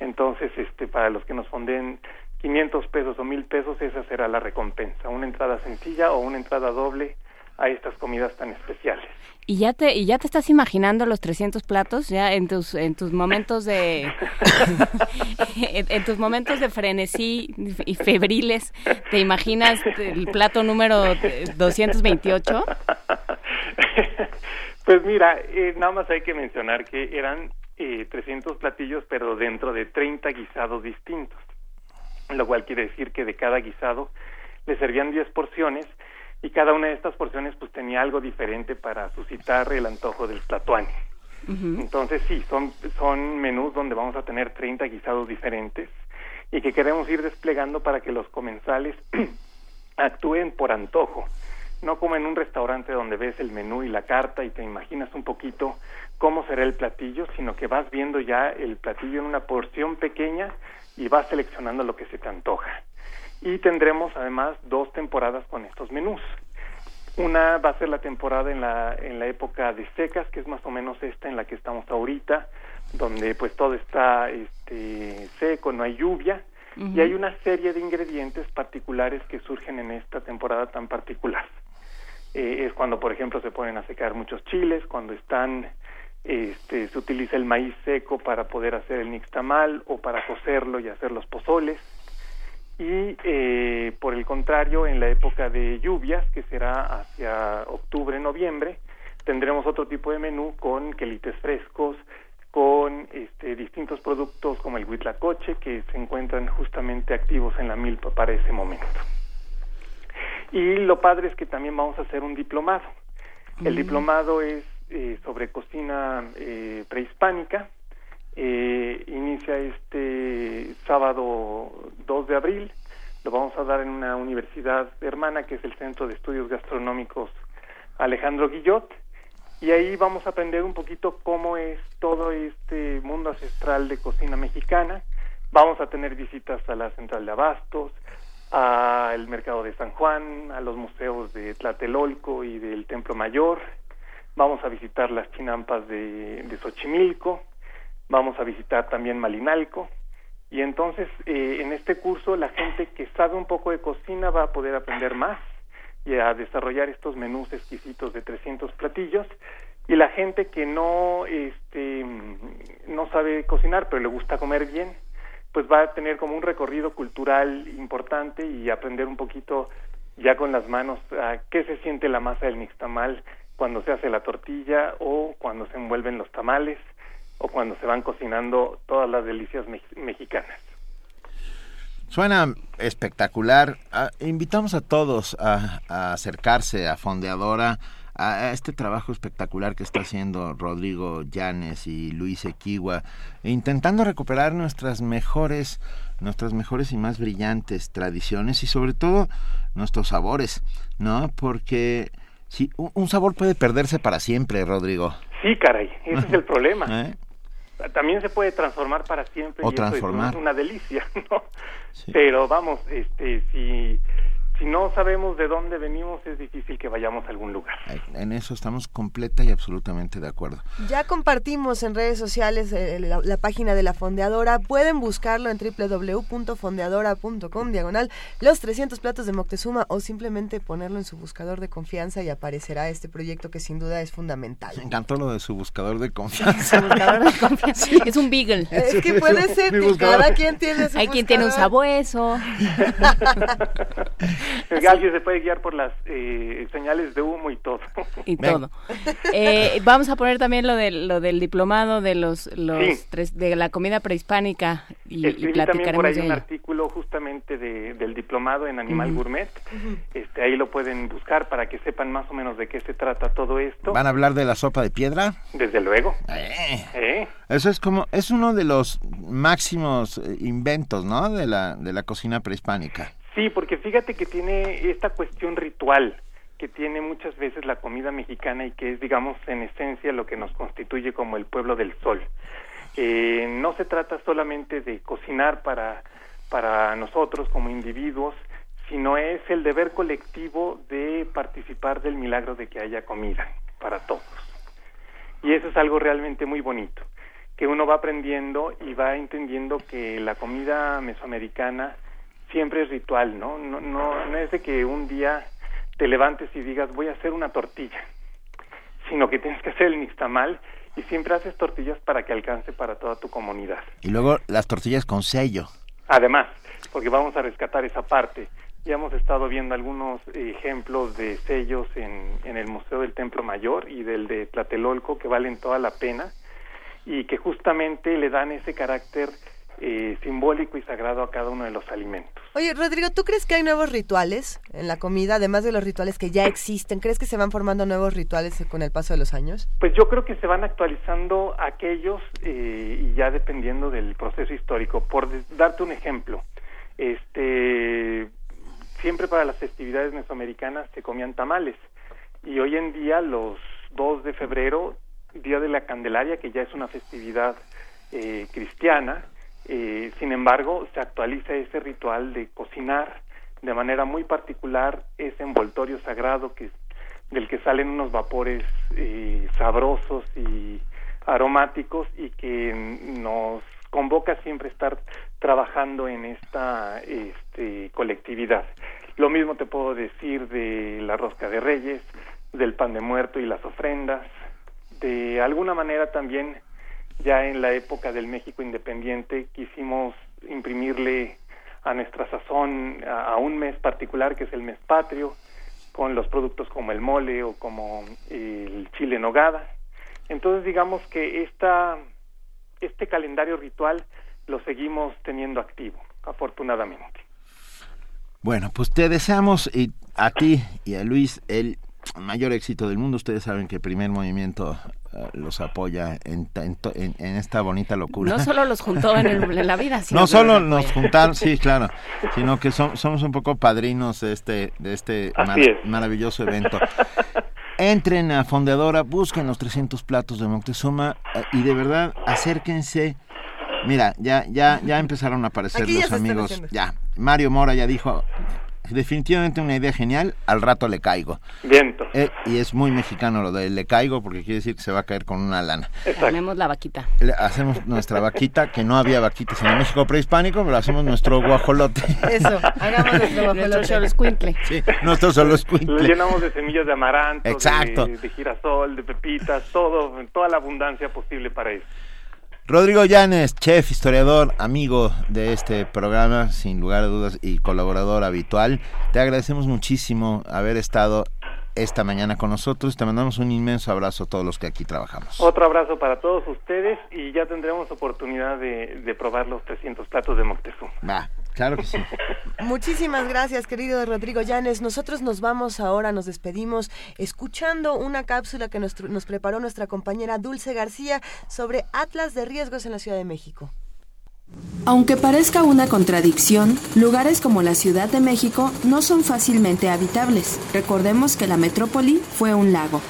Entonces, este, para los que nos fonden 500 pesos o 1000 pesos, esa será la recompensa, una entrada sencilla o una entrada doble a estas comidas tan especiales. ¿Y ya te y ya te estás imaginando los 300 platos ya en tus en tus momentos de en, en tus momentos de frenesí y febriles te imaginas el plato número 228? Pues mira, eh, nada más hay que mencionar que eran eh, 300 platillos, pero dentro de 30 guisados distintos, lo cual quiere decir que de cada guisado le servían 10 porciones y cada una de estas porciones pues tenía algo diferente para suscitar el antojo del tlatoani. Entonces sí, son, son menús donde vamos a tener 30 guisados diferentes y que queremos ir desplegando para que los comensales actúen por antojo, no como en un restaurante donde ves el menú y la carta y te imaginas un poquito cómo será el platillo, sino que vas viendo ya el platillo en una porción pequeña y vas seleccionando lo que se te antoja. Y tendremos además dos temporadas con estos menús. Una va a ser la temporada en la, en la época de secas, que es más o menos esta en la que estamos ahorita, donde pues todo está este, seco, no hay lluvia, y hay una serie de ingredientes particulares que surgen en esta temporada tan particular. Eh, es cuando, por ejemplo, se ponen a secar muchos chiles, cuando están, este, se utiliza el maíz seco para poder hacer el nixtamal o para cocerlo y hacer los pozoles. Y eh, por el contrario, en la época de lluvias, que será hacia octubre, noviembre, tendremos otro tipo de menú con quelites frescos, con este, distintos productos como el huitlacoche, que se encuentran justamente activos en la milpa para ese momento. Y lo padre es que también vamos a hacer un diplomado. El Mm. diplomado es eh, sobre cocina eh, prehispánica. Eh, inicia este sábado 2 de abril. Lo vamos a dar en una universidad hermana que es el Centro de Estudios Gastronómicos Alejandro Guillot. Y ahí vamos a aprender un poquito cómo es todo este mundo ancestral de cocina mexicana. Vamos a tener visitas a la Central de Abastos, al Mercado de San Juan, a los museos de Tlatelolco y del Templo Mayor. Vamos a visitar las chinampas de, Xochimilco. Vamos a visitar también Malinalco. Y entonces, eh, en este curso, la gente que sabe un poco de cocina va a poder aprender más y a desarrollar estos menús exquisitos de 300 platillos. Y la gente que no, este, no sabe cocinar, pero le gusta comer bien, pues va a tener como un recorrido cultural importante y aprender un poquito ya con las manos a qué se siente la masa del nixtamal cuando se hace la tortilla o cuando se envuelven los tamales o cuando se van cocinando todas las delicias mex- mexicanas. Suena espectacular. Ah, invitamos a todos a, acercarse a Fondeadora, a, a este trabajo espectacular que está haciendo Rodrigo Llanes y Luis Equigua, intentando recuperar nuestras mejores, nuestras mejores y más brillantes tradiciones y sobre todo nuestros sabores, ¿no? Porque si un, sabor puede perderse para siempre, Rodrigo. Sí, caray, ese es el problema. ¿Eh? También se puede transformar para siempre O y eso es transformar. un- una delicia, ¿no? Pero vamos, este, si, si no sabemos de dónde venimos es difícil que vayamos a algún lugar. En eso estamos completa y absolutamente de acuerdo. Ya compartimos en redes sociales eh, la, la página de la fondeadora. Pueden buscarlo en www.fondeadora.com diagonal los 300 platos de Moctezuma o simplemente ponerlo en su buscador de confianza y aparecerá este proyecto que sin duda es fundamental. Me encantó lo de su buscador de confianza. Es un beagle. Es que puede ser que cada quien tiene su Hay quien tiene un buscador. sabueso. Alguien se puede guiar por las eh, señales de humo y todo. y todo. Eh, vamos a poner también lo del, lo del diplomado de los, los Sí. tres, de la comida prehispánica y, y Escribí también por platicaremos ahí de un ello. artículo justamente de, del diplomado en Animal. Gourmet. Este, ahí lo pueden buscar para que sepan más o menos de qué se trata todo esto. ¿Van a hablar de la sopa de piedra? Desde luego. ¿Eh? Eso es como, es uno de los máximos eh, inventos, ¿no? De la, de la cocina prehispánica. Sí, porque fíjate que tiene esta cuestión ritual que tiene muchas veces la comida mexicana y que es, digamos, en esencia lo que nos constituye como el pueblo del sol. Eh, no se trata solamente de cocinar para, para nosotros como individuos, sino es el deber colectivo de participar del milagro de que haya comida para todos. Y eso es algo realmente muy bonito, que uno va aprendiendo y va entendiendo que la comida mesoamericana siempre es ritual, ¿no? No, no, no es de que un día te levantes y digas voy a hacer una tortilla, sino que tienes que hacer el nixtamal y siempre haces tortillas para que alcance para toda tu comunidad. Y luego las tortillas con sello. Además, porque vamos a rescatar esa parte. Ya hemos estado viendo algunos ejemplos de sellos en, en el Museo del Templo Mayor y del de Tlatelolco que valen toda la pena y que justamente le dan ese carácter eh, simbólico y sagrado a cada uno de los alimentos. Oye, Rodrigo, ¿tú crees que hay nuevos rituales en la comida, además de los rituales que ya existen? ¿Crees que se van formando nuevos rituales con el paso de los años? Pues yo creo que se van actualizando aquellos eh, y ya dependiendo del proceso histórico. Por darte un ejemplo, este siempre para las festividades mesoamericanas se comían tamales y hoy en día los 2 de febrero, Día de la Candelaria, que ya es una festividad eh, cristiana, eh, sin embargo se actualiza ese ritual de cocinar de manera muy particular ese envoltorio sagrado que del que salen unos vapores eh, sabrosos y aromáticos y que nos convoca siempre estar trabajando en esta este, colectividad. Lo mismo te puedo decir de la rosca de reyes, del pan de muerto y las ofrendas. De alguna manera también ya en la época del México independiente quisimos imprimirle a nuestra sazón a, a un mes particular que es el mes patrio, con los productos como el mole o como el chile nogada. Entonces digamos que esta, este calendario ritual lo seguimos teniendo activo, afortunadamente. Bueno, pues te deseamos y a ti y a Luis el mayor éxito del mundo. Ustedes saben que el primer movimiento uh, los apoya en, en, en, esta bonita locura. No solo los juntó en, el, en la vida, sino no solo nos juntaron, sí, claro, sino que son, somos un poco padrinos de este, de este mar, maravilloso evento. Entren a Fondeadora, busquen los 300 platos de Moctezuma uh, y de verdad acérquense. Mira, ya, ya, ya empezaron a aparecer Aquí los amigos. Ya, Mario Mora ya dijo, definitivamente una idea genial, al rato le caigo. Viento. Eh, y es muy mexicano lo de le caigo porque quiere decir que se va a caer con una lana. Ponemos la vaquita. Le hacemos nuestra vaquita, que no había vaquitas en el México prehispánico, pero hacemos nuestro guajolote. Eso, hagamos nuestro guajolote. Sí, nuestro solo. Lo llenamos de semillas de amaranto, Exacto. De, de girasol, de pepitas, todo, toda la abundancia posible para eso. Rodrigo Llanes, chef, historiador, amigo de este programa, sin lugar a dudas, y colaborador habitual. Te agradecemos muchísimo haber estado esta mañana con nosotros. Te mandamos un inmenso abrazo a todos los que aquí trabajamos. Otro abrazo para todos ustedes y ya tendremos oportunidad de, de probar los 300 platos de Moctezuma. Va, claro que sí. Muchísimas gracias, querido Rodrigo Llanes. Nosotros nos vamos ahora, nos despedimos escuchando una cápsula que nos, nos preparó nuestra compañera Dulce García sobre Atlas de Riesgos en la Ciudad de México. Aunque parezca una contradicción, lugares como la Ciudad de México no son fácilmente habitables. Recordemos que la metrópoli fue un lago.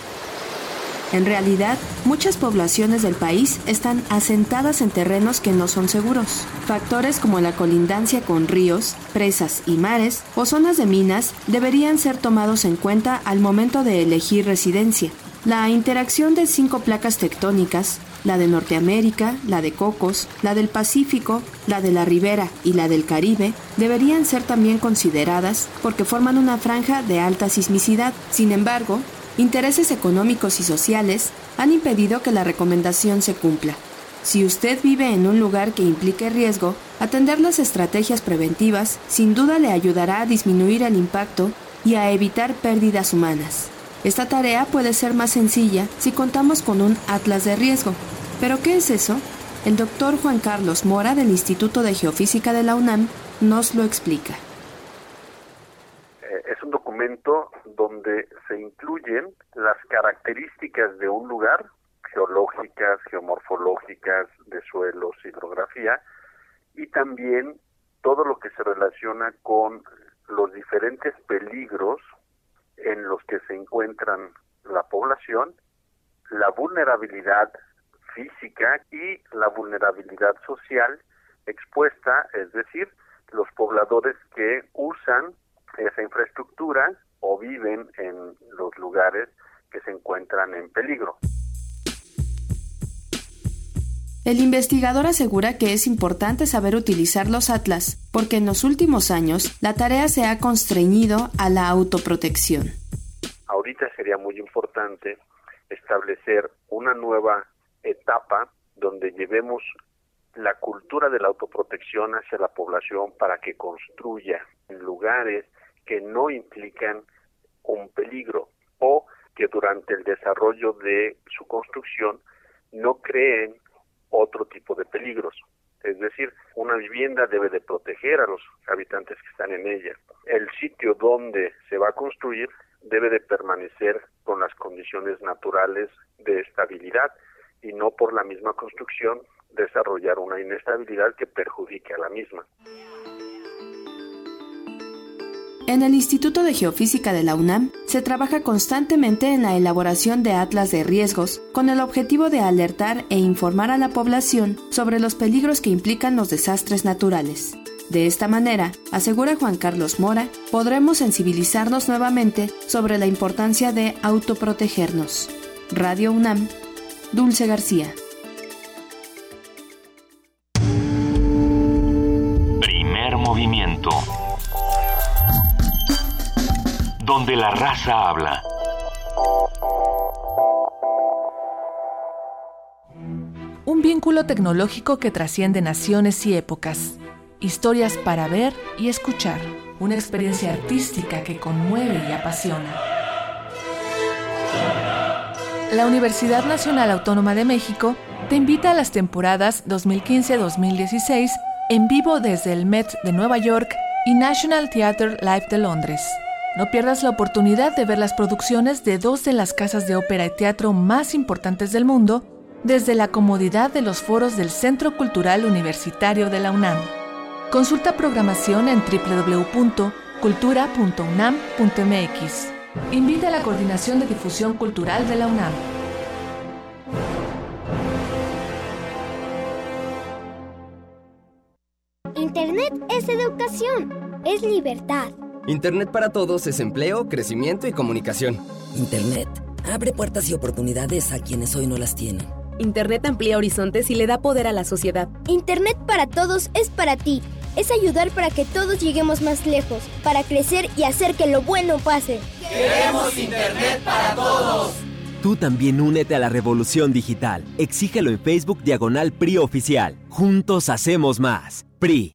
En realidad, muchas poblaciones del país están asentadas en terrenos que no son seguros. Factores como la colindancia con ríos, presas y mares o zonas de minas deberían ser tomados en cuenta al momento de elegir residencia. La interacción de cinco placas tectónicas, la de Norteamérica, la de Cocos, la del Pacífico, la de la Ribera y la del Caribe, deberían ser también consideradas porque forman una franja de alta sismicidad. Sin embargo, intereses económicos y sociales han impedido que la recomendación se cumpla. Si usted vive en un lugar que implique riesgo, atender las estrategias preventivas sin duda le ayudará a disminuir el impacto y a evitar pérdidas humanas. Esta tarea puede ser más sencilla si contamos con un atlas de riesgo. ¿Pero qué es eso? El doctor Juan Carlos Mora del Instituto de Geofísica de la UNAM nos lo explica. Eh, es un documento donde se incluyen las características de un lugar, geológicas, geomorfológicas, de suelos, hidrografía, y también todo lo que se relaciona con los diferentes peligros en los que se encuentran la población, la vulnerabilidad física y la vulnerabilidad social expuesta, es decir, los pobladores que usan esa infraestructura o viven en los lugares que se encuentran en peligro. El investigador asegura que es importante saber utilizar los atlas porque en los últimos años la tarea se ha constreñido a la autoprotección. Ahorita sería muy importante establecer una nueva etapa donde llevemos la cultura de la autoprotección hacia la población para que construya en lugares que no implican un peligro o que durante el desarrollo de su construcción no creen otro tipo de peligros. Es decir, una vivienda debe de proteger a los habitantes que están en ella. El sitio donde se va a construir debe de permanecer con las condiciones naturales de estabilidad y no por la misma construcción desarrollar una inestabilidad que perjudique a la misma. En el Instituto de Geofísica de la UNAM se trabaja constantemente en la elaboración de atlas de riesgos con el objetivo de alertar e informar a la población sobre los peligros que implican los desastres naturales. De esta manera, asegura Juan Carlos Mora, podremos sensibilizarnos nuevamente sobre la importancia de autoprotegernos. Radio UNAM, Dulce García. Donde la raza habla. Un vínculo tecnológico que trasciende naciones y épocas. Historias para ver y escuchar. Una experiencia artística que conmueve y apasiona. La Universidad Nacional Autónoma de México te invita a las temporadas 2015-2016 en vivo desde el Met de Nueva York y National Theatre Live de Londres. No pierdas la oportunidad de ver las producciones de dos de las casas de ópera y teatro más importantes del mundo desde la comodidad de los foros del Centro Cultural Universitario de la UNAM. Consulta programación en www.cultura.unam.mx. Invita a la Coordinación de Difusión Cultural de la UNAM. Internet es educación, es libertad. Internet para todos es empleo, crecimiento y comunicación. Internet abre puertas y oportunidades a quienes hoy no las tienen. Internet amplía horizontes y le da poder a la sociedad. Internet para todos es para ti. Es ayudar para que todos lleguemos más lejos, para crecer y hacer que lo bueno pase. Queremos Internet para todos. Tú también únete a la revolución digital. Exígelo en Facebook Diagonal PRI Oficial. Juntos hacemos más. PRI.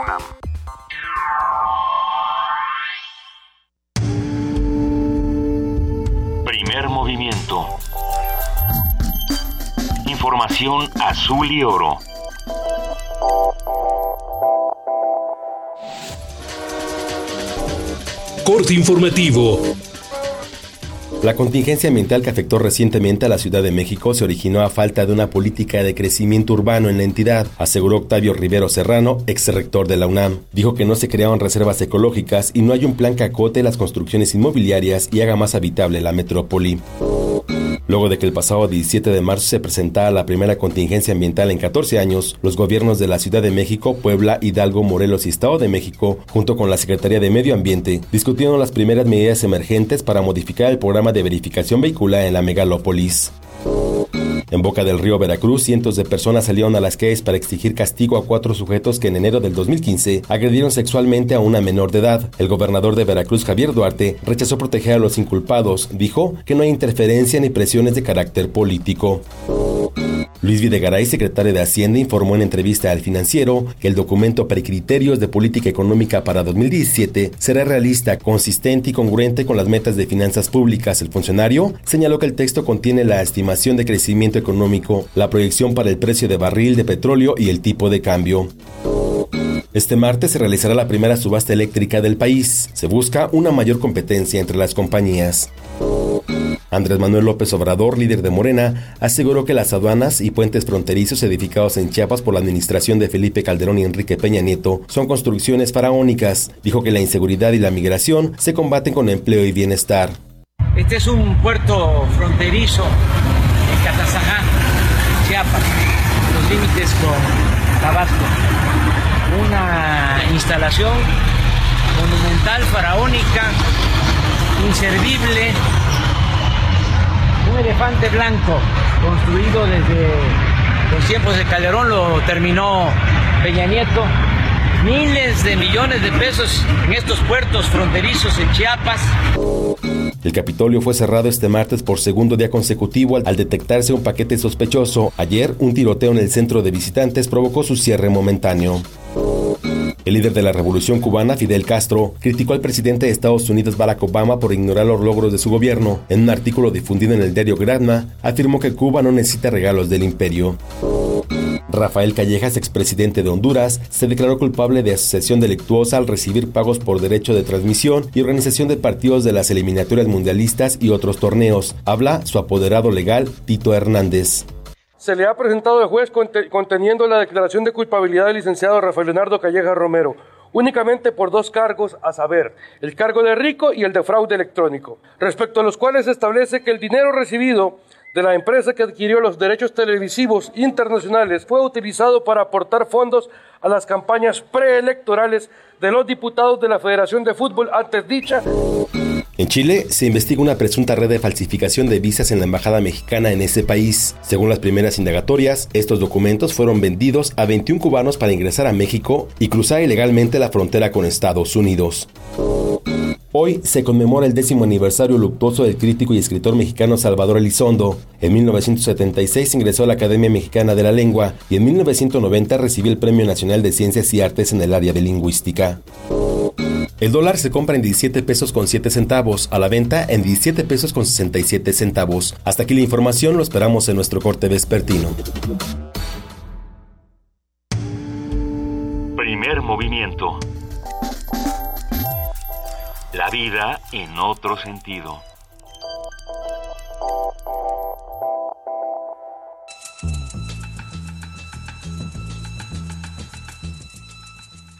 Azul y oro. Corte informativo. La contingencia ambiental que afectó recientemente a la Ciudad de México se originó a falta de una política de crecimiento urbano en la entidad, aseguró Octavio Rivero Serrano, ex rector de la UNAM. Dijo que no se crearon reservas ecológicas y no hay un plan que acote las construcciones inmobiliarias y haga más habitable la metrópoli. Luego de que el pasado 17 de marzo se presentara la primera contingencia ambiental en 14 años, los gobiernos de la Ciudad de México, Puebla, Hidalgo, Morelos y Estado de México, junto con la Secretaría de Medio Ambiente, discutieron las primeras medidas emergentes para modificar el programa de verificación vehicular en la megalópolis. En Boca del Río Veracruz, cientos de personas salieron a las calles para exigir castigo a cuatro sujetos que en enero del 2015 agredieron sexualmente a una menor de edad. El gobernador de Veracruz, Javier Duarte, rechazó proteger a los inculpados. Dijo que no hay interferencia ni presiones de carácter político. Luis Videgaray, secretario de Hacienda, informó en entrevista al financiero que el documento Precriterios de Política Económica para 2017 será realista, consistente y congruente con las metas de finanzas públicas. El funcionario señaló que el texto contiene la estimación de crecimiento económico, la proyección para el precio de barril de petróleo y el tipo de cambio. Este martes se realizará la primera subasta eléctrica del país. Se busca una mayor competencia entre las compañías. Andrés Manuel López Obrador, líder de Morena, aseguró que las aduanas y puentes fronterizos edificados en Chiapas por la administración de Felipe Calderón y Enrique Peña Nieto son construcciones faraónicas. Dijo que la inseguridad y la migración se combaten con empleo y bienestar. Este es un puerto fronterizo en Catazajá, Chiapas, los límites con Tabasco una instalación monumental, faraónica, inservible, elefante blanco construido desde los tiempos de Calderón, lo terminó Peña Nieto. Miles de millones de pesos en estos puertos fronterizos en Chiapas. El Capitolio fue cerrado este martes por segundo día consecutivo al detectarse un paquete sospechoso. Ayer, un tiroteo en el centro de visitantes provocó su cierre momentáneo. El líder de la revolución cubana, Fidel Castro, criticó al presidente de Estados Unidos Barack Obama por ignorar los logros de su gobierno. En un artículo difundido en el diario Granma, afirmó que Cuba no necesita regalos del imperio. Rafael Callejas, expresidente de Honduras, se declaró culpable de asociación delictuosa al recibir pagos por derecho de transmisión y organización de partidos de las eliminatorias mundialistas y otros torneos. Habla su apoderado legal, Tito Hernández se le ha presentado al juez conteniendo la declaración de culpabilidad del licenciado Rafael Leonardo Calleja Romero, únicamente por dos cargos, a saber, el cargo de rico y el de fraude electrónico, respecto a los cuales se establece que el dinero recibido de la empresa que adquirió los derechos televisivos internacionales fue utilizado para aportar fondos a las campañas preelectorales de los diputados de la Federación de Fútbol antes dicha. En Chile se investiga una presunta red de falsificación de visas en la embajada mexicana en ese país. Según las primeras indagatorias, estos documentos fueron vendidos a 21 cubanos para ingresar a México y cruzar ilegalmente la frontera con Estados Unidos. Hoy se conmemora el décimo aniversario luctuoso del crítico y escritor mexicano Salvador Elizondo. En 1976 ingresó a la Academia Mexicana de la Lengua y en 1990 recibió el Premio Nacional de Ciencias y Artes en el área de lingüística. El dólar se compra en 17 pesos con 7 centavos, a la venta en 17 pesos con 67 centavos. Hasta aquí la información, lo esperamos en nuestro corte vespertino. Primer movimiento. La vida en otro sentido.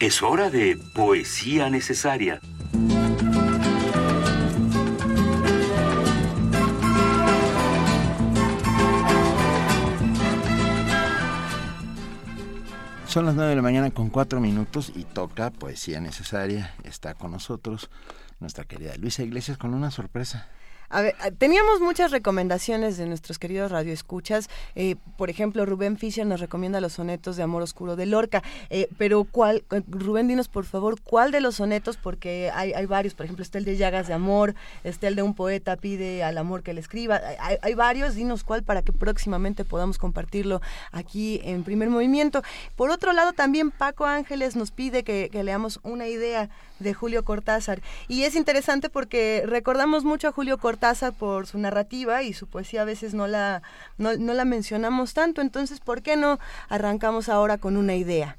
Es hora de poesía necesaria. Son las 9 de la mañana con 4 minutos y toca poesía necesaria. Está con nosotros nuestra querida Luisa Iglesias con una sorpresa. A ver, teníamos muchas recomendaciones de nuestros queridos radioescuchas. Eh, por ejemplo, Rubén Fischer nos recomienda los sonetos de Amor Oscuro de Lorca. Eh, pero, ¿cuál, Rubén, dinos por favor, ¿cuál de los sonetos? Porque hay, hay, varios. Por ejemplo, está el de Llagas de Amor, está el de Un poeta pide al amor que le escriba. Hay, hay varios. Dinos cuál para que próximamente podamos compartirlo aquí en primer movimiento. Por otro lado, también Paco Ángeles nos pide que leamos una idea de Julio Cortázar. Y es interesante porque recordamos mucho a Julio Cortázar por su narrativa y su poesía a veces no la, no la mencionamos tanto. Entonces, ¿por qué no arrancamos ahora con una idea?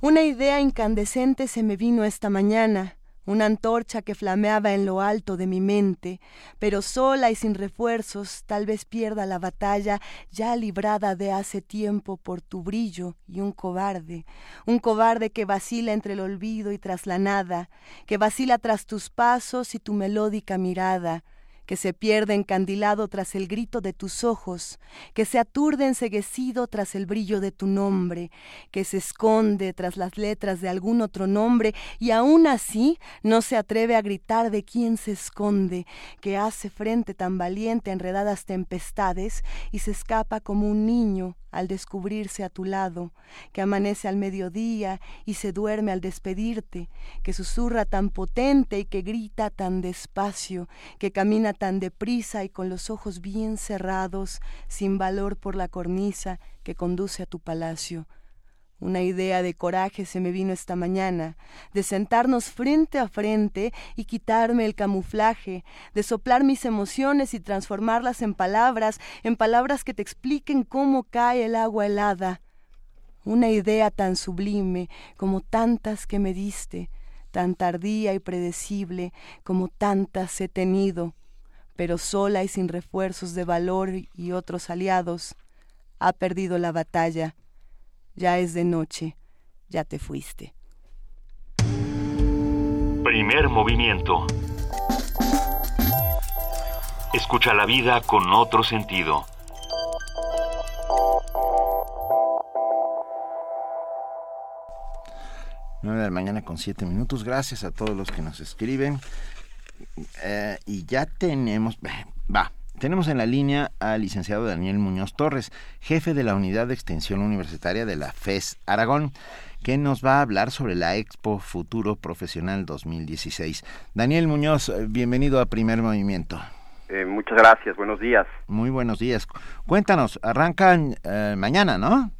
Una idea incandescente se me vino esta mañana una antorcha que flameaba en lo alto de mi mente, pero sola y sin refuerzos tal vez pierda la batalla ya librada de hace tiempo por tu brillo y un cobarde, un cobarde que vacila entre el olvido y tras la nada, que vacila tras tus pasos y tu melódica mirada, que se pierde encandilado tras el grito de tus ojos, que se aturde enseguecido tras el brillo de tu nombre, que se esconde tras las letras de algún otro nombre y aún así no se atreve a gritar de quién se esconde, que hace frente tan valiente a enredadas tempestades y se escapa como un niño al descubrirse a tu lado, que amanece al mediodía y se duerme al despedirte, que susurra tan potente y que grita tan despacio, que camina tan deprisa y con los ojos bien cerrados, sin valor por la cornisa que conduce a tu palacio. Una idea de coraje se me vino esta mañana, de sentarnos frente a frente y quitarme el camuflaje, de soplar mis emociones y transformarlas en palabras, en palabras que te expliquen cómo cae el agua helada. Una idea tan sublime como tantas que me diste, tan tardía y predecible como tantas he tenido, pero sola y sin refuerzos de valor y otros aliados, ha perdido la batalla ya es de noche, ya te fuiste. Primer movimiento. Escucha la vida con otro sentido. Nueve de la mañana con siete minutos. Gracias a todos los que nos escriben. Eh, y ya tenemos, va, tenemos en la línea al licenciado Daniel Muñoz Torres, jefe de la Unidad de Extensión Universitaria de la FES Aragón, que nos va a hablar sobre la Expo Futuro Profesional 2016. Daniel Muñoz, eh, bienvenido a Primer Movimiento. Eh, muchas gracias, buenos días. Muy buenos días. Cuéntanos, arrancan eh, mañana, ¿no?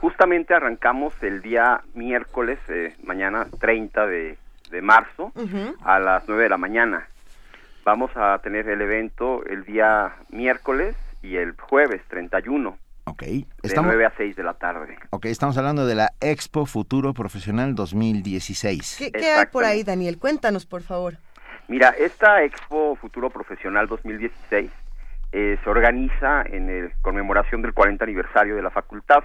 Justamente arrancamos el día miércoles, mañana 30 de, marzo, a las 9 de la mañana. Vamos a tener el evento el día miércoles y el jueves 31. Ok. Estamos... De 9 a 6 de la tarde. Ok, estamos hablando de la Expo Futuro Profesional 2016. ¿Qué, qué hay por ahí, Daniel? Cuéntanos, por favor. Mira, esta Expo Futuro Profesional 2016 eh, se organiza en el conmemoración del 40 aniversario de la facultad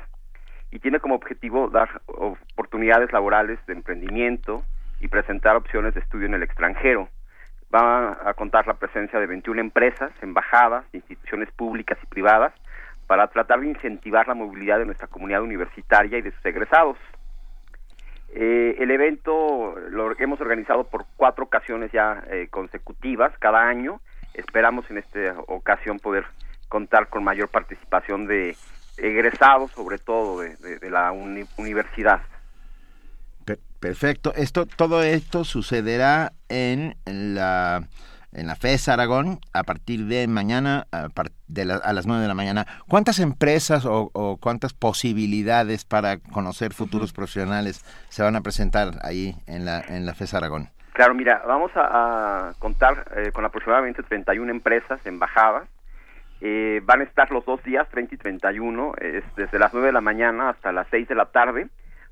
y tiene como objetivo dar oportunidades laborales de emprendimiento y presentar opciones de estudio en el extranjero va a contar la presencia de 21 empresas, embajadas, instituciones públicas y privadas para tratar de incentivar la movilidad de nuestra comunidad universitaria y de sus egresados. Eh, el evento lo hemos organizado por cuatro ocasiones ya eh, consecutivas cada año. Esperamos en esta ocasión poder contar con mayor participación de egresados, sobre todo de, la universidad. Perfecto. Esto, todo esto sucederá en la en la FES Aragón a partir de mañana a, de a las 9 de la mañana. ¿Cuántas empresas o, cuántas posibilidades para conocer futuros profesionales se van a presentar ahí en la, en la FES Aragón? Claro, mira, vamos a, contar eh, con aproximadamente 31 empresas embajadas. Eh, van a estar los dos días, 30 y 31, desde las 9 de la mañana hasta las 6 de la tarde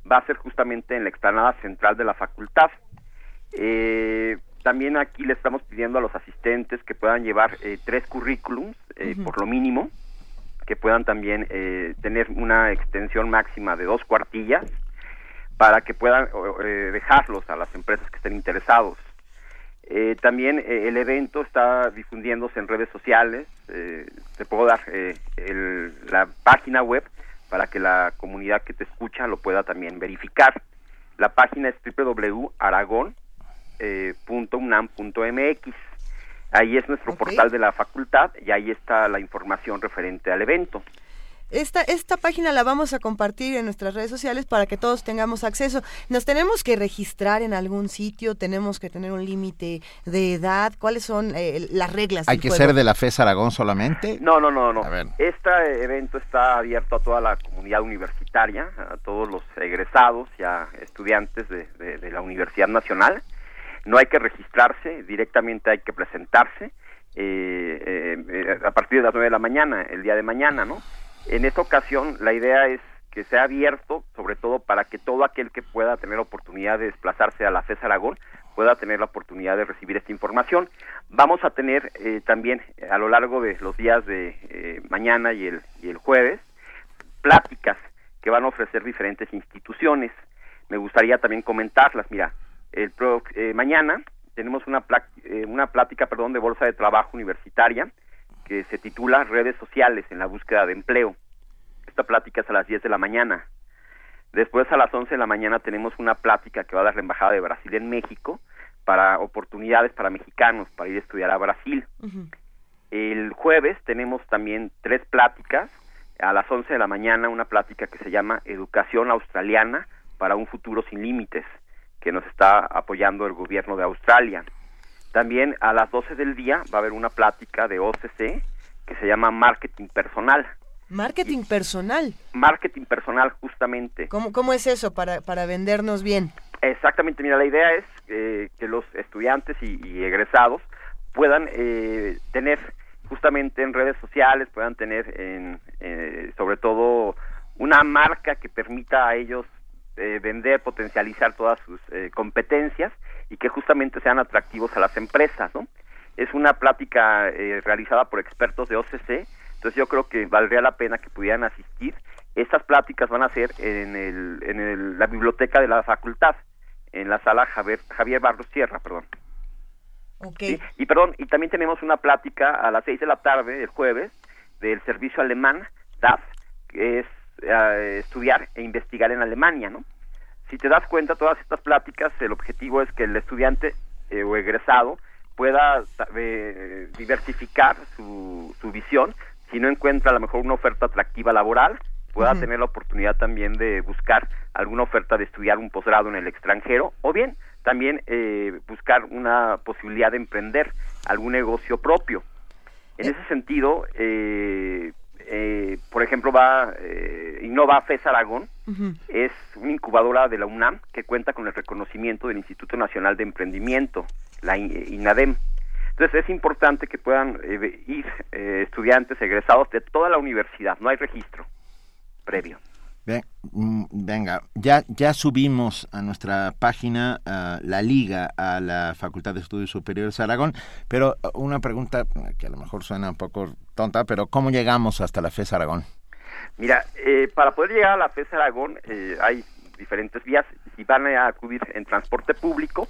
va a ser justamente en la explanada central de la facultad. Eh, también aquí le estamos pidiendo a los asistentes que puedan llevar eh, tres currículums, eh, por lo mínimo, que puedan también tener una extensión máxima de dos cuartillas, para que puedan dejarlos a las empresas que estén interesados. también el evento está difundiéndose en redes sociales, te puedo dar la página web para que la comunidad que te escucha lo pueda también verificar. La página es www.aragon.unam.mx. Ahí es nuestro portal de la facultad y ahí está la información referente al evento. Esta, esta página la vamos a compartir en nuestras redes sociales para que todos tengamos acceso. ¿Nos tenemos que registrar en algún sitio? ¿Tenemos que tener un límite de edad? ¿Cuáles son eh, las reglas? ¿Hay que ser de la FES Aragón solamente? No, no, no, no. Este evento está abierto a toda la comunidad universitaria, a todos los egresados y a estudiantes de, de, la Universidad Nacional. No hay que registrarse, directamente hay que presentarse. Eh, eh, a partir de las 9 de la mañana, el día de mañana, ¿no? En esta ocasión la idea es que sea abierto, sobre todo para que todo aquel que pueda tener oportunidad de desplazarse a la FES Aragón pueda tener la oportunidad de recibir esta información. Vamos a tener eh, también a lo largo de los días de eh, mañana y el, y el jueves pláticas que van a ofrecer diferentes instituciones. Me gustaría también comentarlas. Mira, el eh, mañana tenemos una, una plática perdón, de bolsa de trabajo universitaria que se titula Redes sociales en la búsqueda de empleo. Esta plática es a las 10 de la mañana. Después a las 11 de la mañana tenemos una plática que va a dar la Embajada de Brasil en México para oportunidades para mexicanos para ir a estudiar a Brasil. El jueves tenemos también tres pláticas. A las 11 de la mañana una plática que se llama Educación Australiana para un futuro sin límites, que nos está apoyando el gobierno de Australia. También a las 12 del día va a haber una plática de OCC que se llama Marketing Personal. Marketing personal. Marketing personal, justamente. ¿Cómo, cómo es eso para, para vendernos bien? Exactamente, mira, la idea es eh, que los estudiantes y, y egresados puedan eh, tener justamente en redes sociales, puedan tener en, eh, sobre todo una marca que permita a ellos eh, vender, potencializar todas sus eh, competencias y que justamente sean atractivos a las empresas, ¿no? Es una plática eh, realizada por expertos de OCC, entonces yo creo que valdría la pena que pudieran asistir. Estas pláticas van a ser en, el, en el, la biblioteca de la facultad, en la sala Javier, Javier Barros Sierra, perdón. Okay. ¿Sí? Y perdón, y también tenemos una plática a las seis de la tarde, el jueves, del servicio alemán, DAF, que es eh, estudiar e investigar en Alemania, ¿no? Si te das cuenta, todas estas pláticas, el objetivo es que el estudiante eh, o egresado pueda eh, diversificar su, su visión, si no encuentra a lo mejor una oferta atractiva laboral, pueda tener la oportunidad también de buscar alguna oferta de estudiar un posgrado en el extranjero o bien también eh, buscar una posibilidad de emprender algún negocio propio. En ese sentido, eh, eh, por ejemplo, va eh, Innova FES Aragón, es una incubadora de la UNAM que cuenta con el reconocimiento del Instituto Nacional de Emprendimiento, la I- INADEM. Entonces es importante que puedan eh, ir eh, estudiantes egresados de toda la universidad, no hay registro previo. Mm, venga, ya, ya subimos a nuestra página la liga a la Facultad de Estudios Superiores Aragón, pero ah, una pregunta eh, que a lo mejor suena un poco tonta, pero ¿cómo llegamos hasta la FES Aragón? Mira, eh, para poder llegar a la FES Aragón eh, hay diferentes vías. Si van a acudir en transporte público,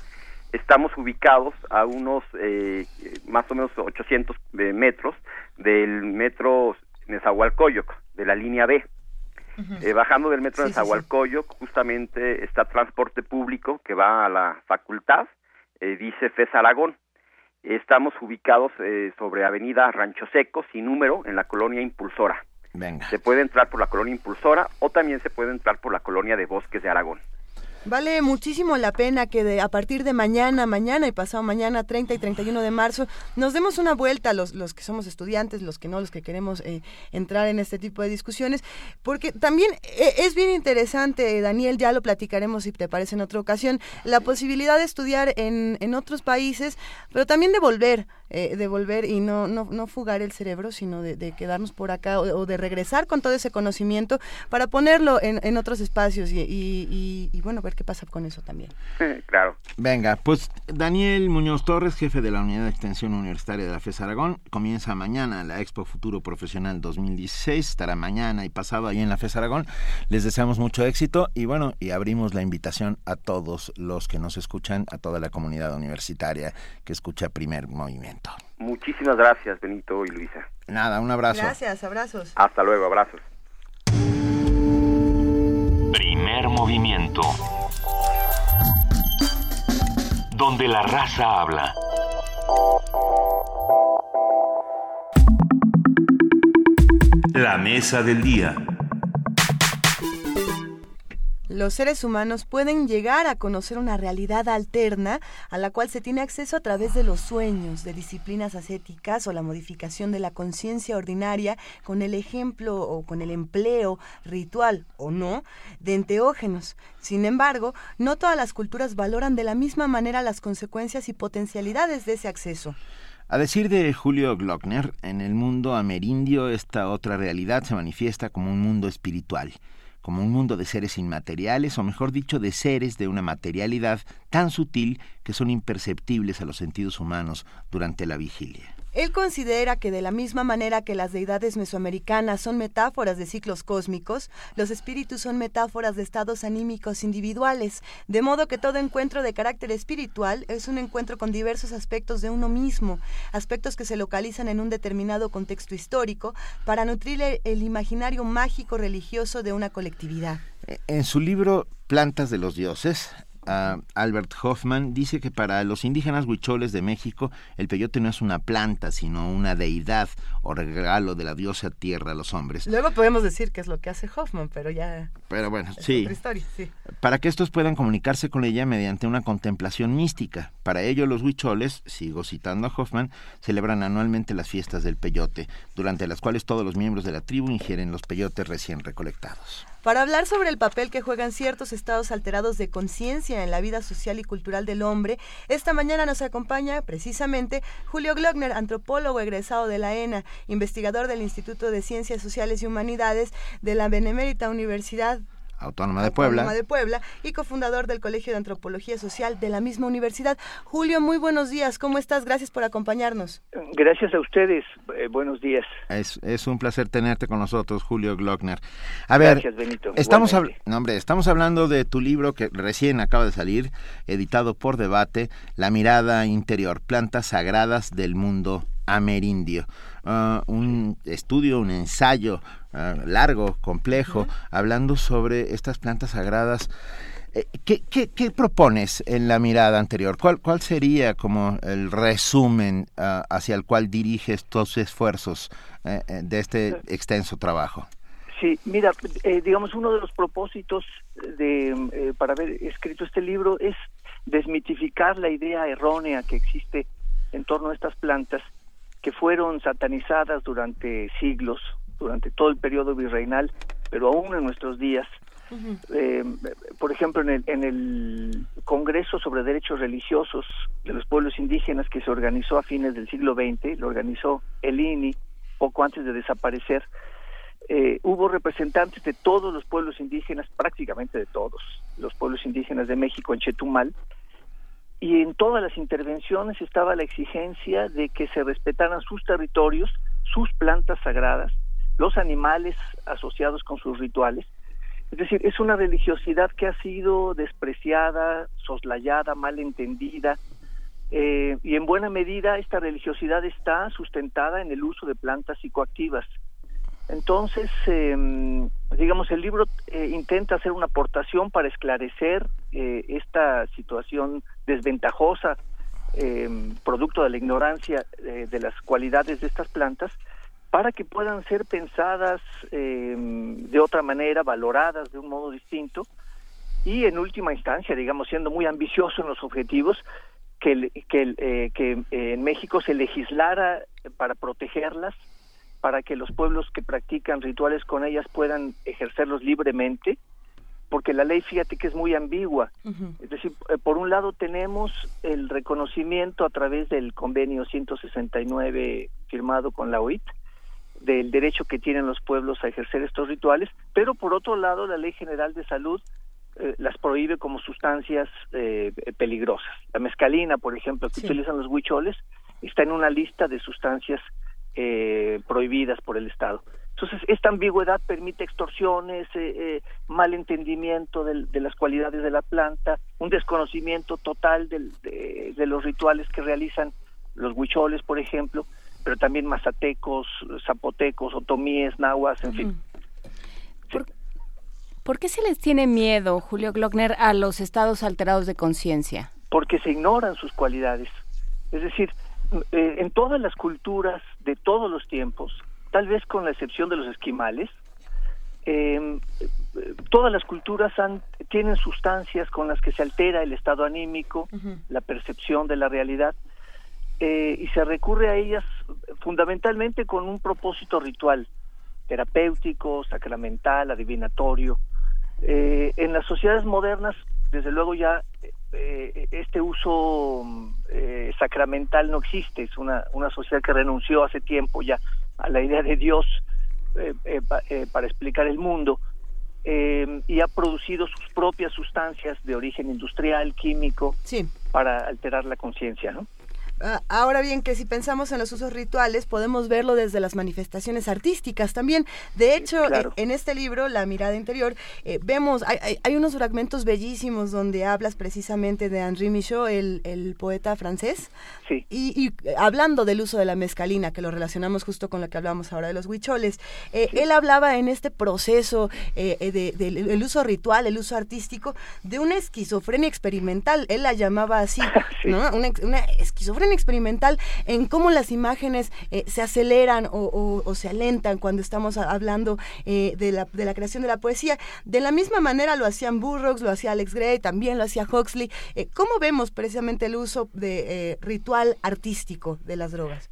estamos ubicados a unos eh, más o menos 800 eh, metros del metro Nezahualcóyotl, de la línea B. Eh, bajando del metro Sí, de sí, sí. Zahualcoyo, justamente está transporte público que va a la facultad, eh, dice FES Aragón. Estamos ubicados eh, sobre Avenida Rancho Seco, sin número, en la colonia Impulsora. Venga. Se puede entrar por la colonia Impulsora o también se puede entrar por la colonia de Bosques de Aragón. Vale muchísimo la pena que de, a partir de mañana, mañana y pasado mañana, 30 y 31 de marzo, nos demos una vuelta los, los que somos estudiantes, los que no, los que queremos eh, entrar en este tipo de discusiones, porque también eh, es bien interesante, Daniel, ya lo platicaremos si te parece en otra ocasión, la posibilidad de estudiar en, en otros países, pero también de volver, eh, de volver y no, no, no fugar el cerebro, sino de, quedarnos por acá o, o de regresar con todo ese conocimiento para ponerlo en, en otros espacios y, y, y- y, bueno, ver qué pasa con eso también. claro. Venga, pues Daniel Muñoz Torres, jefe de la Unidad de Extensión Universitaria de la FES Aragón, comienza mañana la Expo Futuro Profesional 2016, estará mañana y pasado ahí en la FES Aragón. Les deseamos mucho éxito y bueno, y abrimos la invitación a todos los que nos escuchan, a toda la comunidad universitaria que escucha Primer Movimiento. Muchísimas gracias, Benito y Luisa. Nada, un abrazo. Gracias, abrazos. Hasta luego, abrazos. Primer movimiento. Donde la raza habla. La mesa del día. Los seres humanos pueden llegar a conocer una realidad alterna a la cual se tiene acceso a través de los sueños, de disciplinas ascéticas o la modificación de la conciencia ordinaria con el ejemplo o con el empleo ritual o no de enteógenos. Sin embargo, no todas las culturas valoran de la misma manera las consecuencias y potencialidades de ese acceso. A decir de Julio Glockner, en el mundo amerindio esta otra realidad se manifiesta como un mundo espiritual, como un mundo de seres inmateriales, o mejor dicho, de seres de una materialidad tan sutil que son imperceptibles a los sentidos humanos durante la vigilia. Él considera que de la misma manera que las deidades mesoamericanas son metáforas de ciclos cósmicos, los espíritus son metáforas de estados anímicos individuales, de modo que todo encuentro de carácter espiritual es un encuentro con diversos aspectos de uno mismo, aspectos que se localizan en un determinado contexto histórico para nutrir el, imaginario mágico religioso de una colectividad. En su libro Plantas de los Dioses, Albert Hoffman, dice que para los indígenas huicholes de México el peyote no es una planta, sino una deidad o regalo de la diosa tierra a los hombres. Luego podemos decir qué es lo que hace Hoffman, pero ya... Pero bueno, sí. historia, sí. Para que estos puedan comunicarse con ella mediante una contemplación mística. Para ello los huicholes, sigo citando a Hoffman, celebran anualmente las fiestas del peyote, durante las cuales todos los miembros de la tribu ingieren los peyotes recién recolectados. Para hablar sobre el papel que juegan ciertos estados alterados de conciencia en la vida social y cultural del hombre, esta mañana nos acompaña precisamente Julio Glockner, antropólogo egresado de la ENA, investigador del Instituto de Ciencias Sociales y Humanidades de la Benemérita Universidad Autónoma de Puebla. Autónoma de Puebla y cofundador del Colegio de Antropología Social de la misma universidad. Julio, muy buenos días. ¿Cómo estás? Gracias por acompañarnos. Gracias a ustedes. Eh, buenos días. Es, es, un placer tenerte con nosotros, Julio Glockner. A ver, Gracias, Benito. Estamos, no, hombre, estamos hablando de tu libro que recién acaba de salir, editado por Debate, La mirada interior, plantas sagradas del mundo amerindio. Uh, un estudio, un ensayo uh, largo, complejo, hablando sobre estas plantas sagradas. Eh, ¿Qué, qué, qué, propones en la mirada anterior? ¿Cuál, cuál sería como el resumen uh, hacia el cual diriges tus esfuerzos eh, eh, de este extenso trabajo? Sí, mira, digamos, uno de los propósitos de, para haber escrito este libro es desmitificar la idea errónea que existe en torno a estas plantas que fueron satanizadas durante siglos, durante todo el periodo virreinal, pero aún en nuestros días. eh, por ejemplo, en el, en el Congreso sobre Derechos Religiosos de los Pueblos Indígenas que se organizó a fines del siglo XX, lo organizó el INI poco antes de desaparecer, eh, hubo representantes de todos los pueblos indígenas, prácticamente de todos los pueblos indígenas de México en Chetumal, y en todas las intervenciones estaba la exigencia de que se respetaran sus territorios, sus plantas sagradas, los animales asociados con sus rituales. Es decir, es una religiosidad que ha sido despreciada, soslayada, mal entendida, eh, y en buena medida esta religiosidad está sustentada en el uso de plantas psicoactivas. Entonces, eh, digamos, el libro eh, intenta hacer una aportación para esclarecer eh, esta situación desventajosa, eh, producto de la ignorancia de las cualidades de estas plantas, para que puedan ser pensadas de otra manera, valoradas de un modo distinto, y en última instancia, digamos, siendo muy ambicioso en los objetivos, que, que, que en México se legislara para protegerlas, para que los pueblos que practican rituales con ellas puedan ejercerlos libremente, porque la ley, fíjate que es muy ambigua. Uh -huh. Es decir, por un lado tenemos el reconocimiento a través del convenio 169 firmado con la OIT del derecho que tienen los pueblos a ejercer estos rituales, pero por otro lado la Ley General de Salud eh, las prohíbe como sustancias eh, peligrosas. La mescalina, por ejemplo, que sí. utilizan los huicholes, está en una lista de sustancias eh, prohibidas por el Estado. Entonces, esta ambigüedad permite extorsiones, eh, eh, mal entendimiento de, de, las cualidades de la planta, un desconocimiento total del, de, de, los rituales que realizan los huicholes, por ejemplo, pero también mazatecos, zapotecos, otomíes, nahuas, en uh -huh. fin. ¿Por, ¿Por qué se les tiene miedo, Julio Glockner, a los estados alterados de conciencia? Porque se ignoran sus cualidades. Es decir, eh, en todas las culturas de todos los tiempos, tal vez con la excepción de los esquimales, eh, todas las culturas han, tienen sustancias con las que se altera el estado anímico, uh -huh. la percepción de la realidad, eh, y se recurre a ellas fundamentalmente con un propósito ritual, terapéutico, sacramental, adivinatorio. Eh, en las sociedades modernas, desde luego ya eh, este uso eh, sacramental no existe, es una, una sociedad que renunció hace tiempo ya a la idea de Dios eh, eh pa, eh, para explicar el mundo y ha producido sus propias sustancias de origen industrial, químico, sí. para alterar la conciencia, ¿no? Ah, ahora bien, que si pensamos en los usos rituales, podemos verlo desde las manifestaciones artísticas también. De hecho, eh, en este libro, La mirada interior, eh, vemos, hay, unos fragmentos bellísimos donde hablas precisamente de Henri Michaud, el, poeta francés, sí. y, hablando del uso de la mezcalina, que lo relacionamos justo con lo que hablamos ahora de los huicholes. Eh, él hablaba en este proceso del uso ritual, el uso artístico, de una esquizofrenia experimental. Él la llamaba así, ¿no? Una, una esquizofrenia experimental en cómo las imágenes eh, se aceleran o, se alentan cuando estamos hablando eh, de, la, de la creación de la poesía. De la misma manera lo hacían Burroughs, lo hacía Alex Gray, también lo hacía Huxley. Eh, ¿Cómo vemos precisamente el uso de ritual artístico de las drogas?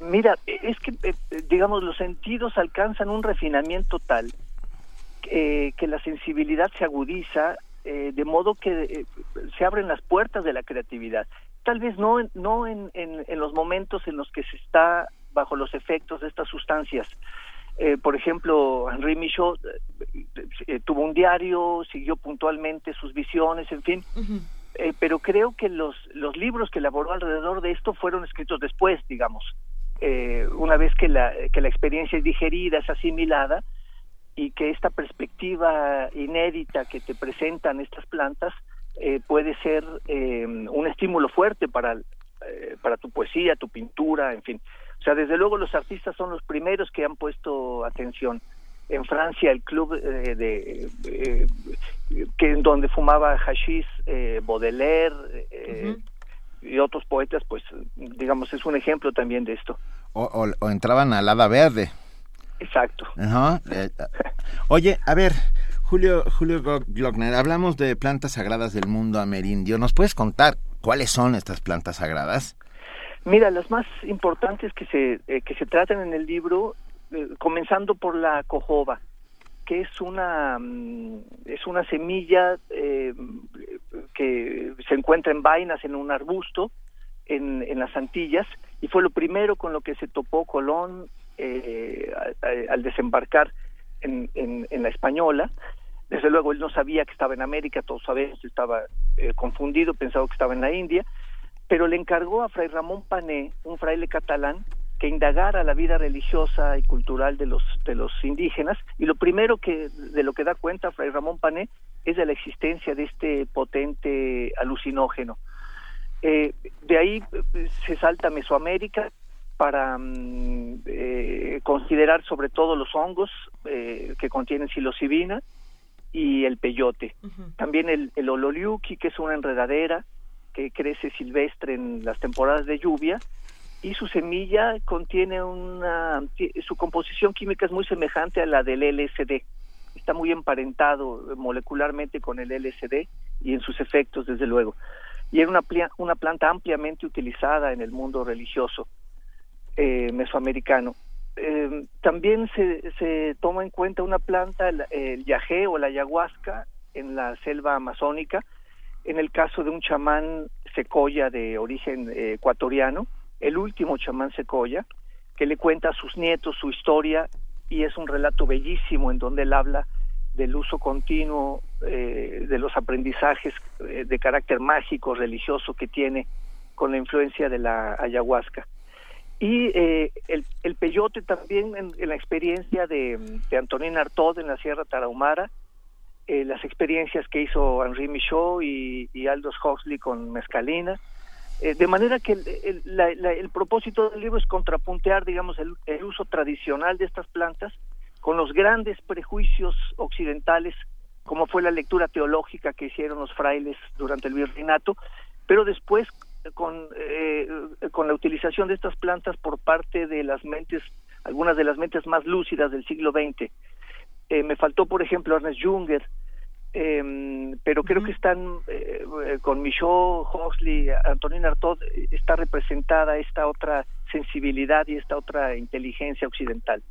mira, es que, digamos, los sentidos alcanzan un refinamiento tal que la sensibilidad se agudiza de modo que se abren las puertas de la creatividad tal vez no, no en, en, los momentos en los que se está bajo los efectos de estas sustancias. Eh, por ejemplo, Henri Michaud eh, eh, tuvo un diario, siguió puntualmente sus visiones, en fin. pero creo que los, los libros que elaboró alrededor de esto fueron escritos después, digamos. una vez que la, que la experiencia es digerida, es asimilada, y que esta perspectiva inédita que te presentan estas plantas eh, puede ser eh, un estímulo fuerte para, eh, para tu poesía, tu pintura, en fin. O sea, desde luego los artistas son los primeros que han puesto atención. En Francia, el club de, que en donde fumaba hashish, Baudelaire y otros poetas, pues digamos es un ejemplo también de esto. O, o, entraban al hada verde. Exacto. Oye, a ver, Julio, Julio Glockner, hablamos de plantas sagradas del mundo amerindio. ¿Nos puedes contar cuáles son estas plantas sagradas? Mira, las más importantes que se, eh, que se tratan en el libro, eh, comenzando por la cojoba, que es una, mm, es una semilla eh, que se encuentra en vainas en un arbusto en, en las Antillas y fue lo primero con lo que se topó Colón al desembarcar en, la española. Desde luego él no sabía que estaba en América, todos sabemos, estaba eh, confundido, pensaba que estaba en la India, pero le encargó a Fray Ramón Pané, un fraile catalán, que indagara la vida religiosa y cultural de los de los indígenas y lo primero que de lo que da cuenta Fray Ramón Pané es de la existencia de este potente alucinógeno. Eh, de ahí eh, se salta Mesoamérica, para mm, eh, considerar sobre todo los hongos eh, que contienen psilocibina y el peyote. También el, el ololiuki, que es una enredadera que crece silvestre en las temporadas de lluvia y su semilla contiene una su composición química es muy semejante a la del LSD. Está muy emparentado molecularmente con el LSD y en sus efectos desde luego. Y era una, una planta ampliamente utilizada en el mundo religioso eh, mesoamericano. Eh, también se, se toma en cuenta una planta, el, el o la ayahuasca, en la selva amazónica, en el caso de un chamán secoya de origen eh, ecuatoriano, el último chamán secoya, que le cuenta a sus nietos su historia y es un relato bellísimo en donde él habla del uso continuo eh, de los aprendizajes eh, de carácter mágico, religioso que tiene con la influencia de la ayahuasca. Y eh, el, el, peyote también en, la experiencia de, de, Antonín Artaud en la Sierra Tarahumara, eh, las experiencias que hizo Henri Michaud y, y Aldous Huxley con Mescalina. Eh, de manera que el, el, propósito del libro es contrapuntear, digamos, el, uso tradicional de estas plantas con los grandes prejuicios occidentales, como fue la lectura teológica que hicieron los frailes durante el virreinato, pero después con, eh, con la utilización de estas plantas por parte de las mentes, algunas de las mentes más lúcidas del siglo XX. Eh, me faltó, por ejemplo, Ernest Junger, em, pero creo que están eh, con Michaud, Huxley, Antonin Artaud, está representada esta otra sensibilidad y esta otra inteligencia occidental.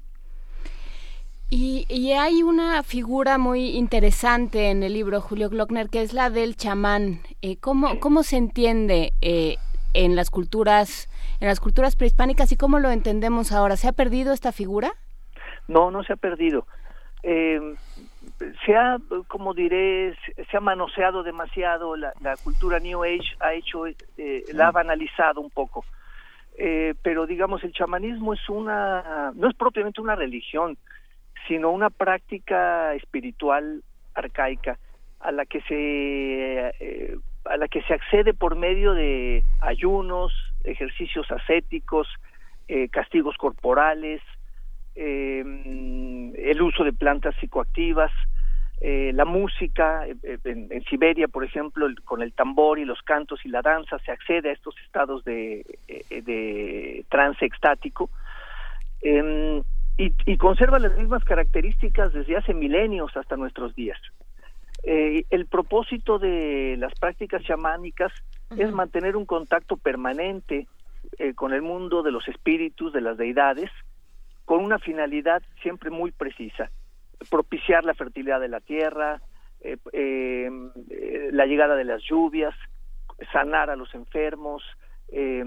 Y, hay una figura muy interesante en el libro, Julio Glockner, que es la del chamán. Eh, ¿cómo, ¿Cómo se entiende eh, en las culturas en las culturas prehispánicas y cómo lo entendemos ahora? ¿Se ha perdido esta figura? No, no se ha perdido. Eh, se ha, como diré, se ha manoseado demasiado, la, cultura New Age ha hecho, eh, la ha banalizado un poco. Eh, pero digamos, el chamanismo es una, no es propiamente una religión, sino una práctica espiritual arcaica a la que se eh, a la que se accede por medio de ayunos, ejercicios ascéticos, castigos corporales, eh, el uso de plantas psicoactivas, eh, la música, eh, eh, en, Siberia, por ejemplo, con el tambor y los cantos y la danza, se accede a estos estados de, de trance extático em, y, conserva las mismas características desde hace milenios hasta nuestros días. el propósito de las prácticas chamánicas es mantener un contacto permanente con el mundo de los espíritus, de las deidades, con una finalidad siempre muy precisa, propiciar la fertilidad de la tierra, eh, eh, la llegada de las lluvias, sanar a los enfermos, eh,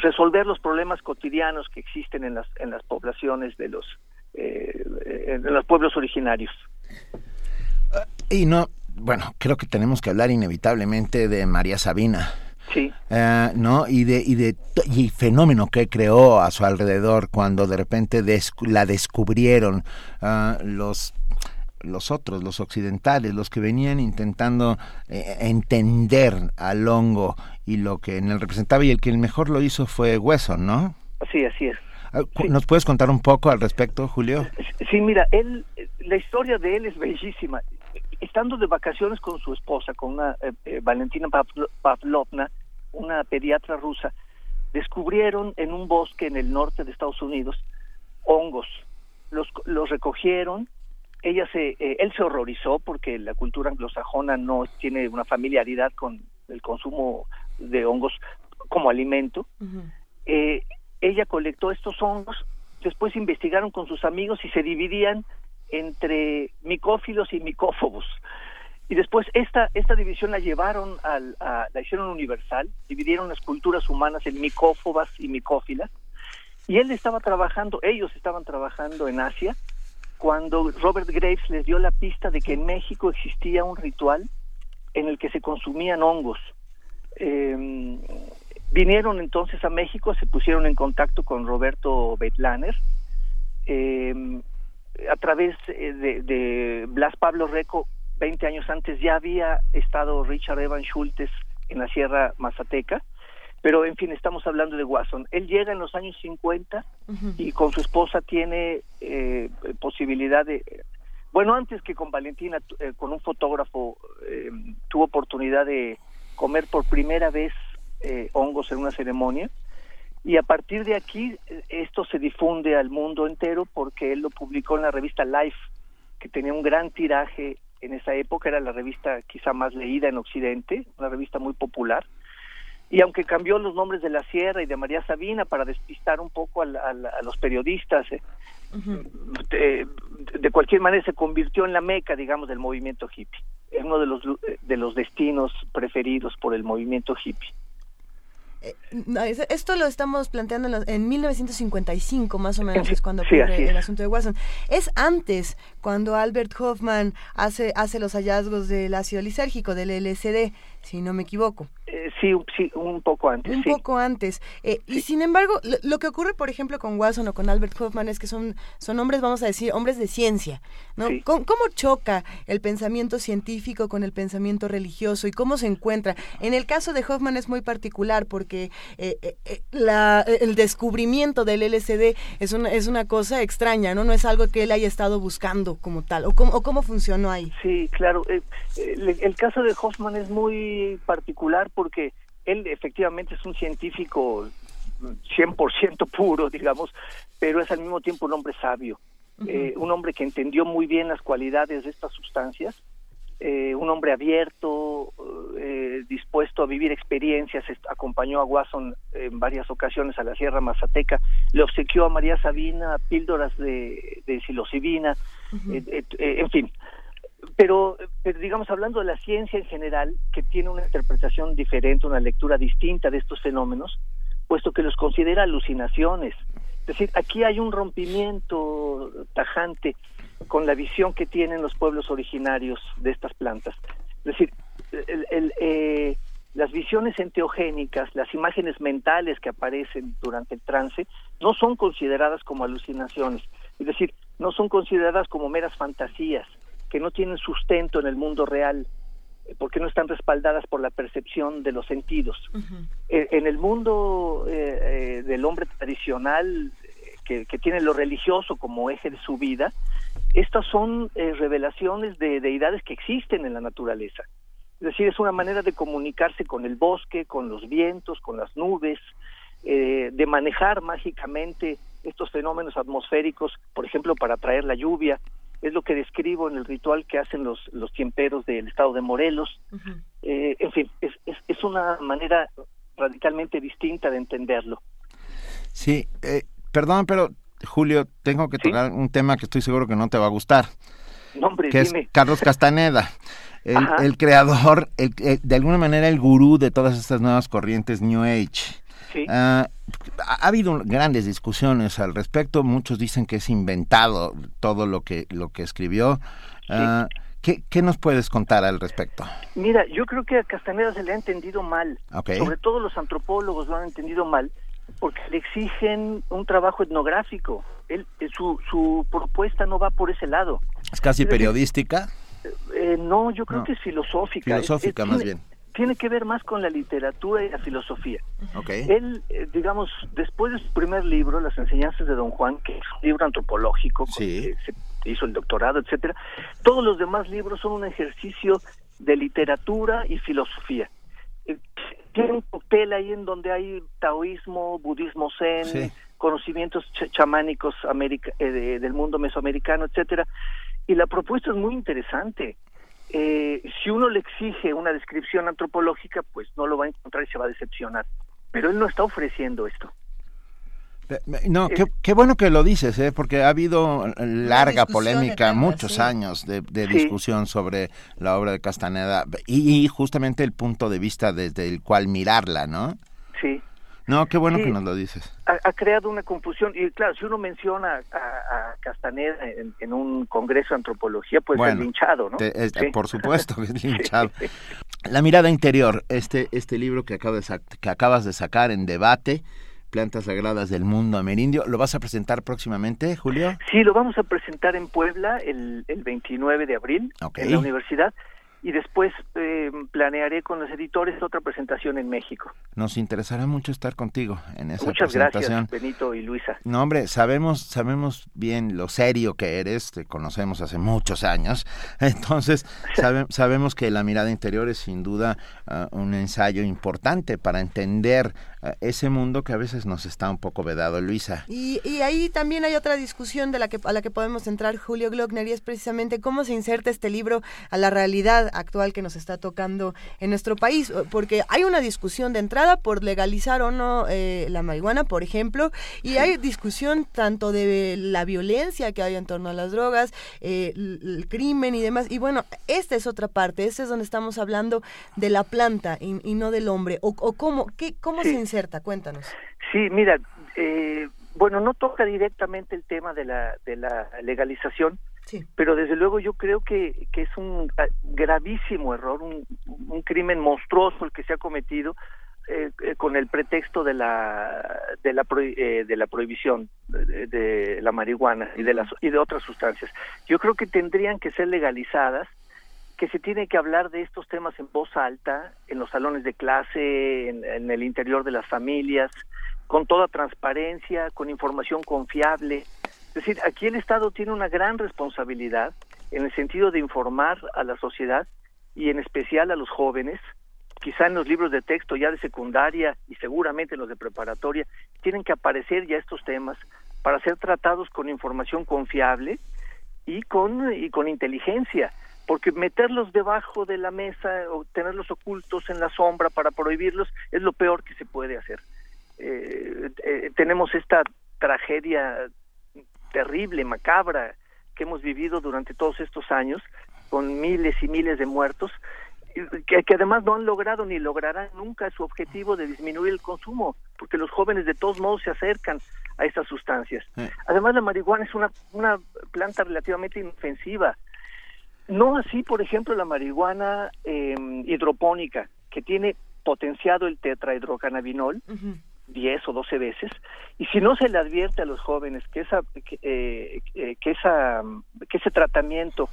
resolver los problemas cotidianos que existen en las en las poblaciones de los en los pueblos originarios. Y no, bueno, creo que tenemos que hablar inevitablemente de María Sabina. Sí. Eh, ¿No? Y de, y de y fenómeno que creó a su alrededor cuando de repente la descubrieron ah, los los otros, los occidentales, los que venían intentando eh, entender al hongo y lo que en él representaba y el que el mejor lo hizo fue Wesson, ¿no? Sí, así es. Ah, ¿Nos puedes contar un poco al respecto, Julio? Sí, mira, él, la historia de él es bellísima estando de vacaciones con su esposa, con una eh, eh, Valentina Pavlovna, una pediatra rusa, descubrieron en un bosque en el norte de Estados Unidos hongos. Los, los recogieron. Ella se, eh, él se horrorizó porque la cultura anglosajona no tiene una familiaridad con el consumo de hongos como alimento. ella colectó estos hongos, después investigaron con sus amigos y se dividían entre micófilos y micófobos. Y después esta, esta división la llevaron al, a, la hicieron universal, dividieron las culturas humanas en micófobas y micófilas. Y él estaba trabajando, ellos estaban trabajando en Asia, cuando Robert Graves les dio la pista de que en México existía un ritual en el que se consumían hongos. Eh, vinieron entonces a México, se pusieron en contacto con Roberto Betlaner, eh, a través eh, de, Blas Pablo Reco, 20 años antes ya había estado Richard Evan Schultes en la Sierra Mazateca, pero en fin, estamos hablando de Watson. Él llega en los años 50 y con su esposa tiene eh, posibilidad de... Bueno, antes que con Valentina, eh, con un fotógrafo, tuvo oportunidad de comer por primera vez hongos en una ceremonia y a partir de aquí eh, esto se difunde al mundo entero porque él lo publicó en la revista Life, que tenía un gran tiraje en esa época, era la revista quizá más leída en Occidente, una revista muy popular. Y aunque cambió los nombres de la Sierra y de María Sabina para despistar un poco a, los periodistas, eh, de, de, cualquier manera se convirtió en la meca, digamos, del movimiento hippie. Es uno de los, de los destinos preferidos por el movimiento hippie. Eh, esto lo estamos planteando en, 1955, más o menos, es cuando ocurre el asunto de Watson. Es antes, cuando Albert Hoffman hace, hace los hallazgos del ácido lisérgico, del LSD si no me equivoco. Eh, sí, sí, un poco antes. Un poco antes. Eh, y sin embargo, lo, que ocurre, por ejemplo, con Watson o con Albert Hoffman es que son, son hombres, vamos a decir, hombres de ciencia. ¿no? ¿Cómo, choca el pensamiento científico con el pensamiento religioso y cómo se encuentra? En el caso de Hoffman es muy particular porque eh, la, el descubrimiento del LSD es una, es una cosa extraña, ¿no? No es algo que él haya estado buscando como tal. ¿O cómo, o cómo funcionó ahí? Sí, claro. el caso de Hoffman es muy particular porque él efectivamente es un científico 100% puro, digamos, pero es al mismo tiempo un hombre sabio, eh, un hombre que entendió muy bien las cualidades de estas sustancias, eh, un hombre abierto, eh, dispuesto a vivir experiencias, acompañó a Watson en varias ocasiones a la Sierra Mazateca, le obsequió a María Sabina píldoras de, de psilocibina, en fin, pero, digamos, hablando de la ciencia en general, que tiene una interpretación diferente, una lectura distinta de estos fenómenos, puesto que los considera alucinaciones. Es decir, aquí hay un rompimiento tajante con la visión que tienen los pueblos originarios de estas plantas. Es decir, eh, las visiones enteogénicas, las imágenes mentales que aparecen durante el trance, no son consideradas como alucinaciones, es decir, no son consideradas como meras fantasías, que no tienen sustento en el mundo real, eh, porque no están respaldadas por la percepción de los sentidos. Eh, en el mundo del hombre tradicional, que, tiene lo religioso como eje de su vida, estas son revelaciones de deidades que existen en la naturaleza. Es decir, es una manera de comunicarse con el bosque, con los vientos, con las nubes, eh, de manejar mágicamente estos fenómenos atmosféricos, por ejemplo, para traer la lluvia. Es lo que describo en el ritual que hacen los, los tiemperos del estado de Morelos. Eh, en fin, es, es, una manera radicalmente distinta de entenderlo. Sí, eh, perdón, pero Julio, tengo que tocar un tema que estoy seguro que no te va a gustar. que es Carlos Castaneda. el, creador, el, de alguna manera el gurú de todas estas nuevas corrientes New Age. Ah, ha habido grandes discusiones al respecto. Muchos dicen que es inventado todo lo que lo que escribió. Ah, ¿qué, ¿qué, nos puedes contar al respecto? Mira, yo creo que a Castaneda se le ha entendido mal. Sobre todo los antropólogos lo han entendido mal porque le exigen un trabajo etnográfico. Él, su, su propuesta no va por ese lado. ¿Es casi periodística? Eh, no, yo creo que es filosófica. Filosófica, más bien. Tiene que ver más con la literatura y la filosofía. Él, eh, digamos, después de su primer libro, Las enseñanzas de Don Juan, que es un libro antropológico, se hizo el doctorado, etcétera, todos los demás libros son un ejercicio de literatura y filosofía. Eh, tiene un papel ahí en donde hay taoísmo, budismo zen, conocimientos chamánicos del mundo mesoamericano, etcétera y la propuesta es muy interesante. Eh, si uno le exige una descripción antropológica, pues no lo va a encontrar y se va a decepcionar. Pero él no está ofreciendo esto. No, qué, bueno que lo dices, ¿eh? porque ha habido larga polémica, muchos años de, discusión sobre la obra de Castaneda y, y, justamente el punto de vista desde el cual mirarla, ¿no? Sí. No, qué bueno que nos lo dices. Ha, creado una confusión. Y claro, si uno menciona a, Castaneda en, un congreso de antropología, pues es linchado, ¿no? Por supuesto que es linchado. La mirada interior, este, este libro que, de que acabas de sacar en debate, Plantas Sagradas del Mundo Amerindio. ¿Lo vas a presentar próximamente, Julio? Sí, lo vamos a presentar en Puebla el, el 29 de abril en la universidad y después eh, planearé con los editores otra presentación en México. Nos interesará mucho estar contigo en esa Muchas presentación. gracias, Benito y Luisa. No, hombre, sabemos sabemos bien lo serio que eres, te conocemos hace muchos años, entonces sabemos que la mirada interior es sin duda ah, un ensayo importante para entender ah, ese mundo que a veces nos está un poco vedado, Luisa. Y, y ahí también hay otra discusión de la que a la que podemos entrar, Julio Glockner, y es precisamente cómo se inserta este libro a la realidad actual que nos está tocando en nuestro país, porque hay una discusión de entrada por legalizar o no eh, la marihuana, por ejemplo, y hay discusión tanto de la violencia que hay en torno a las drogas, eh, el, crimen y demás, y bueno, esta es otra parte, esta es donde estamos hablando de la planta y, no del hombre, o, cómo, qué, cómo se inserta, cuéntanos. Sí, mira, eh, bueno, no toca directamente el tema de la, de la legalización, pero desde luego yo creo que, que es un ah, gravísimo error, un, un crimen monstruoso el que se ha cometido eh, eh, con el pretexto de la de la eh, de la prohibición de, la marihuana y de las y de otras sustancias. Yo creo que tendrían que ser legalizadas, que se tiene que hablar de estos temas en voz alta, en los salones de clase, en el interior de las familias, con toda transparencia, con información confiable es decir, aquí el Estado tiene una gran responsabilidad en el sentido de informar a la sociedad y en especial a los jóvenes, quizá en los libros de texto ya de secundaria y seguramente en los de preparatoria, tienen que aparecer ya estos temas para ser tratados con información confiable y con, y con inteligencia, porque meterlos debajo de la mesa o tenerlos ocultos en la sombra para prohibirlos es lo peor que se puede hacer. Eh, eh, tenemos esta tragedia terrible, macabra que hemos vivido durante todos estos años, con miles y miles de muertos, que, que, además no han logrado ni lograrán nunca su objetivo de disminuir el consumo, porque los jóvenes de todos modos se acercan a estas sustancias. Además, la marihuana es una, una planta relativamente inofensiva. No así, por ejemplo, la marihuana eh, hidropónica, que tiene potenciado el tetrahidrocannabinol, 10 o 12 veces, y si no se le advierte a los jóvenes que, esa, que, eh, eh, que, esa, que ese tratamiento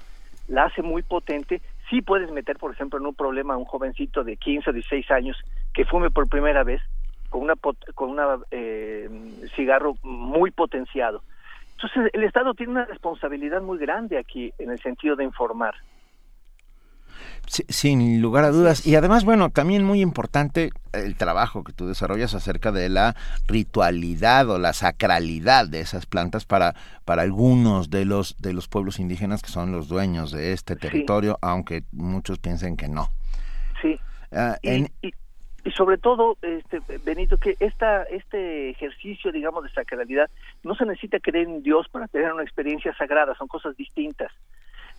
la hace muy potente, sí puedes meter, por ejemplo, en un problema a un jovencito de 15 o 16 años que fume por primera vez con una con una eh, cigarro muy potenciado. Entonces, el Estado tiene una responsabilidad muy grande aquí en el sentido de informar sin lugar a dudas. Y además, bueno, también muy importante el trabajo que tú desarrollas acerca de la ritualidad o la sacralidad de esas plantas para, para algunos de los, de los pueblos indígenas que son los dueños de este territorio, aunque muchos piensen que no. Sí. Ah, y, sobre todo, este, Benito, que esta, este ejercicio, digamos, de sacralidad, no se necesita creer en Dios para tener una experiencia sagrada, son cosas distintas.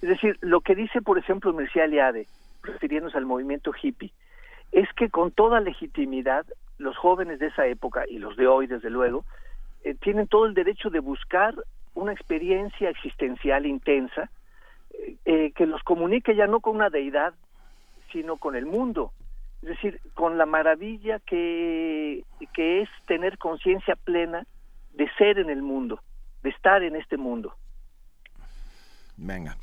Es decir, lo que dice, por ejemplo, Mircea Eliade, refiriéndose al movimiento hippie, es que con toda legitimidad los jóvenes de esa época y los de hoy, desde luego, eh, tienen todo el derecho de buscar una experiencia existencial intensa eh, eh, que los comunique ya no con una deidad, sino con el mundo. Es decir, con la maravilla que, que es tener conciencia plena de ser en el mundo, de estar en este mundo. Venga.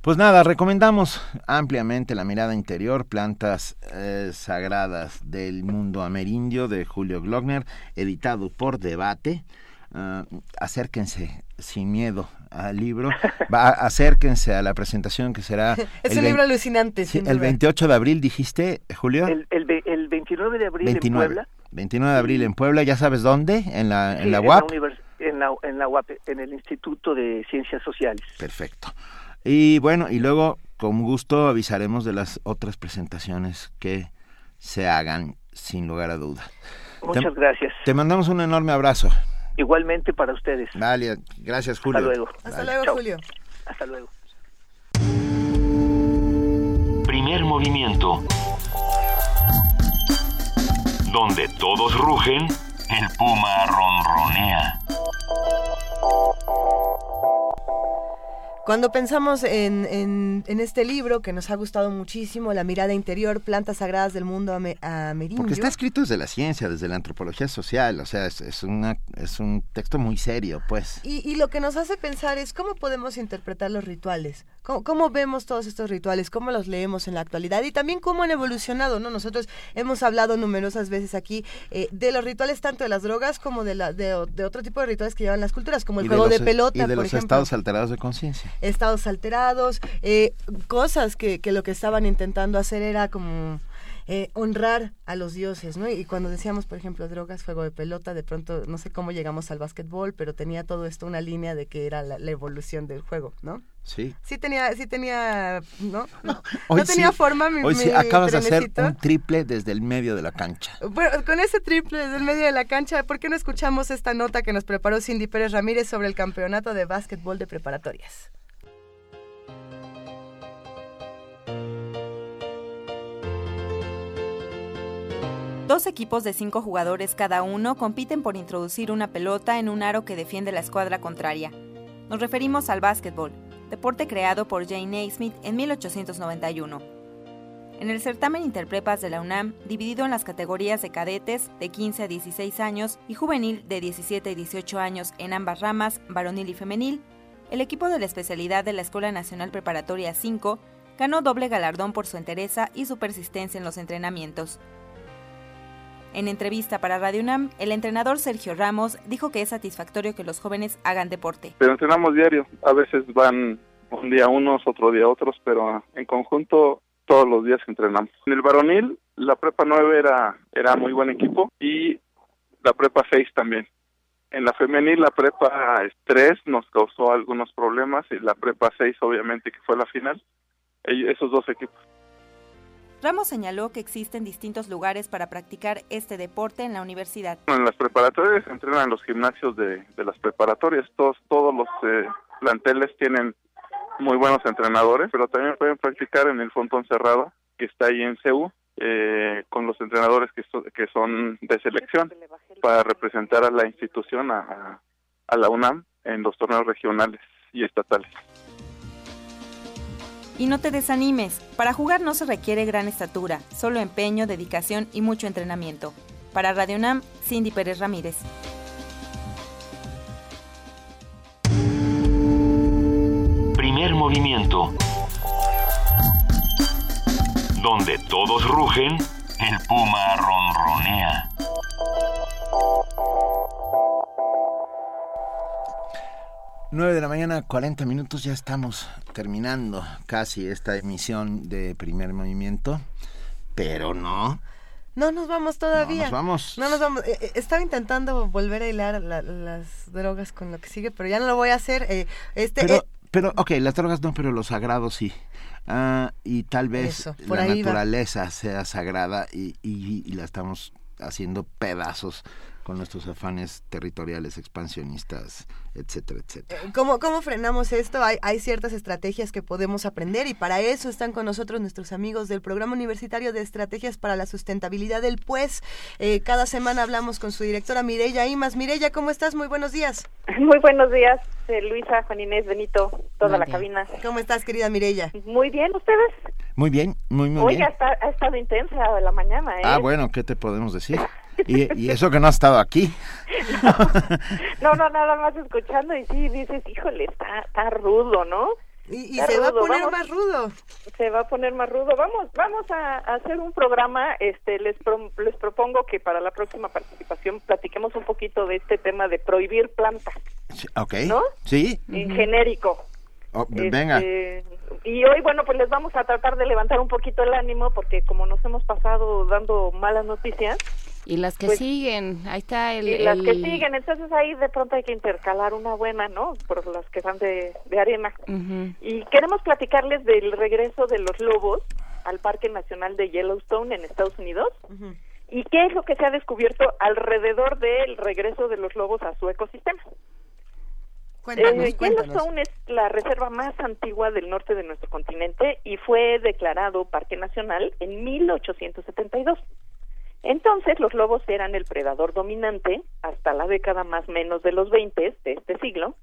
Pues nada, recomendamos ampliamente La mirada interior, plantas eh, sagradas del mundo amerindio de Julio Glockner, editado por Debate. Ah, acérquense sin miedo al libro, Va, acérquense a la presentación que será... es un libro alucinante. el 28 de abril, dijiste, Julio. El, el, 29 de abril en Puebla. 29 de abril en Puebla, ¿ya sabes dónde? En la, en la UAP. En la, en la UAP, en el Instituto de Ciencias Sociales. Perfecto. Y bueno, y luego con gusto avisaremos de las otras presentaciones que se hagan sin lugar a duda. Muchas gracias. Te mandamos un enorme abrazo. Igualmente para ustedes. Vale, gracias Julio. Hasta luego. Hasta luego, Julio. Hasta luego. Primer movimiento. Donde todos rugen, el puma ronronea. Cuando pensamos en, en, este libro que nos ha gustado muchísimo, La mirada interior, plantas sagradas del mundo amerindio. Porque está escrito desde la ciencia, desde la antropología social, o sea, es, una, es un texto muy serio, pues. Y, y, lo que nos hace pensar es cómo podemos interpretar los rituales, cómo, vemos todos estos rituales, cómo los leemos en la actualidad y también cómo han evolucionado, ¿no? Nosotros hemos hablado numerosas veces aquí eh, de los rituales tanto de las drogas como de, la, de, otro tipo de rituales que llevan las culturas, como el juego de, pelota, y de los estados alterados de conciencia estados alterados, eh, cosas que, que lo que estaban intentando hacer era como eh, honrar a los dioses, ¿no? Y cuando decíamos, por ejemplo, drogas, juego de pelota, de pronto no sé cómo llegamos al básquetbol, pero tenía todo esto una línea de que era la, evolución del juego, ¿no? Sí. Sí tenía, sí tenía, ¿no? No, tenía forma mi, Hoy sí acabas de hacer un triple desde el medio de la cancha. Bueno, con ese triple desde el medio de la cancha, ¿por qué no escuchamos esta nota que nos preparó Cindy Pérez Ramírez sobre el campeonato de básquetbol de preparatorias? Dos equipos de cinco jugadores cada uno compiten por introducir una pelota en un aro que defiende la escuadra contraria. Nos referimos al básquetbol, deporte creado por Jane Naismith en 1891. En el certamen Interprepas de la UNAM, dividido en las categorías de cadetes de 15 a 16 años y juvenil de 17 a 18 años en ambas ramas, varonil y femenil, el equipo de la especialidad de la Escuela Nacional Preparatoria 5 ganó doble galardón por su entereza y su persistencia en los entrenamientos. En entrevista para Radio UNAM, el entrenador Sergio Ramos dijo que es satisfactorio que los jóvenes hagan deporte. Pero entrenamos diario, a veces van un día unos, otro día otros, pero en conjunto todos los días entrenamos. En el varonil, la prepa 9 era, era muy buen equipo y la prepa 6 también. En la femenil, la prepa 3 nos causó algunos problemas y la prepa 6 obviamente que fue la final. Esos dos equipos. Ramos señaló que existen distintos lugares para practicar este deporte en la universidad. En las preparatorias entrenan en los gimnasios de, las preparatorias. Todos, todos los eh, planteles tienen muy buenos entrenadores, pero también pueden practicar en el frontón cerrado que está ahí en CEU eh, con los entrenadores que, que son de selección. para representar a la institución, a la UNAM, en los torneos regionales y estatales. Y no te desanimes, para jugar no se requiere gran estatura, solo empeño, dedicación y mucho entrenamiento. Para Radio UNAM, Cindy Pérez Ramírez. Primer movimiento. Donde todos rugen, el puma ronronea. Nueve de la mañana, 40 minutos, ya estamos terminando casi esta emisión de primer movimiento, pero no. No nos vamos todavía. No nos vamos. No nos vamos. Eh, eh, estaba intentando volver a hilar la- las drogas con lo que sigue, pero ya no lo voy a hacer. Eh, este, Pero, eh, pero, ok, las drogas no, pero los sagrados sí. Ah, y tal vez Eso, por la va. naturaleza sea sagrada y, y- y la estamos haciendo pedazos con nuestros afanes territoriales, expansionistas, etcétera, etcétera. ¿Cómo, ¿Cómo frenamos esto? Hay, hay ciertas estrategias que podemos aprender y para eso están con nosotros nuestros amigos del Programa Universitario de Estrategias para la Sustentabilidad del PUES. Eh, cada semana hablamos con su directora Mireya Imas. Mireya, ¿cómo estás? Muy buenos días. Muy buenos días, eh, Luisa, Juan Inés, Benito, toda la cabina. ¿Cómo estás, querida Mireya? Muy bien, ¿ustedes? Muy bien, muy, muy Oiga, bien. está, ha estado intensa la mañana, ¿eh? Ah, bueno, ¿qué te podemos decir? Y, y eso que no ha estado aquí. No, no, nada más escuchando y sí, dices, híjole, está, está rudo, ¿no? Y, se va a poner vamos. más rudo. Se va a poner más rudo. Vamos, vamos a, a hacer un programa. Este, les pro- les propongo que para la próxima participación platiquemos un poquito de este tema de prohibir plantas Sí, Ok. ¿No? Sí. en genérico. Oh, venga. Este, y hoy, bueno, pues les vamos a tratar de levantar un poquito el ánimo porque como nos hemos pasado dando malas noticias, Y las que Pues- siguen, ahí está el... y las que siguen, entonces ahí de pronto hay que intercalar una buena, ¿no? Por las que van de, de arena. Y queremos platicarles del regreso de los lobos al Parque Nacional de Yellowstone en Estados Unidos. ¿Y qué es lo que se ha descubierto alrededor del regreso de los lobos a su ecosistema? Cuéntanos, Eh, cuéntanos. Yellowstone es la reserva más antigua del norte de nuestro continente y fue declarado Parque Nacional en 1872. Entonces, los lobos eran el predador dominante hasta la década más menos de los 20 de este siglo,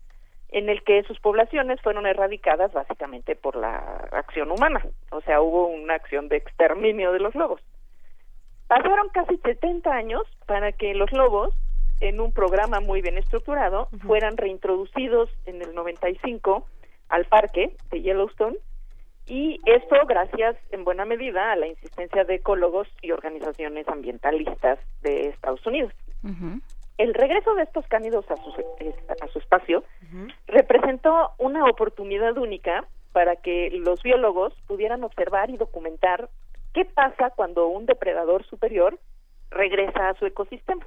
en el que sus poblaciones fueron erradicadas básicamente por la acción humana. O sea, hubo una acción de exterminio de los lobos. Pasaron casi 70 años para que los lobos, en un programa muy bien estructurado, fueran reintroducidos en el 95 al parque de Yellowstone y esto gracias en buena medida a la insistencia de ecólogos y organizaciones ambientalistas de Estados Unidos. El regreso de estos cánidos a su, a su espacio representó una oportunidad única para que los biólogos pudieran observar y documentar qué pasa cuando un depredador superior regresa a su ecosistema.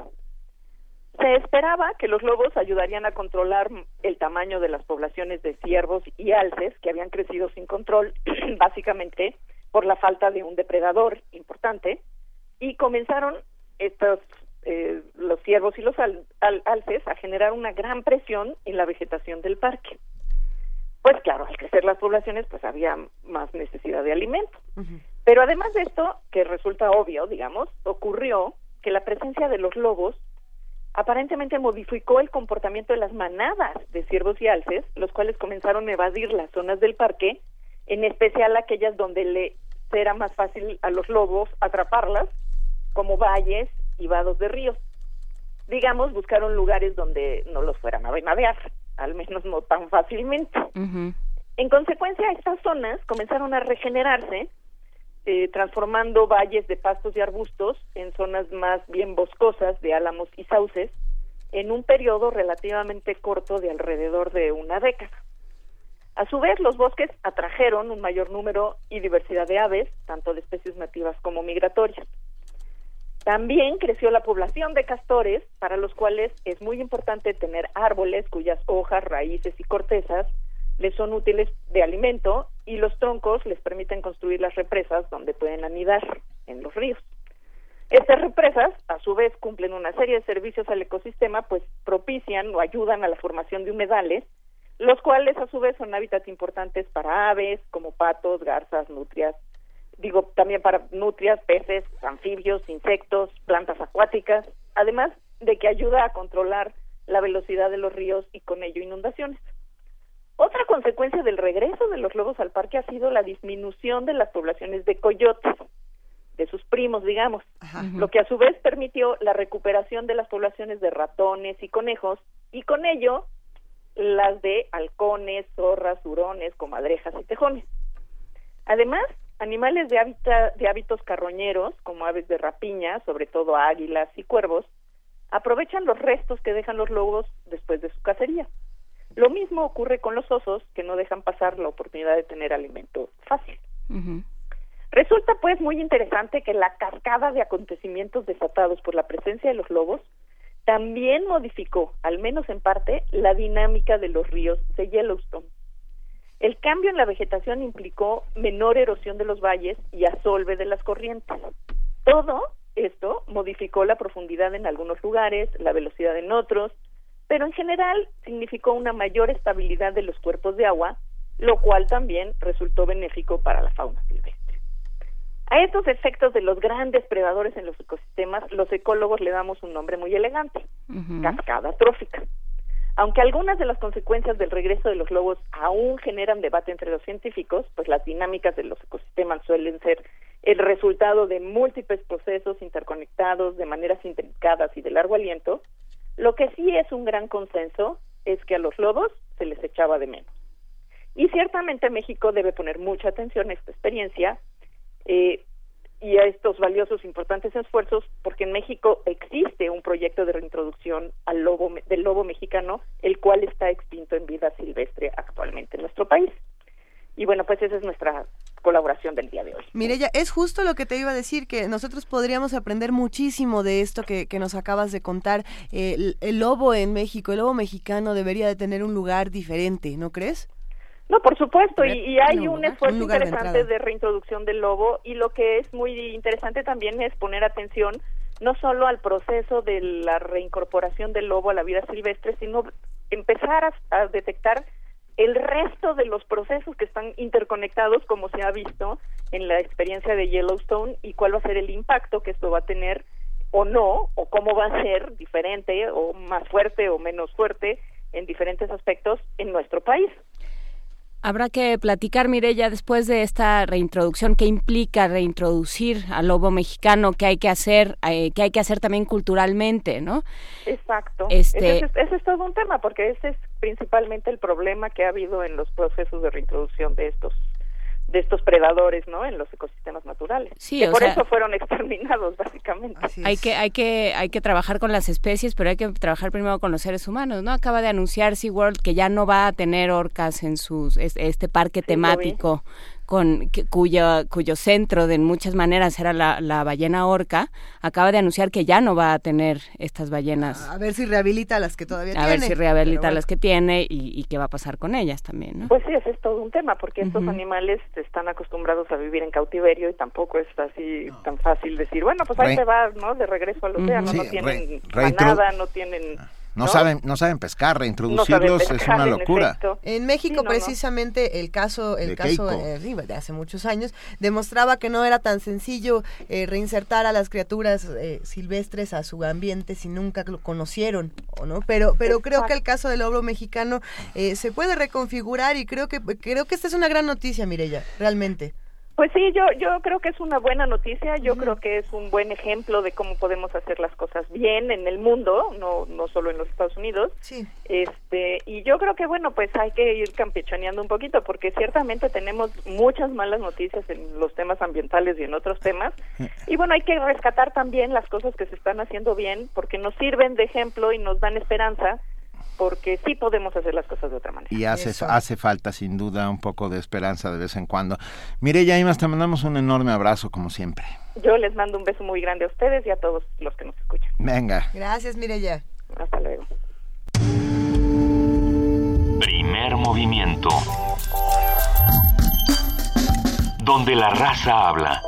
Se esperaba que los lobos ayudarían a controlar el tamaño de las poblaciones de ciervos y alces que habían crecido sin control, básicamente por la falta de un depredador importante, y comenzaron estos eh, los ciervos y los al- al- alces a generar una gran presión en la vegetación del parque. Pues claro, al crecer las poblaciones, pues había más necesidad de alimento. Pero además de esto, que resulta obvio, digamos, ocurrió que la presencia de los lobos aparentemente modificó el comportamiento de las manadas de ciervos y alces, los cuales comenzaron a evadir las zonas del parque, en especial aquellas donde le era más fácil a los lobos atraparlas, como valles y vados de ríos. Digamos, buscaron lugares donde no los fueran a venadear, al menos no tan fácilmente. En consecuencia, estas zonas comenzaron a regenerarse, eh, transformando valles de pastos y arbustos en zonas más bien boscosas de álamos y sauces en un periodo relativamente corto de alrededor de una década. A su vez, los bosques atrajeron un mayor número y diversidad de aves, tanto de especies nativas como migratorias. También creció la población de castores, para los cuales es muy importante tener árboles cuyas hojas, raíces y cortezas les son útiles de alimento y los troncos les permiten construir las represas donde pueden anidar en los ríos. Estas represas, a su vez, cumplen una serie de servicios al ecosistema, pues propician o ayudan a la formación de humedales, los cuales a su vez son hábitats importantes para aves como patos, garzas, nutrias, digo también para nutrias, peces, anfibios, insectos, plantas acuáticas. Además, de que ayuda a controlar la velocidad de los ríos y con ello inundaciones. Otra consecuencia del regreso de los lobos al parque ha sido la disminución de las poblaciones de coyotes, de sus primos, digamos, lo que a su vez permitió la recuperación de las poblaciones de ratones y conejos y con ello las de halcones, zorras, hurones, comadrejas y tejones. Además, animales de, de hábitos carroñeros, como aves de rapiña, sobre todo águilas y cuervos, aprovechan los restos que dejan los lobos después de su cacería. Lo mismo ocurre con los osos, que no dejan pasar la oportunidad de tener alimento fácil. Resulta pues muy interesante que la cascada de acontecimientos desatados por la presencia de los lobos también modificó, al menos en parte, la dinámica de los ríos de Yellowstone. El cambio en la vegetación implicó menor erosión de los valles y asolve de las corrientes. Todo esto modificó la profundidad en algunos lugares, la velocidad en otros, pero en general significó una mayor estabilidad de los cuerpos de agua, lo cual también resultó benéfico para la fauna silvestre. A estos efectos de los grandes predadores en los ecosistemas, los ecólogos le damos un nombre muy elegante, cascada trófica. Aunque algunas de las consecuencias del regreso de los lobos aún generan debate entre los científicos, pues las dinámicas de los ecosistemas suelen ser el resultado de múltiples procesos interconectados de maneras intrincadas y de largo aliento, lo que sí es un gran consenso es que a los lobos se les echaba de menos. Y ciertamente México debe poner mucha atención a esta experiencia eh, y a estos valiosos, importantes esfuerzos, porque en México existe un proyecto de reintroducción al lobo, del lobo mexicano, el cual está extinto en vida silvestre actualmente en nuestro país. Y bueno, pues esa es nuestra colaboración del día de hoy. Mireya, es justo lo que te iba a decir, que nosotros podríamos aprender muchísimo de esto que, que nos acabas de contar. el, el, lobo en México, el lobo mexicano debería de tener un lugar diferente, ¿no crees? No, por supuesto, y, hay un esfuerzo interesante de, reintroducción del lobo y lo que es muy interesante también es poner atención no solo al proceso de la reincorporación del lobo a la vida silvestre, sino empezar a, detectar el resto de los procesos que están interconectados, como se ha visto en la experiencia de Yellowstone, y cuál va a ser el impacto que esto va a tener o no, o cómo va a ser diferente o más fuerte o menos fuerte en diferentes aspectos en nuestro país. Habrá que platicar, Mireya, después de esta reintroducción, qué implica reintroducir al lobo mexicano, qué hay que hacer, eh, qué hay que hacer también culturalmente, ¿no? Exacto. Este... Ese, ese, es todo un tema, porque ese es principalmente el problema que ha habido en los procesos de reintroducción de estos de estos predadores, ¿no? En los ecosistemas naturales. Sí, que por eso fueron exterminados, básicamente. Hay que, hay que, hay que trabajar con las especies, pero hay que trabajar primero con los seres humanos, ¿no? Acaba de anunciar SeaWorld que ya no va a tener orcas en sus, este parque temático con cuyo, cuyo centro de muchas maneras era la, ballena orca, acaba de anunciar que ya no va a tener estas ballenas. A ver si rehabilita las que todavía tiene. A ver si rehabilita las que tiene y, qué va a pasar con ellas también, ¿no? Pues sí, ese es todo un tema, porque estos animales están acostumbrados a vivir en cautiverio y tampoco es así tan fácil decir, bueno, pues ahí se va, ¿no? De regreso al océano, no tienen nada, no tienen no, saben no saben pescar, reintroducirlos es una locura. En, México precisamente el caso el caso eh, de hace muchos años demostraba que no era tan sencillo eh, reinsertar a las criaturas eh, silvestres a su ambiente si nunca lo conocieron, ¿o no? Pero pero creo que el caso del lobo mexicano se puede reconfigurar y creo que creo que esta es una gran noticia, Mirella, realmente. Pues sí, yo yo creo que es una buena noticia, yo creo que es un buen ejemplo de cómo podemos hacer las cosas bien en el mundo, no no solo en los Estados Unidos. Sí. Este, y yo creo que bueno, pues hay que ir campechaneando un poquito porque ciertamente tenemos muchas malas noticias en los temas ambientales y en otros temas. Y bueno, hay que rescatar también las cosas que se están haciendo bien porque nos sirven de ejemplo y nos dan esperanza porque sí podemos hacer las cosas de otra manera. Y hace, hace falta sin duda un poco de esperanza de vez en cuando. Mireya Imas, te mandamos un enorme abrazo como siempre. Yo les mando un beso muy grande a ustedes y a todos los que nos escuchan. Venga. Gracias, Mireya. Hasta luego. Primer movimiento. Donde la raza habla.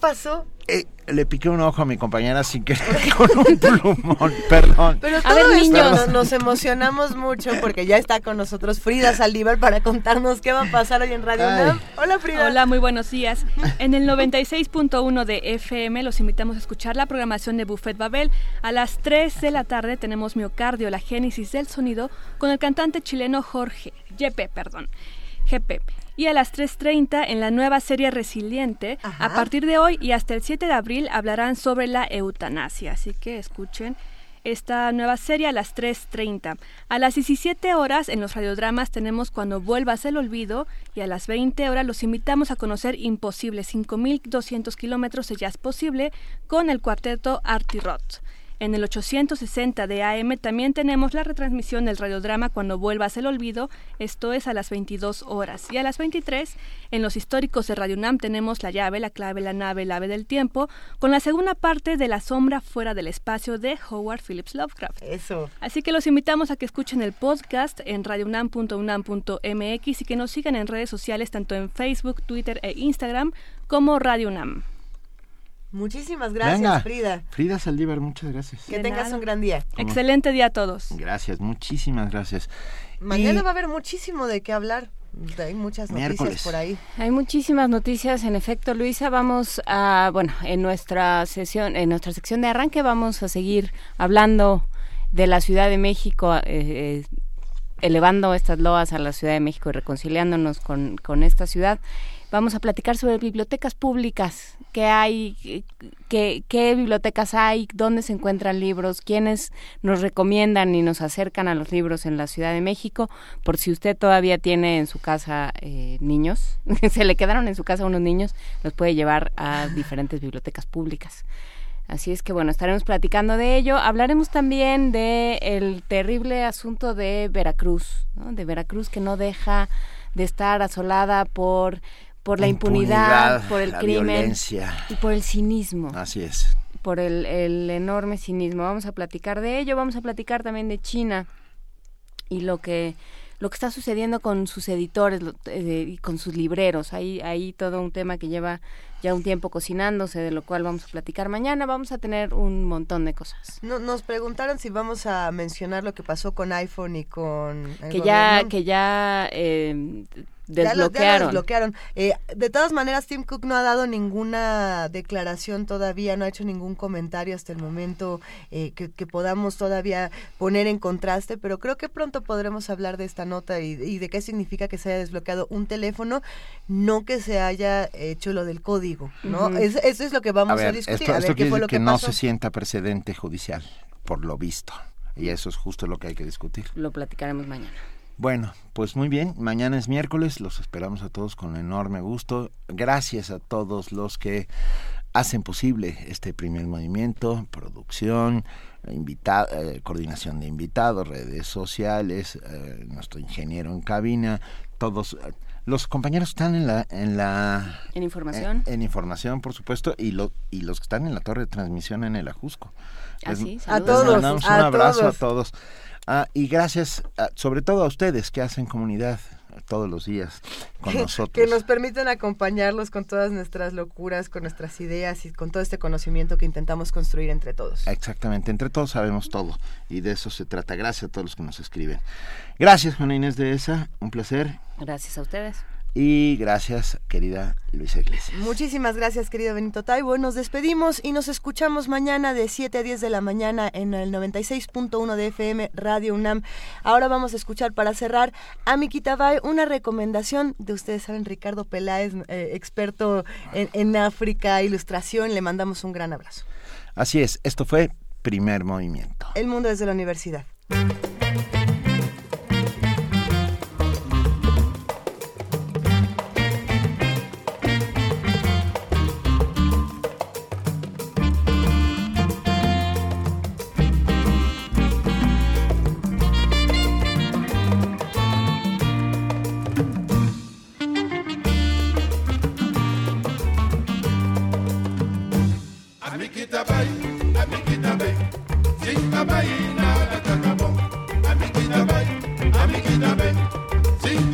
Pasó Eh, le piqué un ojo a mi compañera sin querer con un plumón, perdón. Pero a ver, niños, nos, emocionamos mucho porque ya está con nosotros Frida Saldívar para contarnos qué va a pasar hoy en Radio UNAM. Hola Frida. Hola, muy buenos días. En el 96.1 de FM los invitamos a escuchar la programación de Buffet Babel. A las 3 de la tarde tenemos Miocardio, la génesis del sonido, con el cantante chileno Jorge, Yepe, perdón. GP y a las 3.30 en la nueva serie Resiliente. A partir de hoy y hasta el 7 de abril hablarán sobre la eutanasia, así que escuchen esta nueva serie a las 3.30. A las 17 horas en los radiodramas tenemos Cuando vuelvas el olvido y a las 20 horas los invitamos a conocer Imposible, 5.200 kilómetros de jazz posible con el cuarteto Artirot. En el 860 de AM también tenemos la retransmisión del radiodrama Cuando vuelvas el olvido, esto es a las 22 horas. Y a las 23, en los históricos de Radio UNAM tenemos La llave, la clave, la nave, el ave del tiempo, con la segunda parte de La sombra fuera del espacio de Howard Phillips Lovecraft. Eso. Así que los invitamos a que escuchen el podcast en radiounam.unam.mx y que nos sigan en redes sociales tanto en Facebook, Twitter e Instagram como Radio UNAM. Muchísimas gracias, Frida. Frida Saldívar, muchas gracias. Que tengas un gran día. Excelente día a todos. Gracias, muchísimas gracias. Mañana va a haber muchísimo de qué hablar. Hay muchas noticias por ahí. Hay muchísimas noticias, en efecto, Luisa. Vamos a, bueno, en nuestra sesión, en nuestra sección de arranque vamos a seguir hablando de la Ciudad de México, eh, eh, elevando estas loas a la Ciudad de México y reconciliándonos con, con esta ciudad. Vamos a platicar sobre bibliotecas públicas, qué hay, qué, qué bibliotecas hay, dónde se encuentran libros, quiénes nos recomiendan y nos acercan a los libros en la Ciudad de México, por si usted todavía tiene en su casa eh, niños, se le quedaron en su casa unos niños, los puede llevar a diferentes bibliotecas públicas. Así es que bueno, estaremos platicando de ello. Hablaremos también de el terrible asunto de Veracruz, de Veracruz que no deja de estar asolada por por la impunidad, por el crimen y por el cinismo. Así es. Por el, enorme cinismo. Vamos a platicar de ello, vamos a platicar también de China y lo que lo que está sucediendo con sus editores eh, y con sus libreros. Hay, hay todo un tema que lleva ya un tiempo cocinándose, de lo cual vamos a platicar mañana. Vamos a tener un montón de cosas. No, nos preguntaron si vamos a mencionar lo que pasó con iPhone y con... que ya, que ya eh, desbloquearon. Eh, de todas maneras, Tim Cook no ha dado ninguna declaración todavía, no ha hecho ningún comentario hasta el momento eh, que, podamos todavía poner en contraste, pero creo que pronto podremos hablar de esta nota y, de qué significa que se haya desbloqueado un teléfono, no que se haya hecho lo del código, ¿no? eso es lo que vamos a, discutir. Esto, quiere que, no se sienta precedente judicial, por lo visto. Y eso es justo lo que hay que discutir. Lo platicaremos mañana. Bueno, pues muy bien, mañana es miércoles, los esperamos a todos con enorme gusto. Gracias a todos los que hacen posible este primer movimiento, producción, eh, coordinación de invitados, redes sociales, eh, nuestro ingeniero en cabina, todos eh, los compañeros están en la en la en información en, información por supuesto y lo, y los que están en la torre de transmisión en el Ajusco. Así, a todos, un abrazo a todos. Ah, y gracias sobre todo a ustedes que hacen comunidad todos los días con nosotros. Que nos permiten acompañarlos con todas nuestras locuras, con nuestras ideas y con todo este conocimiento que intentamos construir entre todos. Exactamente, entre todos sabemos todo y de eso se trata. Gracias a todos los que nos escriben. Gracias, Juana Inés de esa, un placer. Gracias a ustedes. Y gracias, querida Luisa Iglesias. Muchísimas gracias, querido Benito Taibo. Nos despedimos y nos escuchamos mañana de 7 a 10 de la mañana en el 96.1 de FM Radio UNAM. Ahora vamos a escuchar para cerrar a Mikita Bay una recomendación de ustedes saben, Ricardo Peláez, eh, experto en, en África, ilustración. Le mandamos un gran abrazo. Así es, esto fue Primer Movimiento. El mundo desde la universidad.